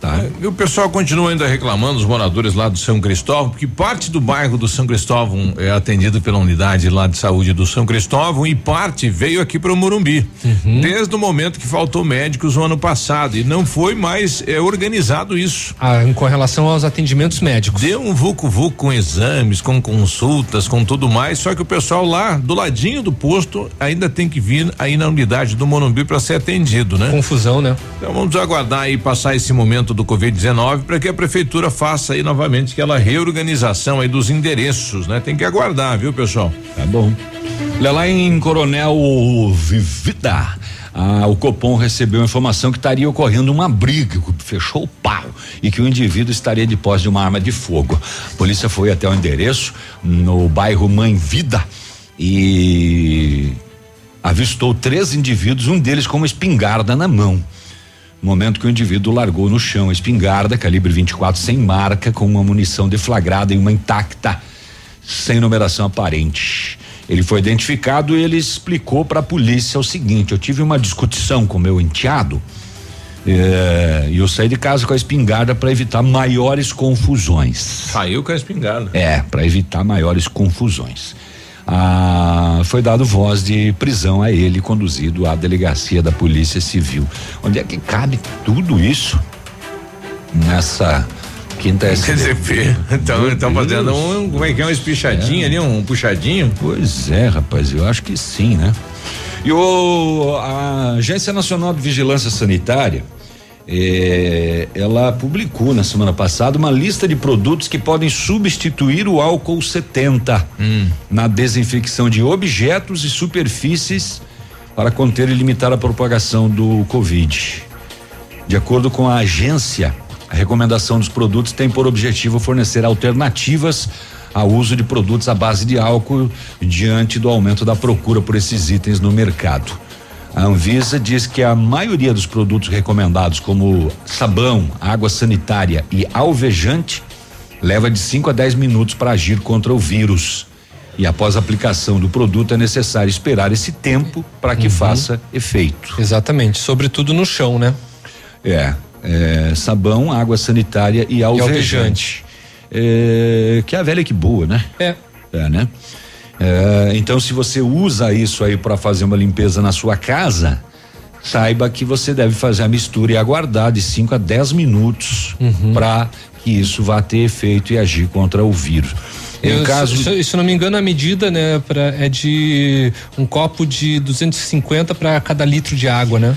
Tá. E o pessoal continua ainda reclamando, os moradores lá do São Cristóvão, porque parte do bairro do São Cristóvão é atendido pela unidade lá de saúde do São Cristóvão e parte veio aqui para o Morumbi. Uhum. Desde o momento que faltou médicos no ano passado e não foi mais é, organizado isso. Ah, com relação aos atendimentos médicos. Deu um vucu-vucu com exames, com consultas, com tudo mais, só que o pessoal lá do ladinho do posto ainda tem que vir aí na unidade do Morumbi para ser atendido, né? Confusão, né? Então vamos aguardar e passar esse momento do Covid-19 para que a prefeitura faça aí novamente aquela reorganização aí dos endereços, né? Tem que aguardar, viu, pessoal? Tá bom. Olha lá em Coronel Vivida. Ah, o Copom recebeu informação que estaria ocorrendo uma briga, fechou o pau e que o indivíduo estaria de posse de uma arma de fogo. A polícia foi até o endereço no bairro Mãe Vida e avistou três indivíduos, um deles com uma espingarda na mão momento que o indivíduo largou no chão a espingarda calibre 24 sem marca com uma munição deflagrada e uma intacta sem numeração aparente. Ele foi identificado e ele explicou para a polícia o seguinte: eu tive uma discussão com meu enteado eh, e eu saí de casa com a espingarda para evitar maiores confusões. Saiu com a espingarda. É, para evitar maiores confusões ah, foi dado voz de prisão a ele, conduzido à delegacia da Polícia Civil. Onde é que cabe tudo isso? Nessa quinta dizer, então, estão fazendo um, como é que é, uma espichadinha é. ali, um puxadinho? Pois é, rapaz, eu acho que sim, né? E o, a Agência Nacional de Vigilância Sanitária é, ela publicou na semana passada uma lista de produtos que podem substituir o álcool 70 hum. na desinfecção de objetos e superfícies para conter e limitar a propagação do Covid. De acordo com a agência, a recomendação dos produtos tem por objetivo fornecer alternativas ao uso de produtos à base de álcool diante do aumento da procura por esses itens no mercado. A Anvisa diz que a maioria dos produtos recomendados, como sabão, água sanitária e alvejante, leva de 5 a 10 minutos para agir contra o vírus. E após a aplicação do produto é necessário esperar esse tempo para que uhum. faça efeito. Exatamente, sobretudo no chão, né? É, é sabão, água sanitária e alvejante. E alvejante. É, que é a velha que boa, né? É. É, né? É, então, se você usa isso aí para fazer uma limpeza na sua casa, saiba que você deve fazer a mistura e aguardar de 5 a 10 minutos uhum. para que isso vá ter efeito e agir contra o vírus. Eu, caso... se, se, não me engano, a medida, né, pra, é de um copo de 250 para cada litro de água, né?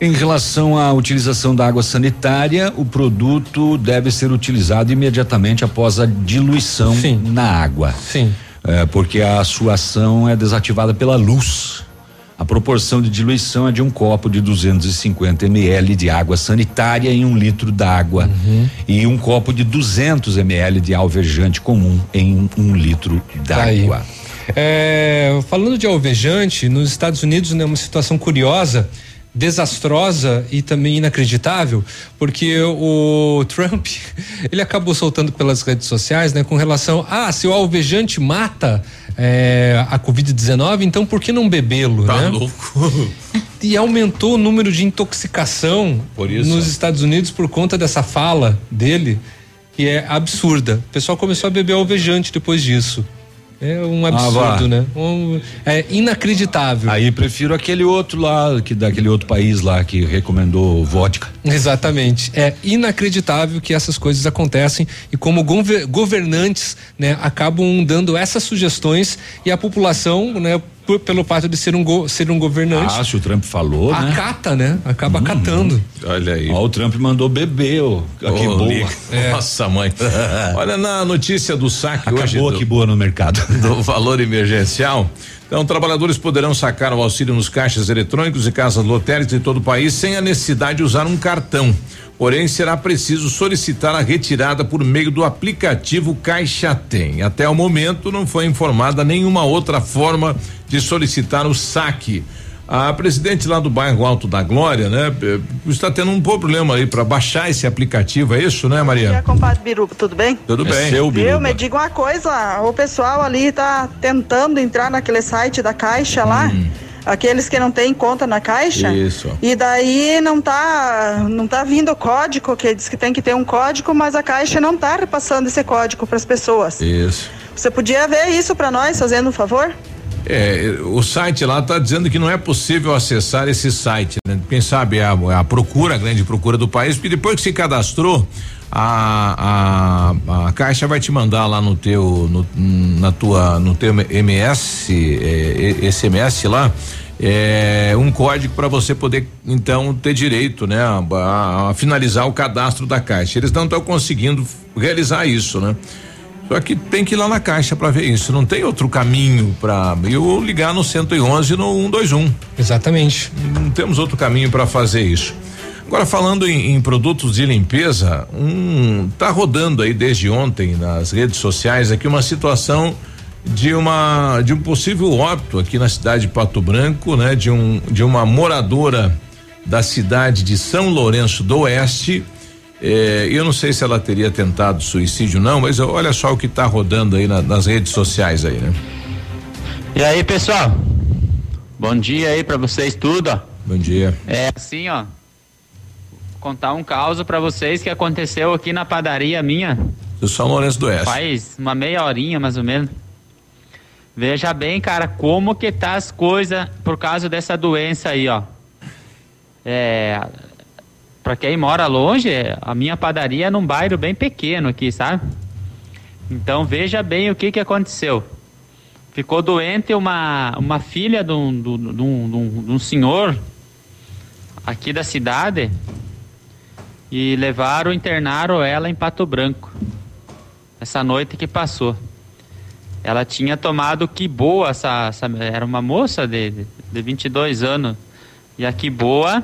Em relação à utilização da água sanitária, o produto deve ser utilizado imediatamente após a diluição Sim. na água. Sim é, porque a sua ação é desativada pela luz. A proporção de diluição é de um copo de 250 ml de água sanitária em um litro d'água uhum. e um copo de 200 ml de alvejante comum em um litro d'água. É, falando de alvejante, nos Estados Unidos é né, uma situação curiosa desastrosa e também inacreditável, porque o Trump ele acabou soltando pelas redes sociais, né, com relação ah, se o alvejante mata é, a Covid-19, então por que não bebê-lo, tá né? louco. E aumentou o número de intoxicação nos Estados Unidos por conta dessa fala dele, que é absurda. O pessoal começou a beber alvejante depois disso. É um absurdo, ah, né? Um, é inacreditável. Aí prefiro aquele outro lá, que daquele outro país lá que recomendou vodka. Exatamente. É inacreditável que essas coisas acontecem e como gover governantes, né, acabam dando essas sugestões e a população, né, por, pelo fato de ser um go, ser um governante. Ah, se o Trump falou, né? Acata, né? Acaba hum, acatando. Olha aí. Ó, o Trump mandou beber, ó. Oh, que boa. É. Nossa, mãe. Olha na notícia do saque Acabou hoje. Acabou que boa no mercado. Do valor emergencial. Então, trabalhadores poderão sacar o auxílio nos caixas eletrônicos e casas lotéricas de todo o país sem a necessidade de usar um cartão. Porém, será preciso solicitar a retirada por meio do aplicativo Caixa Tem. Até o momento, não foi informada nenhuma outra forma de solicitar o saque. A presidente lá do bairro Alto da Glória, né, eh, está tendo um problema aí para baixar esse aplicativo, é isso, né, Maria? É, compadre Biruba, tudo bem? Tudo é bem. Seu, Biruba. Eu me diga uma coisa, o pessoal ali está tentando entrar naquele site da Caixa lá. Hum. Aqueles que não têm conta na caixa. Isso. E daí não tá, não tá vindo o código, que diz que tem que ter um código, mas a caixa não tá repassando esse código para as pessoas. Isso. Você podia ver isso para nós, fazendo um favor? É, o site lá está dizendo que não é possível acessar esse site. Né? Quem sabe é a, é a, procura, a grande procura do país, porque depois que se cadastrou, a, a, a caixa vai te mandar lá no teu, no, na tua, no teu MS, é, SMS lá, é, um código para você poder então ter direito, né, a, a finalizar o cadastro da caixa. Eles não estão conseguindo realizar isso, né? Só que tem que ir lá na caixa para ver isso. Não tem outro caminho para eu ligar no 111 no 121. Exatamente. Não temos outro caminho para fazer isso. Agora falando em, em, produtos de limpeza, um tá rodando aí desde ontem nas redes sociais aqui uma situação de uma de um possível óbito aqui na cidade de Pato Branco, né, de um de uma moradora da cidade de São Lourenço do Oeste é, eu não sei se ela teria tentado suicídio não, mas olha só o que está rodando aí na, nas redes sociais aí, né? E aí, pessoal? Bom dia aí para vocês tudo. Bom dia. É assim, ó. Contar um caso para vocês que aconteceu aqui na padaria minha. Do São Lourenço do Oeste. Faz uma meia horinha mais ou menos. Veja bem, cara, como que tá as coisas por causa dessa doença aí, ó. É, para quem mora longe, a minha padaria é num bairro bem pequeno aqui, sabe? Então veja bem o que, que aconteceu. Ficou doente uma, uma filha de um, de, um, de, um, de um senhor aqui da cidade e levaram, internaram ela em Pato Branco. Essa noite que passou. Ela tinha tomado que boa, essa, essa, era uma moça de, de 22 anos. E a que boa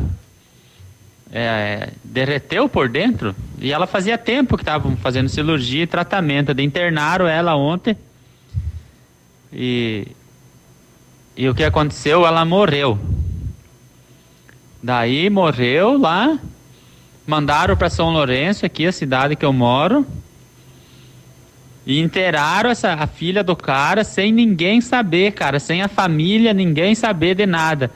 é, derreteu por dentro e ela fazia tempo que estavam fazendo cirurgia e tratamento. De internaram ela ontem e, e o que aconteceu? Ela morreu. Daí morreu lá, mandaram para São Lourenço, aqui a cidade que eu moro, e enterraram essa, a filha do cara sem ninguém saber, cara, sem a família, ninguém saber de nada.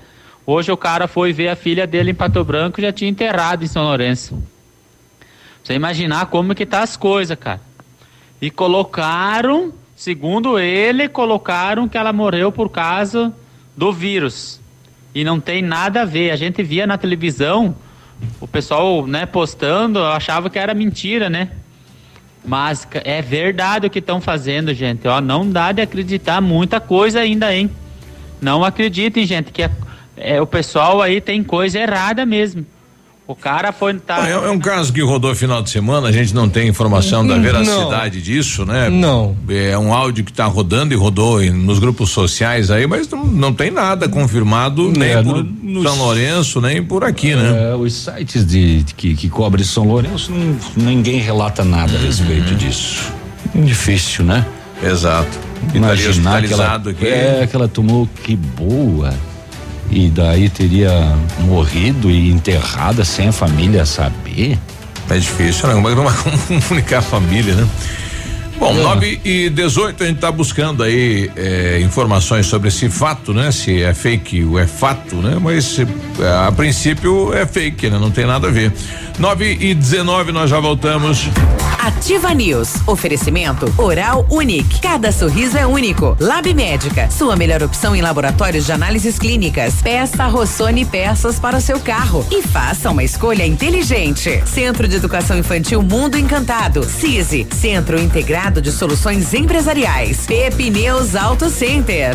Hoje o cara foi ver a filha dele em Pato Branco e já tinha enterrado em São Lourenço. Você imaginar como que tá as coisas, cara. E colocaram, segundo ele, colocaram que ela morreu por causa do vírus. E não tem nada a ver. A gente via na televisão o pessoal, né, postando, achava que era mentira, né? Mas é verdade o que estão fazendo, gente. Ó, não dá de acreditar muita coisa ainda, hein? Não acreditem, gente, que é é, o pessoal aí tem coisa errada mesmo. O cara foi. Tá... É, é, um caso que rodou final de semana, a gente não tem informação da veracidade não. disso, né? Não. É um áudio que está rodando e rodou nos grupos sociais aí, mas não, não tem nada confirmado nem é, por no, São Lourenço, nem por aqui, né? É, os sites de, de, que, que cobrem São Lourenço, não, ninguém relata nada a respeito uhum. disso. Difícil, né? Exato. Imaginar que ela, aqui. É, que ela tomou que boa e daí teria morrido e enterrada sem a família saber? É difícil, né? Como comunicar a família, né? Bom, é. 9 e 18 a gente está buscando aí é, informações sobre esse fato, né? Se é fake ou é fato, né? Mas é, a princípio é fake, né? Não tem nada a ver. 9 e 19 nós já voltamos. Ativa News. Oferecimento Oral Unique. Cada sorriso é único. Lab Médica. Sua melhor opção em laboratórios de análises clínicas. Peça Rossoni peças para o seu carro e faça uma escolha inteligente. Centro de Educação Infantil Mundo Encantado. CISI. Centro Integrado de Soluções Empresariais. Pepineus Auto Center.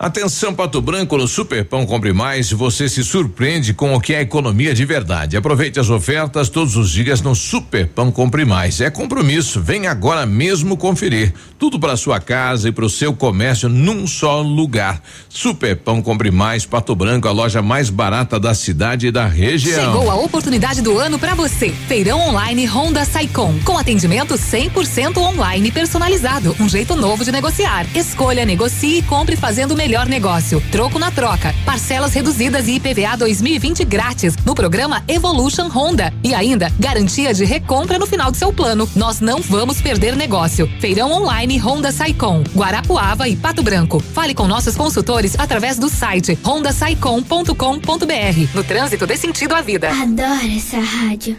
Atenção Pato Branco no Super Pão Compre Mais, você se surpreende com o que é economia de verdade. Aproveite as ofertas todos os dias no Super Pão Compre Mais. É compromisso, vem agora mesmo conferir. Tudo para sua casa e para o seu comércio num só lugar. Super Pão Compre Mais Pato Branco, a loja mais barata da cidade e da região. Chegou a oportunidade do ano para você. Feirão online Honda Saicom, com atendimento 100% online personalizado, um jeito novo de negociar. Escolha, negocie e compre fazendo o melhor negócio. Troco na troca, parcelas reduzidas e IPVA 2020 grátis no programa Evolution Honda e ainda garantia de recompra no final do seu plano. Nós não vamos perder negócio. Feirão online Honda Saicom, Guarapuava e Pato Branco. Fale com nossos consultores através do site hondasaicom.com.br. No trânsito dê sentido à vida. Adoro essa rádio.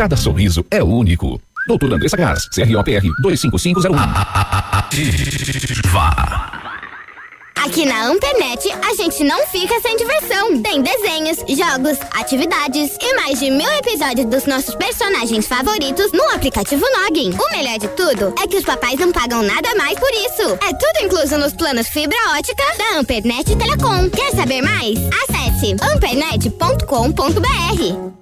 Cada sorriso é único. Doutor Andressa Gás, CROPR 25501. Vá. Aqui na Ampernet, a gente não fica sem diversão. Tem desenhos, jogos, atividades e mais de mil episódios dos nossos personagens favoritos no aplicativo Login. O melhor de tudo é que os papais não pagam nada mais por isso. É tudo incluso nos planos fibra ótica da Ampernet Telecom. Quer saber mais? Acesse ampernet.com.br.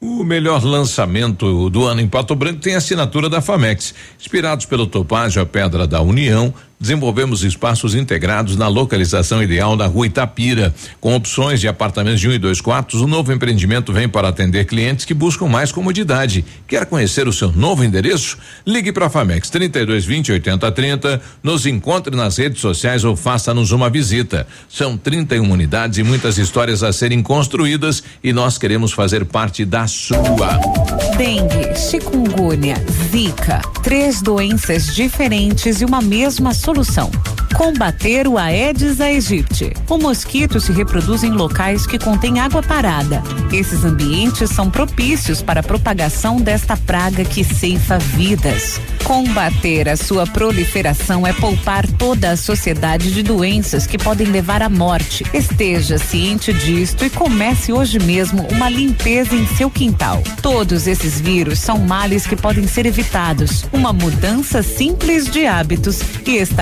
O melhor lançamento do ano em Pato Branco tem assinatura da Famex. Inspirados pelo Topázio, a Pedra da União, desenvolvemos espaços integrados na localização ideal da rua Itapira. Com opções de apartamentos de um e dois quartos, o novo empreendimento vem para atender clientes que buscam mais comodidade. Quer conhecer o seu novo endereço? Ligue para a Famex 3220 8030, nos encontre nas redes sociais ou faça-nos uma visita. São 31 unidades e muitas histórias a serem construídas e nós queremos fazer parte da sua. Dengue, chikungunya, zika, três doenças diferentes e uma mesma solução. Combater o Aedes aegypti. O mosquito se reproduz em locais que contêm água parada. Esses ambientes são propícios para a propagação desta praga que ceifa vidas. Combater a sua proliferação é poupar toda a sociedade de doenças que podem levar à morte. Esteja ciente disto e comece hoje mesmo uma limpeza em seu quintal. Todos esses vírus são males que podem ser evitados. Uma mudança simples de hábitos e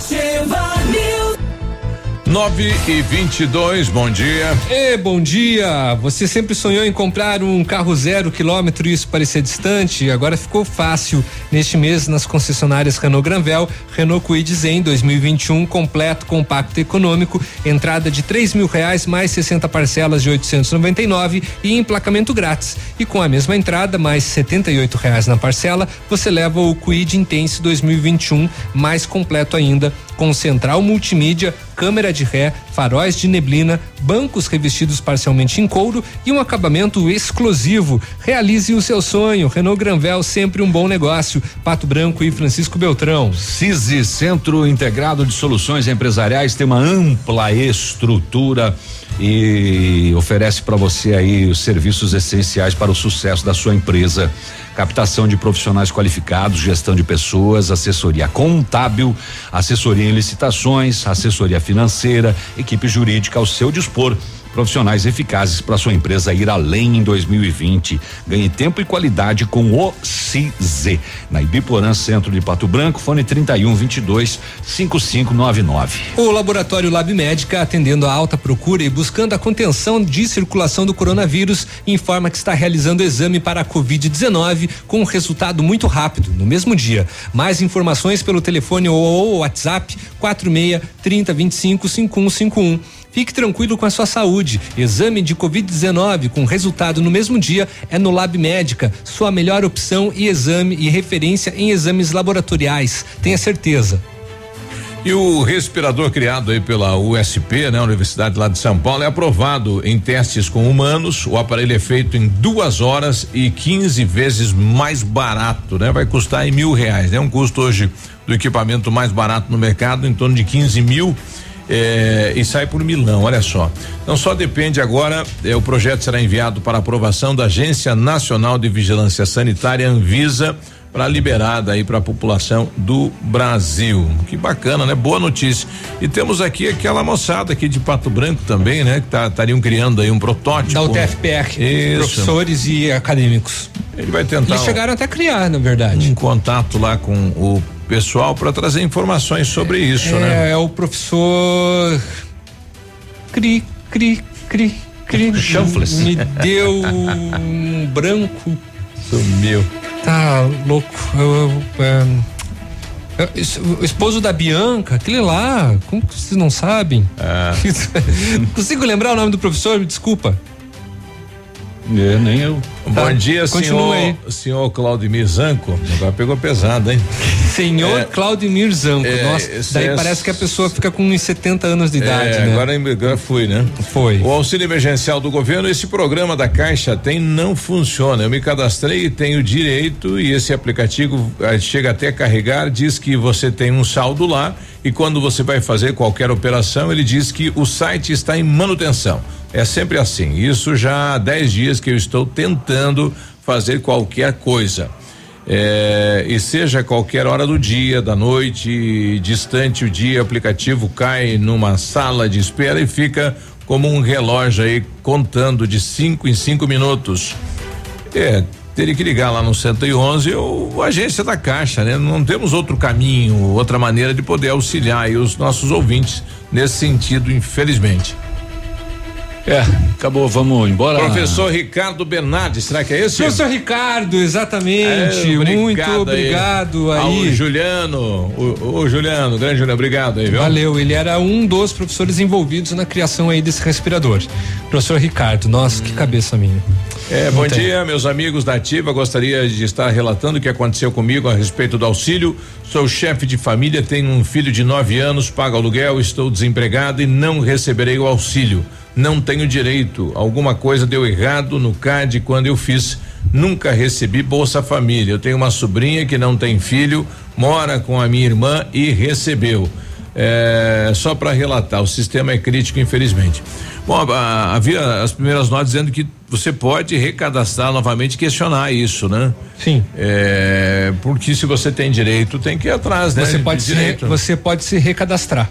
Ativa News. 9 e 22, bom dia. E bom dia! Você sempre sonhou em comprar um carro zero quilômetro e isso parecia distante? Agora ficou fácil. Neste mês, nas concessionárias Renault Granvel, Renault Kwid Zen 2021 completo, compacto econômico, entrada de três mil reais mais 60 parcelas de 899 e emplacamento grátis. E com a mesma entrada mais 78 reais na parcela, você leva o Kwid Intense 2021 mais completo ainda com central multimídia, câmera de ré, faróis de neblina, bancos revestidos parcialmente em couro e um acabamento exclusivo. Realize o seu sonho. Renault Granvel, sempre um bom negócio. Pato Branco e Francisco Beltrão. CISI, Centro Integrado de Soluções Empresariais, tem uma ampla estrutura e oferece para você aí os serviços essenciais para o sucesso da sua empresa. Captação de profissionais qualificados, gestão de pessoas, assessoria contábil, assessoria em licitações, assessoria financeira, equipe jurídica ao seu dispor profissionais eficazes para sua empresa ir além em 2020. Ganhe tempo e qualidade com o CIZ. Na Ibiporã, centro de Pato Branco, fone 31 22 5599. O laboratório Lab Médica, atendendo a alta procura e buscando a contenção de circulação do coronavírus, informa que está realizando exame para a Covid-19 com um resultado muito rápido, no mesmo dia. Mais informações pelo telefone ou WhatsApp 46 30 25 5151. Fique tranquilo com a sua saúde. Exame de Covid-19 com resultado no mesmo dia é no Lab Médica, sua melhor opção e exame e referência em exames laboratoriais. Tenha certeza. E o respirador criado aí pela USP, né, Universidade lá de São Paulo, é aprovado em testes com humanos. O aparelho é feito em duas horas e 15 vezes mais barato, né? Vai custar em mil reais, né? Um custo hoje do equipamento mais barato no mercado, em torno de 15 mil. É, e sai por milão, olha só. Então só depende agora, é, o projeto será enviado para aprovação da Agência Nacional de Vigilância Sanitária, Anvisa, para liberada aí para a população do Brasil. Que bacana, né? Boa notícia. E temos aqui aquela moçada aqui de Pato Branco também, né? Que tá, estariam criando aí um protótipo. Da UTFPR, Isso. professores e acadêmicos. Ele vai tentar. Eles chegaram até a criar, na verdade. Um contato lá com o pessoal para trazer informações sobre isso, é, né? É o professor Cri, Cri, Cri, Cri. Chanfles. Me deu um branco. Sumiu. Tá louco. Eu, eu, é, o esposo da Bianca, aquele lá, como que vocês não sabem? É. Consigo lembrar o nome do professor? Me desculpa. É, nem eu. Bom Tá, dia, continua senhor, senhor Claudemir Zanco. Agora pegou pesado, hein? Senhor É. Claudemir Zanco. É, Nossa, daí é- parece que a pessoa fica com uns 70 anos de idade, É, né? agora, agora fui, né? Foi. O auxílio emergencial do governo, esse programa da Caixa tem, não funciona. Eu me cadastrei e tenho direito e esse aplicativo eh, chega até a carregar, diz que você tem um saldo lá e quando você vai fazer qualquer operação, ele diz que o site está em manutenção. É sempre assim. Isso já há 10 dias que eu estou tentando fazer qualquer coisa. É, e seja qualquer hora do dia, da noite, distante o dia, o aplicativo cai numa sala de espera e fica como um relógio aí contando de cinco em cinco minutos. É, teria que ligar lá no 111 ou agência da Caixa, né? Não temos outro caminho, outra maneira de poder auxiliar os nossos ouvintes nesse sentido, infelizmente. É, acabou, vamos embora. Professor Ricardo Bernardi, será que é esse? Professor Ricardo, exatamente. É, obrigado Muito aí. obrigado Ao aí. Juliano, o, o Juliano, grande Juliano, obrigado aí, viu? Valeu, ele era um dos professores envolvidos na criação aí desse respirador. Professor Ricardo, nossa, que cabeça minha. É, bom dia, meus amigos da Ativa. Gostaria de estar relatando o que aconteceu comigo a respeito do auxílio. Sou chefe de família, tenho um filho de nove anos, pago aluguel, estou desempregado e não receberei o auxílio. Não tenho direito. Alguma coisa deu errado no CAD quando eu fiz. Nunca recebi Bolsa Família. Eu tenho uma sobrinha que não tem filho, mora com a minha irmã e recebeu. É, só para relatar, o sistema é crítico, infelizmente. Bom, havia as primeiras notas dizendo que você pode recadastrar novamente e questionar isso, né? Sim. É, porque se você tem direito, tem que ir atrás, né? Você de pode, se, direito. você pode se recadastrar.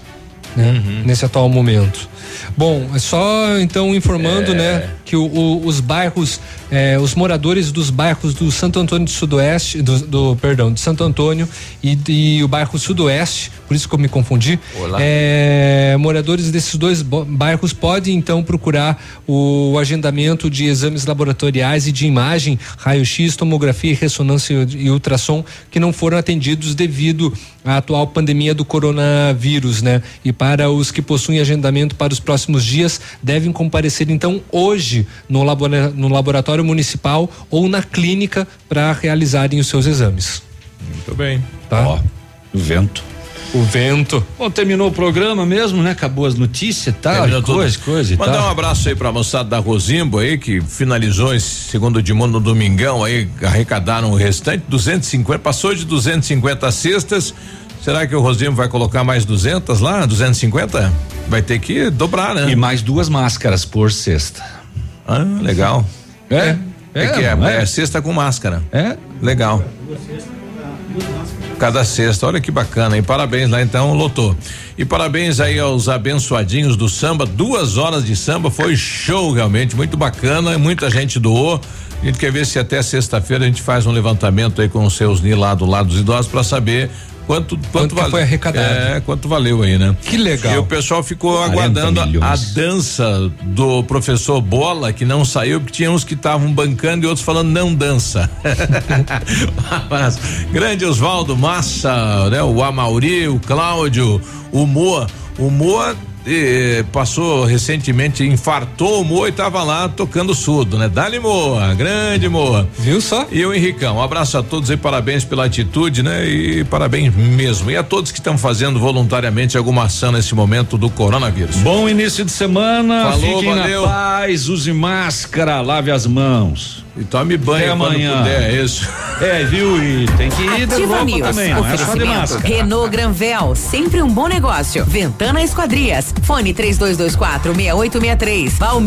Né? Uhum. Nesse atual momento. Bom, é só então informando, É. né, que o- o- os bairros, eh, os moradores dos bairros do Santo Antônio do Sudoeste, do, do- perdão, de Santo Antônio e, e o bairro Sudoeste, por isso que eu me confundi. Eh, moradores desses dois bairros podem então procurar o agendamento de exames laboratoriais e de imagem, raio-x, tomografia, ressonância e ultrassom que não foram atendidos devido à atual pandemia do coronavírus, né? E para os que possuem agendamento para os próximos dias, devem comparecer então hoje no, labora- no laboratório municipal ou na clínica para realizarem os seus exames. Muito bem. Tá? Ó, vento. O vento. Bom, terminou o programa mesmo, né? Acabou as notícias e tal, Terminou tudo. coisa, coisa e Mandar tal. um abraço aí pra moçada da Rosimbo aí, que finalizou esse segundo de mundo no domingão aí, arrecadaram o restante, 250, passou de 250 cestas. Será que o Rosimbo vai colocar mais 200 lá? 250? Vai ter que dobrar, né? E mais duas máscaras por cesta. Ah, legal. É? É, que é, é cesta com máscara. É? Legal. Cada sexta, olha que bacana, hein? Parabéns lá então, lotou. E parabéns aí aos abençoadinhos do samba, duas horas de samba, foi show realmente, muito bacana, muita gente doou. A gente quer ver se até sexta-feira a gente faz um levantamento aí com os seus NI lá do lado dos idosos para saber quanto quanto, Quanto que vale- foi arrecadado. É, quanto valeu aí, né? Que legal. E o pessoal ficou 40 aguardando a, a milhões. dança do professor Bola, que não saiu, porque tinha uns que estavam bancando e outros falando não dança. Mas, grande Oswaldo Massa, né? O Amauri, o Cláudio, o Moa. O Moa eh, passou recentemente, infartou o Moa e tava lá tocando surdo, né? Dali Moa, grande Moa. Viu só? E o Henricão, um abraço a todos e parabéns pela atitude, né? E parabéns mesmo. E a todos que estão fazendo voluntariamente alguma ação nesse momento do coronavírus. Bom início de semana. Falou, Fiquem valeu. na paz, use máscara, lave as mãos. E tome banho Até quando amanhã. puder, é isso. É, viu? E tem que ir de Ativa roupa News. também, não é só de máscara. Renault Granvel, sempre um bom negócio. Ventana Esquadrias. Fone 3224 6863. Valmir